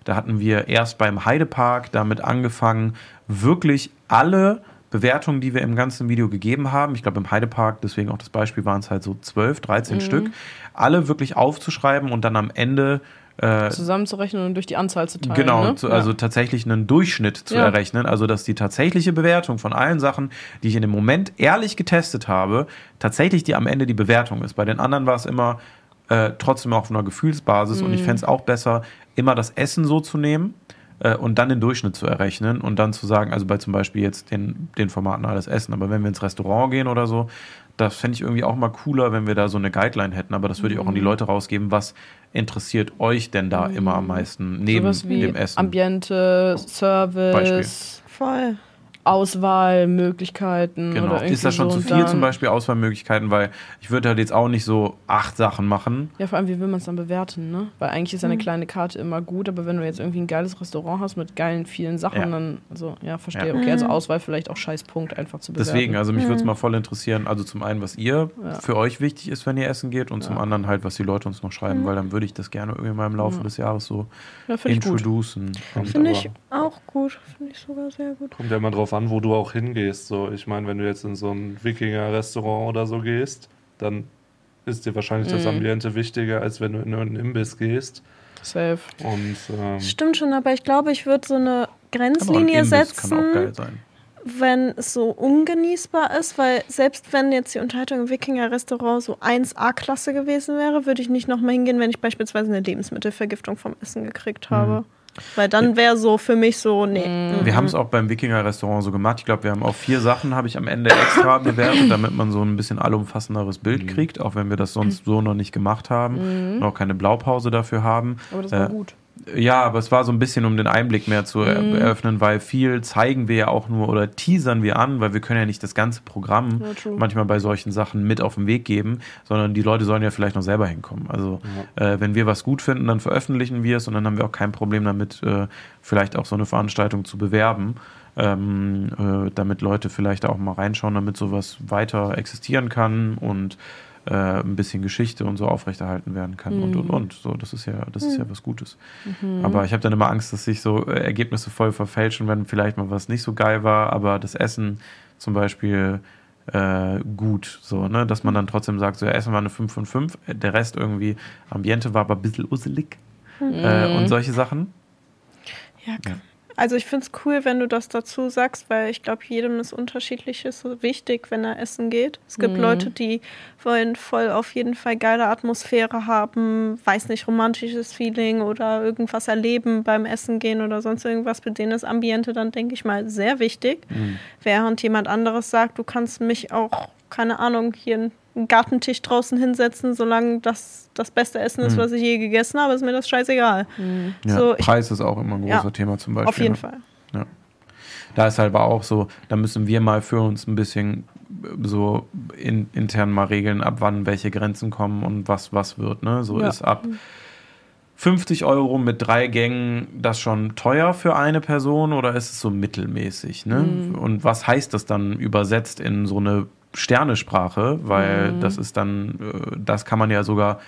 Da hatten wir erst beim Heidepark damit angefangen, wirklich alle Bewertungen, die wir im ganzen Video gegeben haben, ich glaube im Heidepark, deswegen auch das Beispiel, waren es halt so 12, 13 Stück, alle wirklich aufzuschreiben und dann am Ende äh, zusammenzurechnen und durch die Anzahl zu teilen. Genau, ne? zu, also tatsächlich einen Durchschnitt zu Ja. errechnen. Also, dass die tatsächliche Bewertung von allen Sachen, die ich in dem Moment ehrlich getestet habe, tatsächlich die am Ende die Bewertung ist. Bei den anderen war es immer äh, trotzdem auf einer Gefühlsbasis und ich Mhm. fände es auch besser, immer das Essen so zu nehmen äh, und dann den Durchschnitt zu errechnen und dann zu sagen, also bei zum Beispiel jetzt den, den Formaten alles Essen, aber wenn wir ins Restaurant gehen oder so, das fände ich irgendwie auch mal cooler, wenn wir da so eine Guideline hätten, aber das würde ich auch an die Mhm. Leute rausgeben, was interessiert euch denn da immer am meisten neben wie dem Essen? Ambiente, Service, Voll. Auswahlmöglichkeiten Genau. oder irgendwie Ist das schon so. zu viel zum Beispiel Auswahlmöglichkeiten, weil ich würde halt jetzt auch nicht so acht Sachen machen. Ja, vor allem, wie will man es dann bewerten, ne? Weil eigentlich ist eine kleine Karte immer gut, aber wenn du jetzt irgendwie ein geiles Restaurant hast mit geilen, vielen Sachen, Ja. dann, also, ja, verstehe. Ja. Okay, also Auswahl vielleicht auch scheiß Punkt einfach zu bewerten. Deswegen, also mich würde es mal voll interessieren, also zum einen, was ihr Ja. für euch wichtig ist, wenn ihr essen geht und zum anderen halt, was die Leute uns noch schreiben, weil dann würde ich das gerne irgendwie mal im Laufe des Jahres so ja, finde ich gut. introducen. Finde ich auch gut. Finde ich sogar sehr gut. Kommt ja immer drauf an, wo du auch hingehst. So, ich meine, wenn du jetzt in so ein Wikinger-Restaurant oder so gehst, dann ist dir wahrscheinlich das Ambiente wichtiger, als wenn du in einen Imbiss gehst. Safe. Und ähm, Stimmt schon, aber ich glaube, ich würde so eine aber ein Grenzlinie Imbiss kann auch setzen. geil sein. wenn es so ungenießbar ist, weil selbst wenn jetzt die Unterhaltung im Wikinger-Restaurant so 1A-Klasse gewesen wäre, würde ich nicht nochmal hingehen, wenn ich beispielsweise eine Lebensmittelvergiftung vom Essen gekriegt habe. Weil dann wäre so für mich so, nee. mm, Wir haben es auch beim Wikinger-Restaurant so gemacht. Ich glaube, wir haben auch vier Sachen, habe ich am Ende extra bewertet, damit man so ein bisschen allumfassenderes Bild kriegt, auch wenn wir das sonst so noch nicht gemacht haben und auch keine Blaupause dafür haben. Aber das war Äh, gut. Ja, aber es war so ein bisschen, um den Einblick mehr zu er Mhm. eröffnen, weil viel zeigen wir ja auch nur oder teasern wir an, weil wir können ja nicht das ganze Programm Ja, manchmal bei solchen Sachen mit auf den Weg geben, sondern die Leute sollen ja vielleicht noch selber hinkommen. Also äh, wenn wir was gut finden, dann veröffentlichen wir es und dann haben wir auch kein Problem damit, äh, vielleicht auch so eine Veranstaltung zu bewerben. Ähm, äh, damit Leute vielleicht auch mal reinschauen, damit sowas weiter existieren kann und äh, ein bisschen Geschichte und so aufrechterhalten werden kann und und und. So, das ist ja, das ist ja was Gutes. Aber ich habe dann immer Angst, dass sich so äh, Ergebnisse voll verfälschen, wenn vielleicht mal was nicht so geil war, aber das Essen zum Beispiel äh, gut, so, ne, dass man dann trotzdem sagt, so ja, Essen war eine 5 von 5, der Rest irgendwie, Ambiente war aber ein bisschen usselig äh, und solche Sachen. Ja, also ich finde es cool, wenn du das dazu sagst, weil ich glaube, jedem ist unterschiedliches so wichtig, wenn er essen geht. Es gibt Leute, die wollen voll auf jeden Fall geile Atmosphäre haben, weiß nicht, romantisches Feeling oder irgendwas erleben beim Essen gehen oder sonst irgendwas. Bei denen ist Ambiente dann, denke ich mal, sehr wichtig. Während jemand anderes sagt, du kannst mich auch, keine Ahnung, hier einen Gartentisch draußen hinsetzen, solange das das beste Essen ist, Mhm. was ich je gegessen habe, ist mir das scheißegal. Ja, So, ich- Preis ist auch immer ein großer Ja, Thema zum Beispiel. Auf jeden ne? Fall. Da ist halt aber auch so, da müssen wir mal für uns ein bisschen äh, so in, intern mal regeln, ab wann welche Grenzen kommen und was was wird. Ne? So Ja. ist ab 50 Euro mit drei Gängen das schon teuer für eine Person oder ist es so mittelmäßig? Ne? Und was heißt das dann übersetzt in so eine Sternesprache? Weil das ist dann, äh, das kann man ja sogar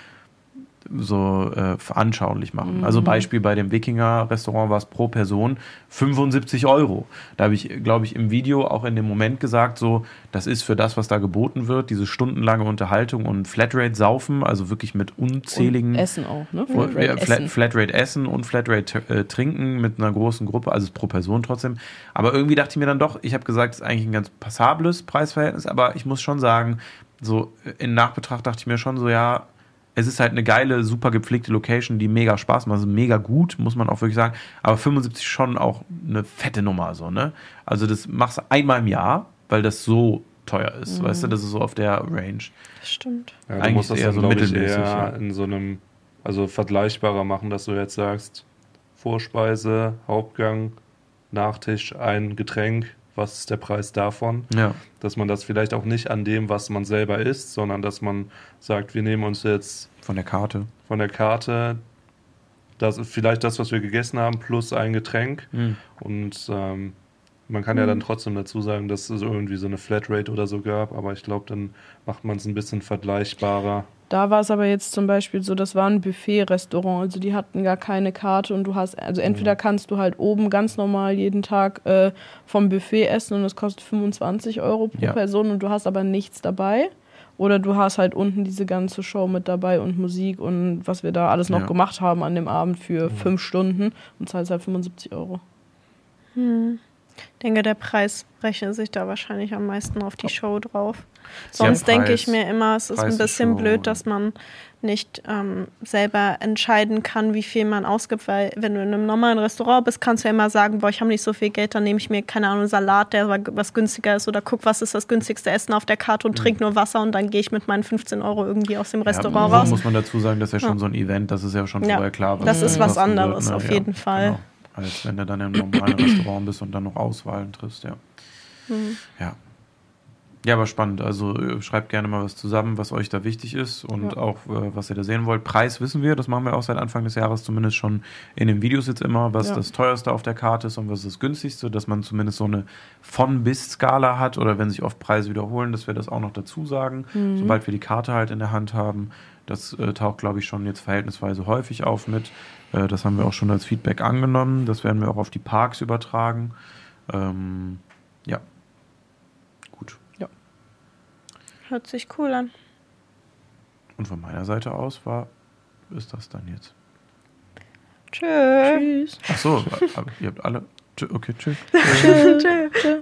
so äh, veranschaulich machen. Also Beispiel bei dem Wikinger-Restaurant war es pro Person 75 Euro. Da habe ich, glaube ich, im Video auch in dem Moment gesagt, so, das ist für das, was da geboten wird, diese stundenlange Unterhaltung und Flatrate-Saufen, also wirklich mit unzähligen Und Essen auch, ne? Flatrate, Flatrate ja, Flat, Essen. Flatrate essen und Flatrate äh, trinken mit einer großen Gruppe, also pro Person trotzdem. Aber irgendwie dachte ich mir dann doch, ich habe gesagt, es ist eigentlich ein ganz passables Preisverhältnis, aber ich muss schon sagen, so in Nachbetracht dachte ich mir schon so, ja, es ist halt eine geile, super gepflegte Location, die mega Spaß macht, also mega gut, muss man auch wirklich sagen. Aber 75 schon auch eine fette Nummer, so, ne? Also das machst du einmal im Jahr, weil das so teuer ist, weißt du, das ist so auf der Range. Das stimmt. Ja, du Eigentlich musst das eher dann, so mittelmäßig, eher ja. in so einem, also vergleichbarer machen, dass du jetzt sagst, Vorspeise, Hauptgang, Nachtisch, ein Getränk, was ist der Preis davon? Ja. Dass man das vielleicht auch nicht an dem, was man selber isst, sondern dass man sagt, wir nehmen uns jetzt Von der Karte. von der Karte das, vielleicht das, was wir gegessen haben, plus ein Getränk. Mhm. Und ähm, man kann ja dann trotzdem dazu sagen, dass es irgendwie so eine Flatrate oder so gab, aber ich glaube, dann macht man es ein bisschen vergleichbarer. Da war es aber jetzt zum Beispiel so, das war ein Buffet-Restaurant, also die hatten gar keine Karte und du hast, also entweder kannst du halt oben ganz normal jeden Tag äh, vom Buffet essen und das kostet 25 Euro pro Ja. Person und du hast aber nichts dabei. Oder du hast halt unten diese ganze Show mit dabei und Musik und was wir da alles noch Ja. gemacht haben an dem Abend für fünf Stunden und zahlst halt 75 Euro. Ich denke, der Preis rechnet sich da wahrscheinlich am meisten auf die Show drauf. Sonst denke ich mir immer, es ist Preis ein ist bisschen schon- blöd, dass man nicht ähm, selber entscheiden kann, wie viel man ausgibt, weil wenn du in einem normalen Restaurant bist, kannst du ja immer sagen, boah, ich habe nicht so viel Geld, dann nehme ich mir, keine Ahnung, Salat, der wa- was günstiger ist oder guck, was ist das günstigste Essen auf der Karte und trink nur Wasser und dann gehe ich mit meinen 15 Euro irgendwie aus dem Restaurant ja, raus. muss man dazu sagen, das ist ja schon Ja. so ein Event, das ist ja schon Ja, vorher klar. das ist was anderes, auf jeden Fall. Genau. Als wenn du dann im normalen Restaurant bist und dann noch Auswahlen triffst, ja. Mhm. Ja. Ja, aber spannend. Also äh, schreibt gerne mal was zusammen, was euch da wichtig ist und Ja. auch, äh, was ihr da sehen wollt. Preis wissen wir, das machen wir auch seit Anfang des Jahres zumindest schon in den Videos jetzt immer, was Ja. das teuerste auf der Karte ist und was das günstigste, dass man zumindest so eine von-bis-Skala hat oder wenn sich oft Preise wiederholen, dass wir das auch noch dazu sagen, sobald wir die Karte halt in der Hand haben. Das äh, taucht, glaube ich, schon jetzt verhältnisweise häufig auf mit. Äh, das haben wir auch schon als Feedback angenommen. Das werden wir auch auf die Parks übertragen. Ähm, ja. Gut. Hört sich cool an. Und von meiner Seite aus war, ist das dann jetzt. Tschö. Tschüss. Ach so, aber ihr habt alle. Tschö- Okay, tschüss. Tschö. Tschö.